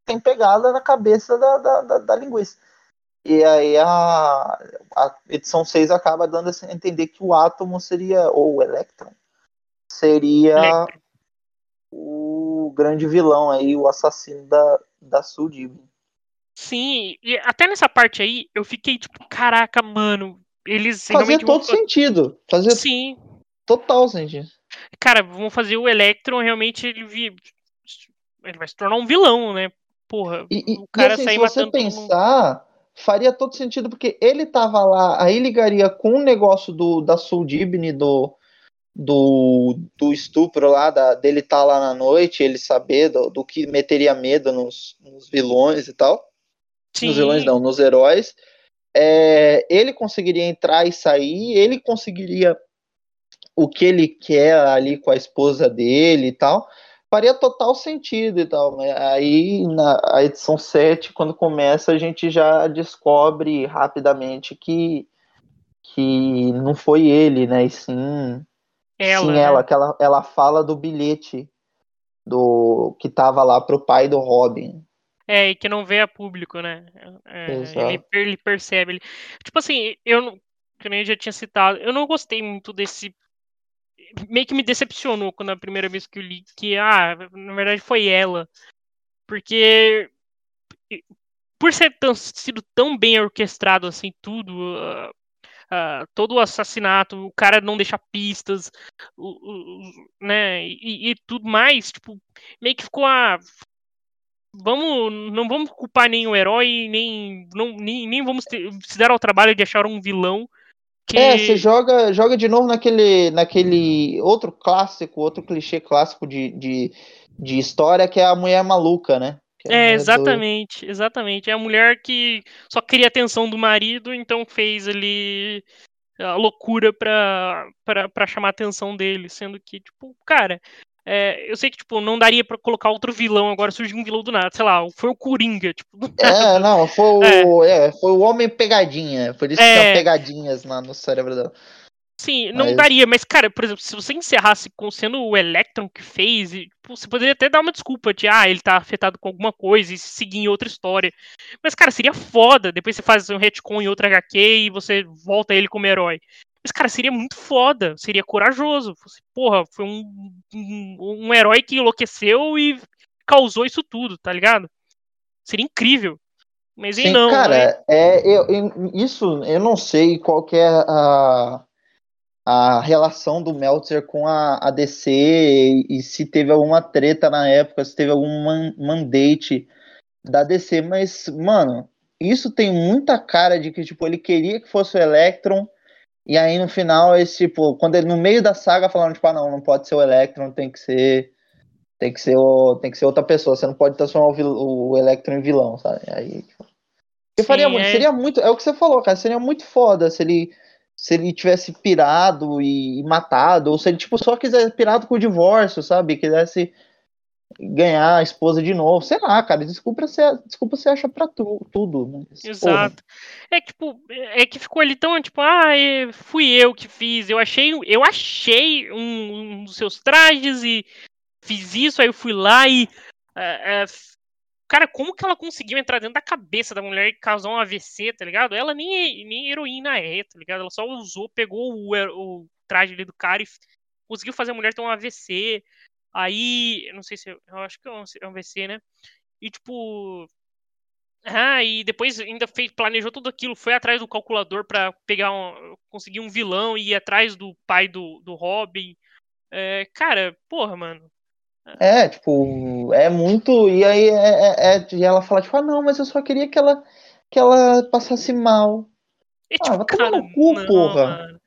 A: tem pegada na cabeça da, da, da, da linguiça. E aí a, a edição 6 acaba dando a entender que o átomo seria, ou o elétron, seria
B: Electro.
A: o grande vilão aí, o assassino da, da Sudib.
B: Sim, e até nessa parte aí eu fiquei tipo, caraca, mano, eles
A: Fazia
B: vão
A: todo
B: fa-
A: sentido. Fazia
B: Sim,
A: total sentido.
B: cara, vão fazer o Electron realmente ele vi- ele vai se tornar um vilão, né? Porra,
A: E,
B: o cara
A: e assim,
B: sair
A: se você
B: matando
A: pensar, faria todo sentido, porque ele tava lá, aí ligaria com o negócio do, da Soul Dibny, do, do, do estupro lá, da, dele estar lá na noite, ele saber do, do que meteria medo nos, nos vilões e tal.
B: Sim,
A: Nos vilões não, nos heróis. É, ele conseguiria entrar e sair, ele conseguiria o que ele quer ali com a esposa dele e tal. Faria total sentido e tal. Mas aí na a edição 7, quando começa, a gente já descobre rapidamente que, que não foi ele, né? E sim
B: ela,
A: sim
B: né?
A: ela, que ela, ela fala do bilhete do que tava lá pro pai do Robin.
B: É, e que não vê a público, né? É, ele,
A: Exato.
B: per- ele percebe. Ele... Tipo assim, eu. Que nem eu já tinha citado, eu não gostei muito desse. Meio que me decepcionou quando a primeira vez que eu li que, ah, na verdade foi ela. Porque. Por ser tão, sido tão bem orquestrado assim, tudo. Ah, ah, todo o assassinato, o cara não deixa pistas, o, o- né? E, e tudo mais, tipo, meio que ficou a vamos não vamos culpar nem o herói nem não, nem, nem vamos ter- se dar ao trabalho de achar um vilão que
A: É, você joga, joga de novo naquele, naquele outro clássico, outro clichê clássico de, de, de história, que é a mulher maluca, né?
B: É
A: mulher do-
B: exatamente exatamente é a mulher que só queria a atenção do marido então fez ali a loucura pra, pra, pra chamar a atenção dele sendo que tipo cara é, eu sei que tipo não daria pra colocar outro vilão agora surgiu um vilão do nada sei lá foi o Coringa tipo do
A: É, não, foi o, é, foi o homem pegadinha. Por isso que
B: É.
A: tinha pegadinhas lá no cérebro dela.
B: Sim, não
A: Mas-
B: daria, mas, cara, por exemplo, se você encerrasse com sendo o Electron que fez, e, você poderia até dar uma desculpa de, ah, ele tá afetado com alguma coisa e seguir em outra história. Mas, cara, seria foda. Depois você faz um retcon em outra HQ e você volta ele como herói. Mas, cara, seria muito foda, seria corajoso. Porra, foi um, um, um herói que enlouqueceu e causou isso tudo, tá ligado? Seria incrível. Mas
A: Sim,
B: não, né?
A: cara, é, eu, eu- isso eu não sei qual que é a, a relação do Meltzer com a, a DC e, e se teve alguma treta na época, se teve algum man- mandate da DC, mas, mano, isso tem muita cara de que, tipo, ele queria que fosse o Electron, e aí no final, esse, tipo, quando ele no meio da saga falaram, tipo, ah, não, não pode ser o Electron, tem que ser. Tem que ser, o, tem que ser outra pessoa, você não pode transformar o, vil, o Electron em vilão, sabe? Aí, tipo, Sim, faria, é... Seria muito. É o que você falou, cara. Seria muito foda se ele. Se ele tivesse pirado e, matado, ou se ele, tipo, só quisesse pirado com o divórcio, sabe? Quisesse ganhar a esposa de novo. Sei lá, cara, desculpa você, desculpa você acha pra tu, tudo. Mas,
B: Exato. É tipo, é que ficou ali tão, tipo, ah, fui eu que fiz. Eu achei, eu achei um, um dos seus trajes e fiz isso, aí eu fui lá e. Uh, uh, cara, como que ela conseguiu entrar dentro da cabeça da mulher e causar um AVC, tá ligado? Ela nem, nem heroína é, tá ligado? Ela só usou, pegou o, o traje ali do cara e conseguiu fazer a mulher ter um AVC. Aí, não sei se. Eu acho que é um é né? E tipo. Ah, e depois ainda fez, planejou tudo aquilo, foi atrás do calculador para pegar um, conseguir um vilão e ir atrás do pai do, do Robin. É, cara, porra, mano.
A: É, tipo, é muito. E aí é, é, é, ela fala, tipo, ah não, mas eu só queria que ela, que ela passasse mal.
B: E, tipo, ah, vai tomar no cu, não, porra. Mano.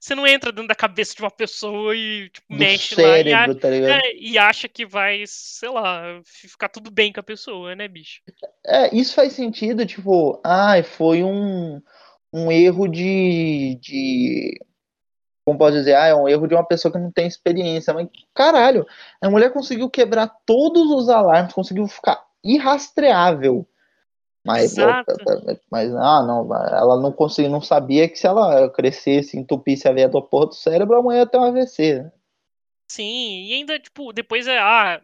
B: Você não entra dentro da cabeça de uma pessoa e tipo, mexe cérebro, lá e, tá é, e, acha que vai, sei lá, ficar tudo bem com a pessoa, né, bicho?
A: É, isso faz sentido, tipo, ai, ah, foi um, um erro de, de. Como pode dizer? Ah, é um erro de uma pessoa que não tem experiência. Mas, caralho, a mulher conseguiu quebrar todos os alarmes, conseguiu ficar irrastreável mas, mas ah, não, ela não conseguia, não sabia que se ela crescesse, entupisse a veia do porra do cérebro, a mulher ia ter um AVC. Né?
B: Sim, e ainda, tipo, depois ah,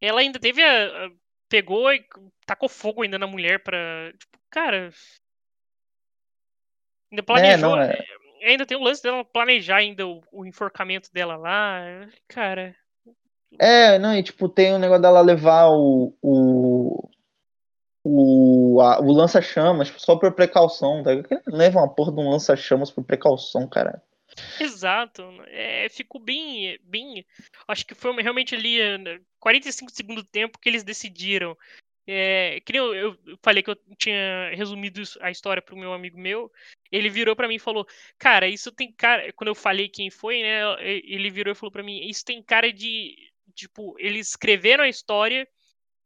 B: ela ainda teve a, pegou e tacou fogo ainda na mulher pra. Tipo, cara. Ainda planejou. É, é... Ainda tem o lance dela planejar ainda o, o enforcamento dela lá. Cara.
A: É, não, e tipo, tem o negócio dela levar o, o, o, o lança-chamas só por precaução, tá? Leva uma porra de um lança-chamas por precaução, cara.
B: Exato. É, ficou bem, bem. Acho que foi realmente ali 45 né, segundos do tempo que eles decidiram. É, que eu, eu, falei que eu tinha resumido a história para o meu amigo meu. Ele virou para mim e falou: Cara, isso tem cara. Quando eu falei quem foi, né? Ele virou e falou para mim: Isso tem cara de. Tipo, eles escreveram a história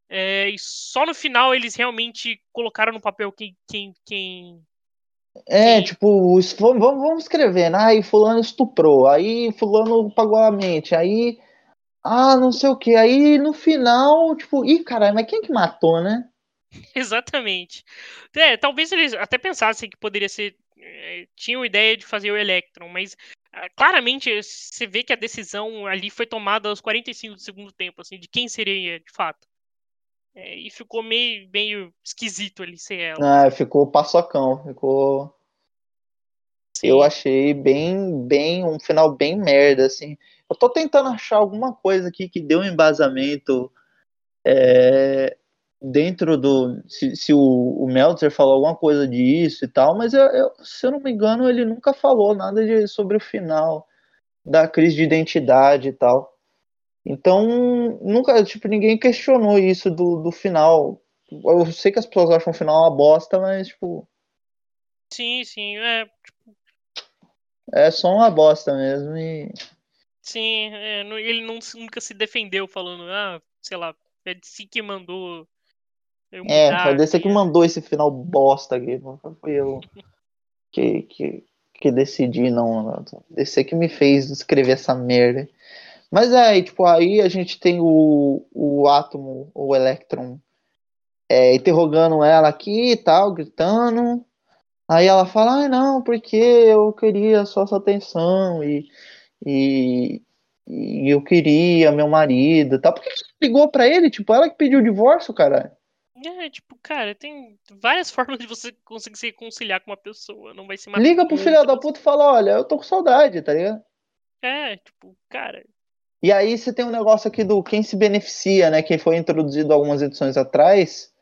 B: é, e só no final eles realmente colocaram no papel quem. quem, quem
A: é, quem... tipo, vamos, vamos escrever, né? Aí fulano estuprou, aí fulano pagou a mente, aí. Ah, não sei o que. Aí no final, tipo, ih, caralho, mas quem que matou, né?
B: Exatamente. É, talvez eles até pensassem que poderia ser. É, tinham ideia de fazer o Electron, mas ah, claramente você vê que a decisão ali foi tomada aos 45 do segundo tempo, assim, de quem seria de fato. É, e ficou meio, meio esquisito ali sem ela.
A: Ah, ficou paçocão, ficou. Sim. Eu achei bem, bem, um final bem merda, assim. Eu tô tentando achar alguma coisa aqui que deu um embasamento é, dentro do. Se, se o, o Meltzer falou alguma coisa disso e tal, mas eu, eu, se eu não me engano, ele nunca falou nada de, sobre o final da crise de identidade e tal. Então, nunca, tipo, ninguém questionou isso do, do final. Eu sei que as pessoas acham o final uma bosta, mas, tipo.
B: Sim, sim, é. Tipo...
A: É só uma bosta mesmo e.
B: Sim, é, ele não, nunca se defendeu falando, ah, sei lá, é de si que mandou.
A: É, foi desse que mandou esse final bosta aqui. Foi eu que, que, que decidi, não. Desse que me fez escrever essa merda. Mas é, tipo, aí a gente tem o, o átomo, o elétron, é, interrogando ela aqui e tal, gritando. Aí ela fala, ah, não, porque eu queria só sua atenção e, e, e eu queria meu marido tal. Por que você ligou pra ele? Tipo, ela que pediu o divórcio, cara.
B: É, tipo, cara, tem várias formas de você conseguir se reconciliar com uma pessoa. Não vai ser
A: mais. Liga pro filho da puta e fala, olha, eu tô com saudade, tá ligado?
B: É, tipo, cara,
A: e aí você tem um negócio aqui do quem se beneficia, né? Que foi introduzido algumas edições atrás,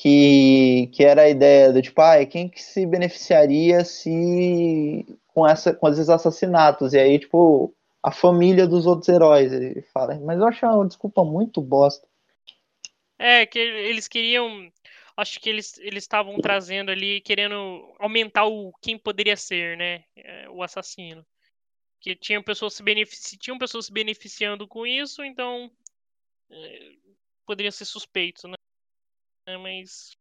A: que, que era a ideia do tipo, ah, quem que se beneficiaria se com, essa, com esses assassinatos? E aí, tipo, a família dos outros heróis. Ele fala, mas eu acho uma desculpa muito bosta.
B: É, que eles queriam. acho que eles estavam trazendo ali, querendo aumentar o quem poderia ser, né? é, O assassino. Que tinham pessoas se benefici... tinham pessoas se beneficiando com isso, então é, poderiam ser suspeitos, né? É, Mas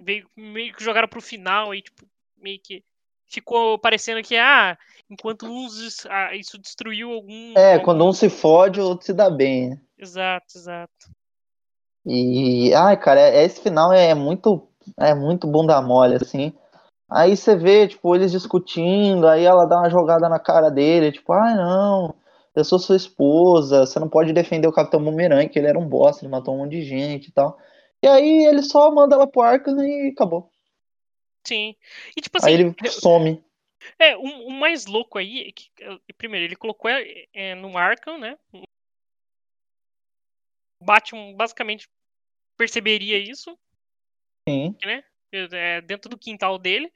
B: veio meio que jogaram pro final e tipo meio que ficou parecendo que ah, enquanto uns ah, isso destruiu algum
A: É, quando um se fode, o outro se dá bem. né?
B: Exato, exato.
A: E, ai, cara, é- esse final é muito, é muito bunda mole, assim. Aí você vê, tipo, eles discutindo, aí ela dá uma jogada na cara dele, tipo, ai, não, eu sou sua esposa, você não pode defender o Capitão Boomerang, que ele era um bosta, ele matou um monte de gente e tal. E aí ele só manda ela pro Arkham e acabou.
B: Sim. E tipo assim,
A: Aí ele some.
B: é, o, o mais louco aí é que, primeiro, ele colocou é, é, no Arkham, né? O Batman basicamente perceberia isso,
A: Sim.
B: né? É, dentro do quintal dele.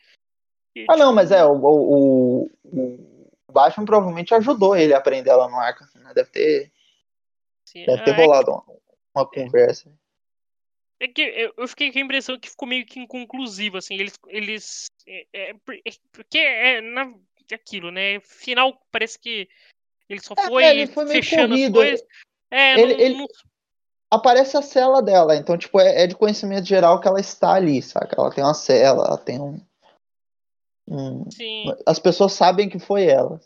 B: E,
A: Ah, não,
B: tipo,
A: mas é, o, o, o- Batman provavelmente ajudou ele a prender ela no Arkham, né? Deve ter,
B: assim,
A: deve ter
B: é,
A: rolado uma, uma conversa.
B: É que eu fiquei com a impressão que ficou meio que inconclusivo, assim, eles. eles é, é, é, porque é na, é aquilo, né? Final parece que ele só
A: É,
B: foi,
A: ele foi meio
B: fechando as
A: corrido.
B: coisas. É,
A: Ele-
B: não,
A: ele-
B: não-
A: Aparece a cela dela, então, tipo, é, é de conhecimento geral que ela está ali, saca? Ela tem uma cela, ela tem um. um-
B: sim.
A: As pessoas sabem que foi ela.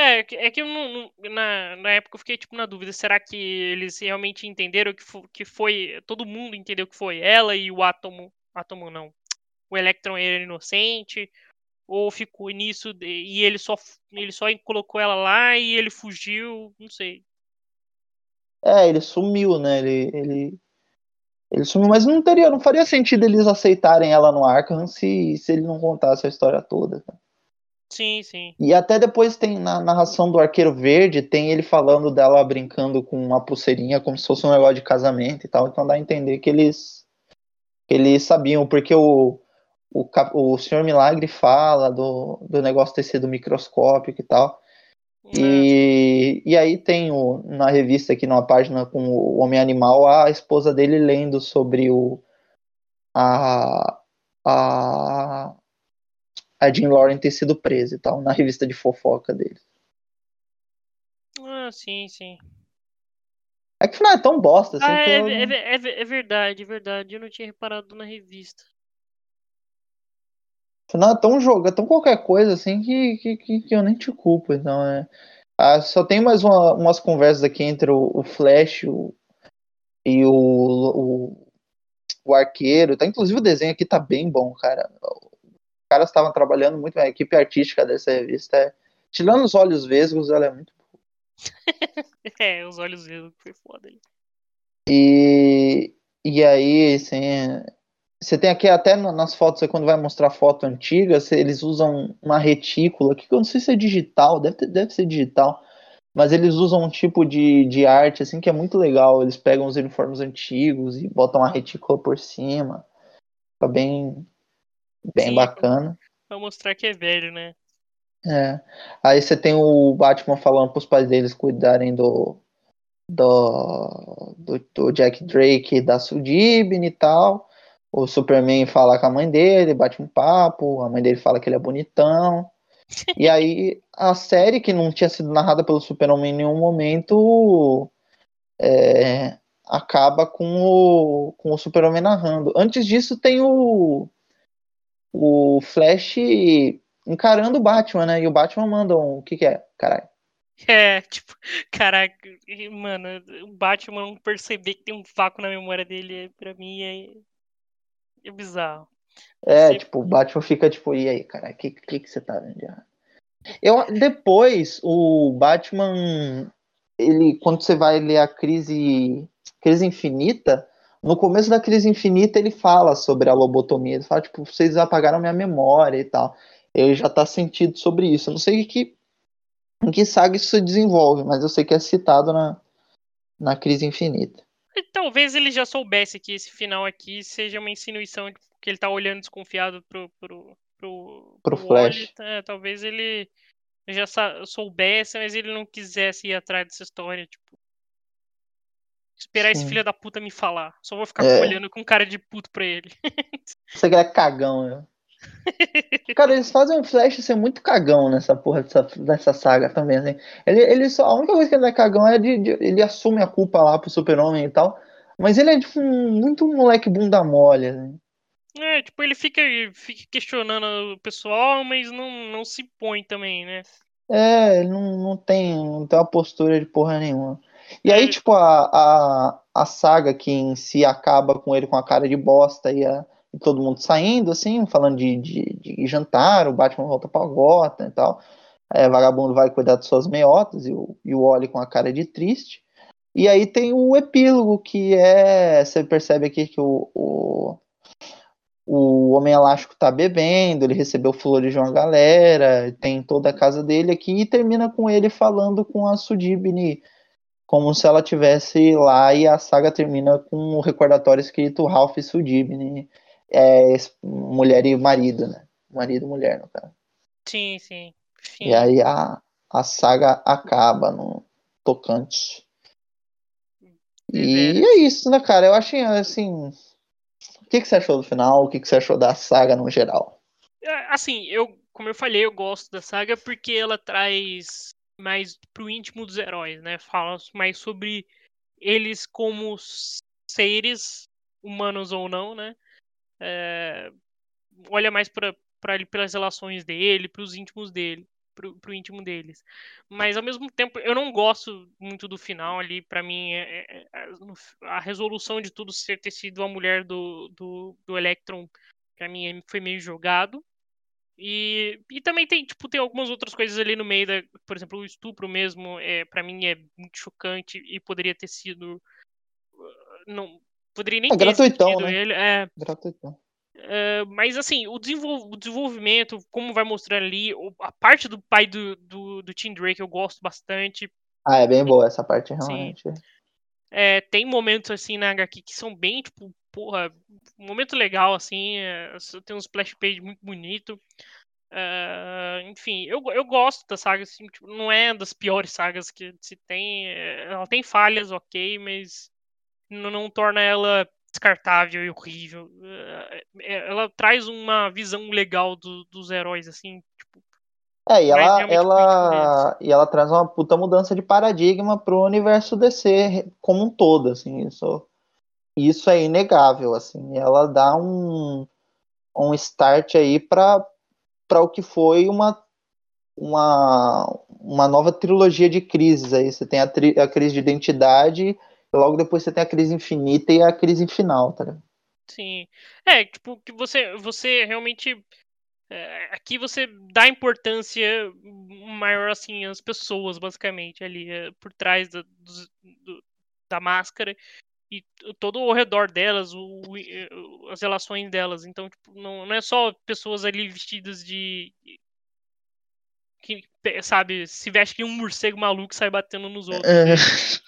B: É, é que eu não, não- na, na época eu fiquei tipo na dúvida, será que eles realmente entenderam que, fo- que foi. Todo mundo entendeu que foi ela e o átomo. Átomo não. O Electron era inocente? Ou ficou nisso e ele só, ele só colocou ela lá e ele fugiu? Não sei.
A: É, ele sumiu, né? Ele, ele, ele sumiu, mas não teria, não faria sentido eles aceitarem ela no Arkham se, se ele não contasse a história toda.
B: Sim, sim.
A: E até depois tem na narração do Arqueiro Verde, tem ele falando dela brincando com uma pulseirinha como se fosse um negócio de casamento e tal. Então dá a entender que eles que eles sabiam, porque o, o, o Senhor Milagre fala do, do negócio ter sido microscópico e tal. E, e aí tem o, na revista aqui numa página com o Homem Animal a esposa dele lendo sobre o a a a Jean Lauren ter sido presa e tal, na revista de fofoca dele.
B: ah, sim, sim.
A: É que o final é tão bosta assim
B: Ah, é,
A: eu
B: é, é, é verdade, é verdade. Eu não tinha reparado na revista.
A: o final é tão jogo, é tão qualquer coisa assim que, que, que, que eu nem te culpo. Então é. Ah, só tem mais uma- umas conversas aqui entre o, o Flash o- e o, o, o arqueiro. Tá, inclusive o desenho aqui tá bem bom, cara. Os caras estavam trabalhando muito. A equipe artística dessa revista é. Tirando os olhos vesgos, ela é muito.
B: É, os olhos verdes foi foda.
A: E, e aí, assim. Você tem aqui até na- nas fotos, quando vai mostrar foto antiga, eles usam uma retícula, que eu não sei se é digital, deve, ter- deve ser digital, mas eles usam um tipo de, de arte assim que é muito legal. Eles pegam os uniformes antigos e botam uma retícula por cima. Fica bem, bem
B: Sim.
A: bacana.
B: Pra mostrar que é velho, né?
A: É. Aí você tem o Batman falando pros pais deles cuidarem do, do, do, do Jack Drake da Sudibne e tal. O Superman fala com a mãe dele, bate um papo, a mãe dele fala que ele é bonitão. E aí a série, que não tinha sido narrada pelo Super-Homem em nenhum momento, é, acaba com o, com o Super-Homem narrando. Antes disso tem o, o Flash encarando o Batman, né? E o Batman manda um. O que, que é? Caralho.
B: É, tipo, caraca, mano, o Batman não perceber que tem um vácuo na memória dele, é- pra mim é, é bizarro.
A: É,
B: Sempre-
A: tipo, o Batman fica tipo, e aí, cara, o que, que, que você tá vendo? Eu, depois, o Batman, ele, quando você vai ler a crise, crise infinita, no começo da crise infinita ele fala sobre a lobotomia, ele fala, tipo, vocês apagaram minha memória e tal. Ele já tá sentido sobre isso. Eu não sei em que, em que saga isso se desenvolve, mas eu sei que é citado na, na crise infinita.
B: E Talvez ele já soubesse que esse final aqui seja uma insinuação que ele tá olhando desconfiado pro, pro, pro,
A: Pro
B: Wally.
A: Flash.
B: É, talvez ele já soubesse, mas ele não quisesse ir atrás dessa história, tipo. Esperar esse
A: Sim.
B: filho da puta me falar. Só vou ficar
A: É.
B: olhando com cara de puto pra ele.
A: Você é cagão, né? Cara, eles fazem um Flash ser muito cagão nessa porra dessa, dessa saga também, assim. Ele, ele só, a única coisa que ele é cagão é de, de- ele assume a culpa lá pro super-homem e tal. Mas ele é tipo um- muito um moleque bunda mole, assim.
B: É, tipo, ele fica, fica questionando o pessoal, mas não, não se põe também, né?
A: É, ele não, não tem, não tem uma postura de porra nenhuma. E aí,
B: É.
A: tipo, a, a, a saga que em si acaba com ele com a cara de bosta e, a- e todo mundo saindo, assim, falando de, de, de jantar, o Batman volta pra Gotham e tal. É, vagabundo vai cuidar de suas meiotas e o, e o Wally com a cara de triste. E aí tem o epílogo, que é. Você percebe aqui que o, o, o Homem Elástico tá bebendo, ele recebeu flores de uma galera, tem toda a casa dele aqui, e termina com ele falando com a Sudibne, como se ela tivesse lá, e a saga termina com o recordatório escrito Ralph e Sudibne, é, mulher e marido, né? Marido e mulher, no caso.
B: Sim, sim. Enfim,
A: E aí a, a saga acaba no tocante. E
B: Deveras.
A: é isso, né, cara? Eu achei assim. O que, que você achou do final? O que, que você achou da saga no geral?
B: É, Assim, eu, como eu falei, eu gosto da saga porque ela traz mais pro íntimo dos heróis, né? Fala mais sobre eles como seres, humanos ou não, né? É, olha mais para ele pelas relações dele, pros íntimos dele, pro, pro íntimo deles. Mas ao mesmo tempo, eu não gosto muito do final ali. Pra mim, é- é- é- a resolução de tudo ser ter sido a mulher do, do, do Electron, pra mim, é- foi meio jogado. E, e também tem, tipo, tem algumas outras coisas ali no meio, da, por exemplo, o estupro mesmo, é, para mim é muito chocante e poderia ter sido. uh, Não, poderia nem
A: É
B: ter
A: gratuitão, né?
B: ele. É,
A: Gratuitão.
B: é, mas assim, o, desenvol- o desenvolvimento, como vai mostrar ali, a parte do pai do, do, do Tim Drake eu gosto bastante.
A: Ah, é bem boa essa parte, realmente.
B: É, tem momentos assim na HQ que são bem, tipo, porra, um momento legal, assim, é, tem um splash page muito bonito. É, enfim, eu, eu gosto da saga, assim, tipo, não é das piores sagas que se tem. é, ela tem falhas, ok, mas não, não torna ela descartável e horrível. Ela traz uma visão legal do- dos heróis, assim, tipo,
A: É, e ela, ela, e ela traz uma puta mudança de paradigma pro universo DC como um todo, assim, isso, isso é inegável, assim, ela dá um, um start aí para o que foi uma, uma, uma nova trilogia de crises aí, você tem a, tri- a crise de identidade, e logo depois você tem a crise infinita e a crise final, tá?
B: Sim. É, tipo, que você, você realmente. é, aqui você dá importância maior, assim, às pessoas, basicamente, ali, é, por trás da, dos- do- da máscara e todo ao redor delas, o, o- o- as relações delas. Então, tipo, não, não é só pessoas ali vestidas de. Que, sabe, se veste que um morcego maluco e sai batendo nos outros.
A: É.
B: É,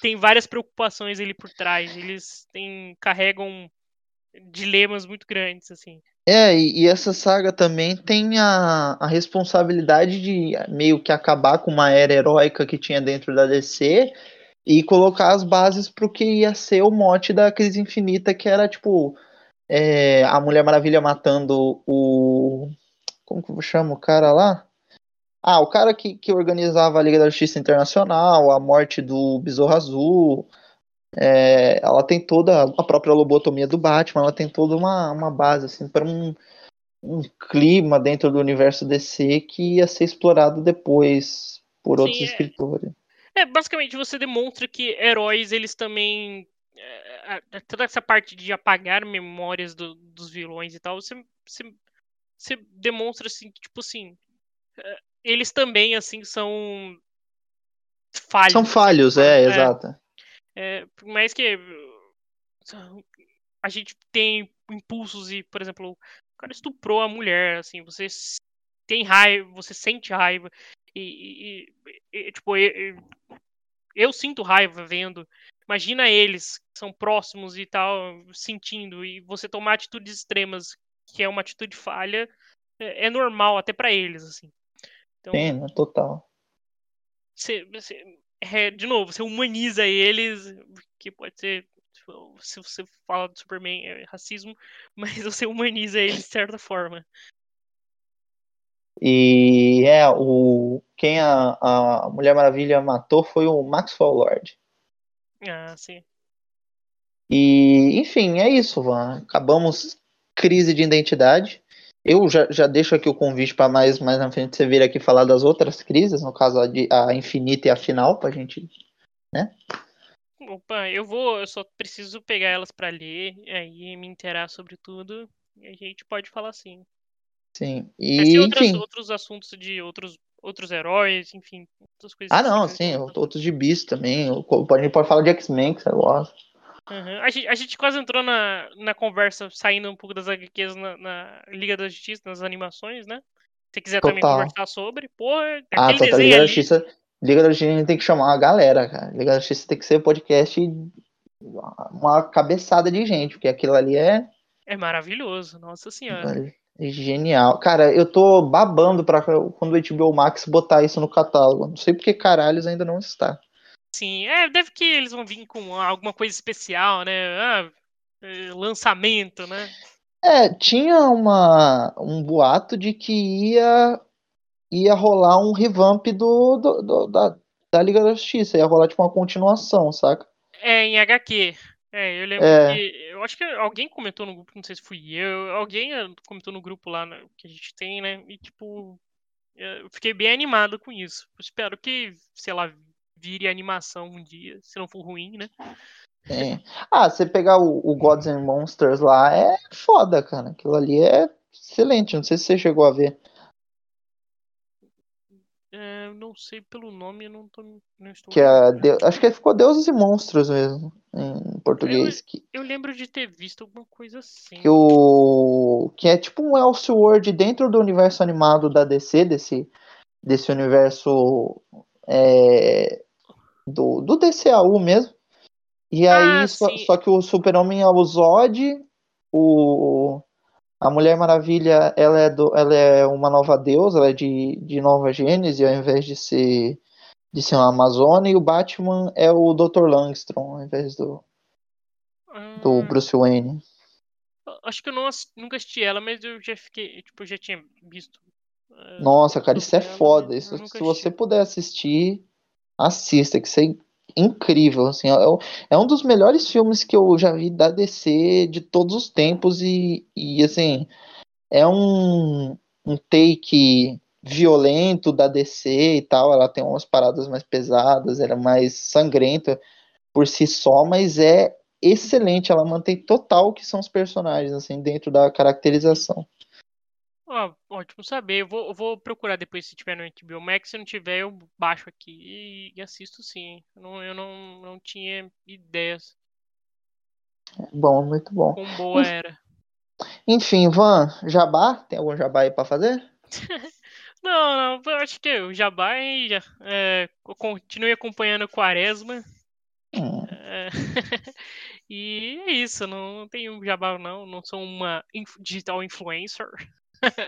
B: tem várias preocupações ali por trás. Eles têm, carregam dilemas muito grandes, assim.
A: É, e, e essa saga também tem a, a responsabilidade de meio que acabar com uma era heróica que tinha dentro da DC e colocar as bases para o que ia ser o mote da Crise Infinita, que era tipo é, a Mulher Maravilha matando o. Como que eu chamo o cara lá? Ah, o cara que, que organizava a Liga da Justiça Internacional, a morte do Besouro Azul. É, ela tem toda a própria lobotomia do Batman, ela tem toda uma, uma base assim para um, um clima dentro do universo DC que ia ser explorado depois por
B: Sim,
A: outros
B: é.
A: escritores.
B: É, basicamente você demonstra que heróis, eles também. é, a- a- toda essa parte de apagar memórias do- dos vilões e tal, você, você, você demonstra assim que, tipo assim. é, eles também, assim, são. Falhos.
A: São falhos,
B: por-
A: é, exato.
B: É, por mais que a gente tem impulsos e, por exemplo, o cara estuprou a mulher, assim, você tem raiva, você sente raiva e, e- e- tipo, e- e- eu, sinto raiva vendo. Imagina eles que são próximos e tal, sentindo e você tomar atitudes extremas, que é uma atitude falha, é, é normal até pra eles, assim. Então,
A: né, total.
B: Cê- cê- é, de novo, você humaniza eles, que pode ser se você fala do Superman é racismo, mas você humaniza eles de certa forma.
A: E é, o quem a, a Mulher Maravilha matou foi o Maxwell Lord.
B: Ah, sim.
A: E, enfim, é isso, Van. Acabamos crise de identidade. Eu já, já deixo aqui o convite para mais, mais na frente você vir aqui falar das outras crises, no caso a, de, a infinita e a final, pra gente, né?
B: Opa, eu vou, eu só preciso pegar elas para ler, aí me inteirar sobre tudo, e a gente pode falar assim.
A: Sim, e
B: outras,
A: enfim.
B: outros assuntos de outros, outros heróis, enfim, outras coisas
A: Ah, não, sim, outros de bis também. A gente pode falar de X-Men, que você gosta.
B: Uhum. A, gente, a gente quase entrou na, na conversa, saindo um pouco das HQs na, na Liga da Justiça, nas animações, né? Se você quiser também
A: Total.
B: conversar sobre, pô,
A: Ah, Liga da
B: ali.
A: Justiça. Liga da Justiça a gente tem que chamar a galera, cara. Liga da Justiça tem que ser podcast uma cabeçada de gente, porque aquilo ali é,
B: É maravilhoso, nossa senhora.
A: é genial. Cara, eu tô babando pra quando o HBO Max botar isso no catálogo. Não sei porque caralhos ainda não está.
B: Sim, é, deve que eles vão vir com alguma coisa especial, né? Ah, eh, lançamento, né?
A: É, tinha uma, um boato de que ia, ia rolar um revamp do, do- do- da, da Liga da Justiça, ia rolar tipo uma continuação, saca?
B: É, em HQ. É, eu lembro
A: É.
B: que. Eu acho que alguém comentou no grupo, não sei se fui eu, alguém eh, comentou no grupo lá né, que a gente tem, né? E tipo. Eu fiquei bem animado com isso. Eu espero que, sei lá, vire animação um dia, se não for ruim, né?
A: Ah, você pegar o, o Gods and Monsters lá é foda, cara. Aquilo ali é excelente. Não sei se você chegou a ver.
B: É, não sei pelo nome, eu não, tô, não estou.
A: Que é,
B: lembrando.
A: de- acho que ficou Deuses e Monstros mesmo, em português. Que,
B: Eu lembro de ter visto alguma coisa assim.
A: que, o, que é tipo um Elseworld dentro do universo animado da DC, desse, desse universo é, do, do DCAU mesmo. E aí,
B: Ah,
A: só, só que o Super-Homem é o Zod, o, a Mulher Maravilha ela é, do, ela é uma nova deusa, ela é de, de Nova Gênese, ao invés de ser, de ser uma Amazona, e o Batman é o Dr. Langstrom, ao invés do, do
B: Ah,
A: Bruce Wayne.
B: acho que eu não, nunca assisti ela, mas eu já fiquei. Tipo, já tinha visto. eh,
A: Nossa, cara, isso é foda. Isso, se você puder assistir, assista, que é incrível. Assim, é, é um dos melhores filmes que eu já vi da DC de todos os tempos e, e assim, é um, um take violento da DC e tal. Ela tem umas paradas mais pesadas, ela é mais sangrenta por si só, mas é excelente. Ela mantém total o que são os personagens, assim, dentro da caracterização.
B: Ó, ótimo saber. Eu vou, eu vou procurar depois se tiver no HBO Max. Se não tiver, eu baixo aqui e, assisto sim. Eu não, eu não, não tinha ideias
A: Bom, muito bom.
B: quão boa era.
A: Enfim, Van, jabá? Tem algum jabá aí pra fazer?
B: Não, não, eu acho que o Jabá é, co- continue acompanhando o Quaresma.
A: Hum,
B: é, e é isso, não tenho Jabá não, não sou uma digital influencer.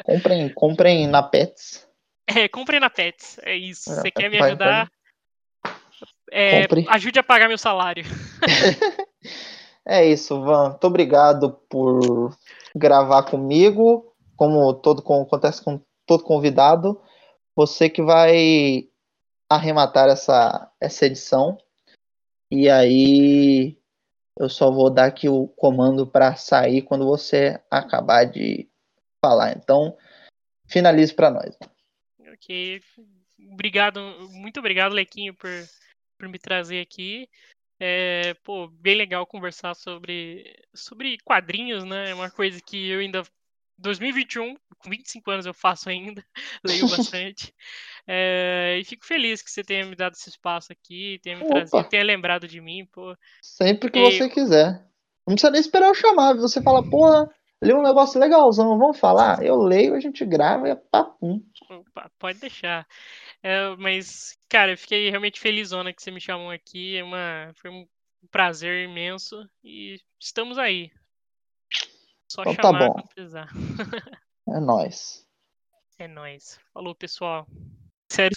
A: Comprem, comprem na Pets.
B: É, compre na Pets, é isso.
A: É,
B: Você quer me
A: vai-
B: ajudar? É,
A: Compre.
B: ajude a pagar meu salário.
A: É isso, Van. Muito obrigado por gravar comigo. Como todo como acontece com todo convidado, você que vai arrematar essa, essa edição. E aí eu só vou dar aqui o comando para sair quando você acabar de falar. Então, finalize para nós.
B: Ok. Obrigado, muito obrigado, Lequinho, por, por me trazer aqui. É, pô, bem legal conversar sobre, sobre quadrinhos, né? É uma coisa que eu ainda. 2021, com 25 anos eu faço ainda, leio bastante. É, e fico feliz que você tenha me dado esse espaço aqui, tenha me
A: Opa.
B: trazido, tenha lembrado de mim, pô.
A: Sempre que
B: Eu-
A: você quiser. Não precisa nem esperar eu chamar. Você fala, porra, li um negócio legalzão, vamos falar? Eu leio, a gente grava e é papum.
B: Pode deixar. É, mas, cara, eu fiquei realmente felizona que você me chamou aqui. É uma, foi um prazer imenso. E estamos aí. Só
A: Então tá
B: chamar
A: bom.
B: quando precisar.
A: É nóis.
B: É nóis. Falou, pessoal. Sério.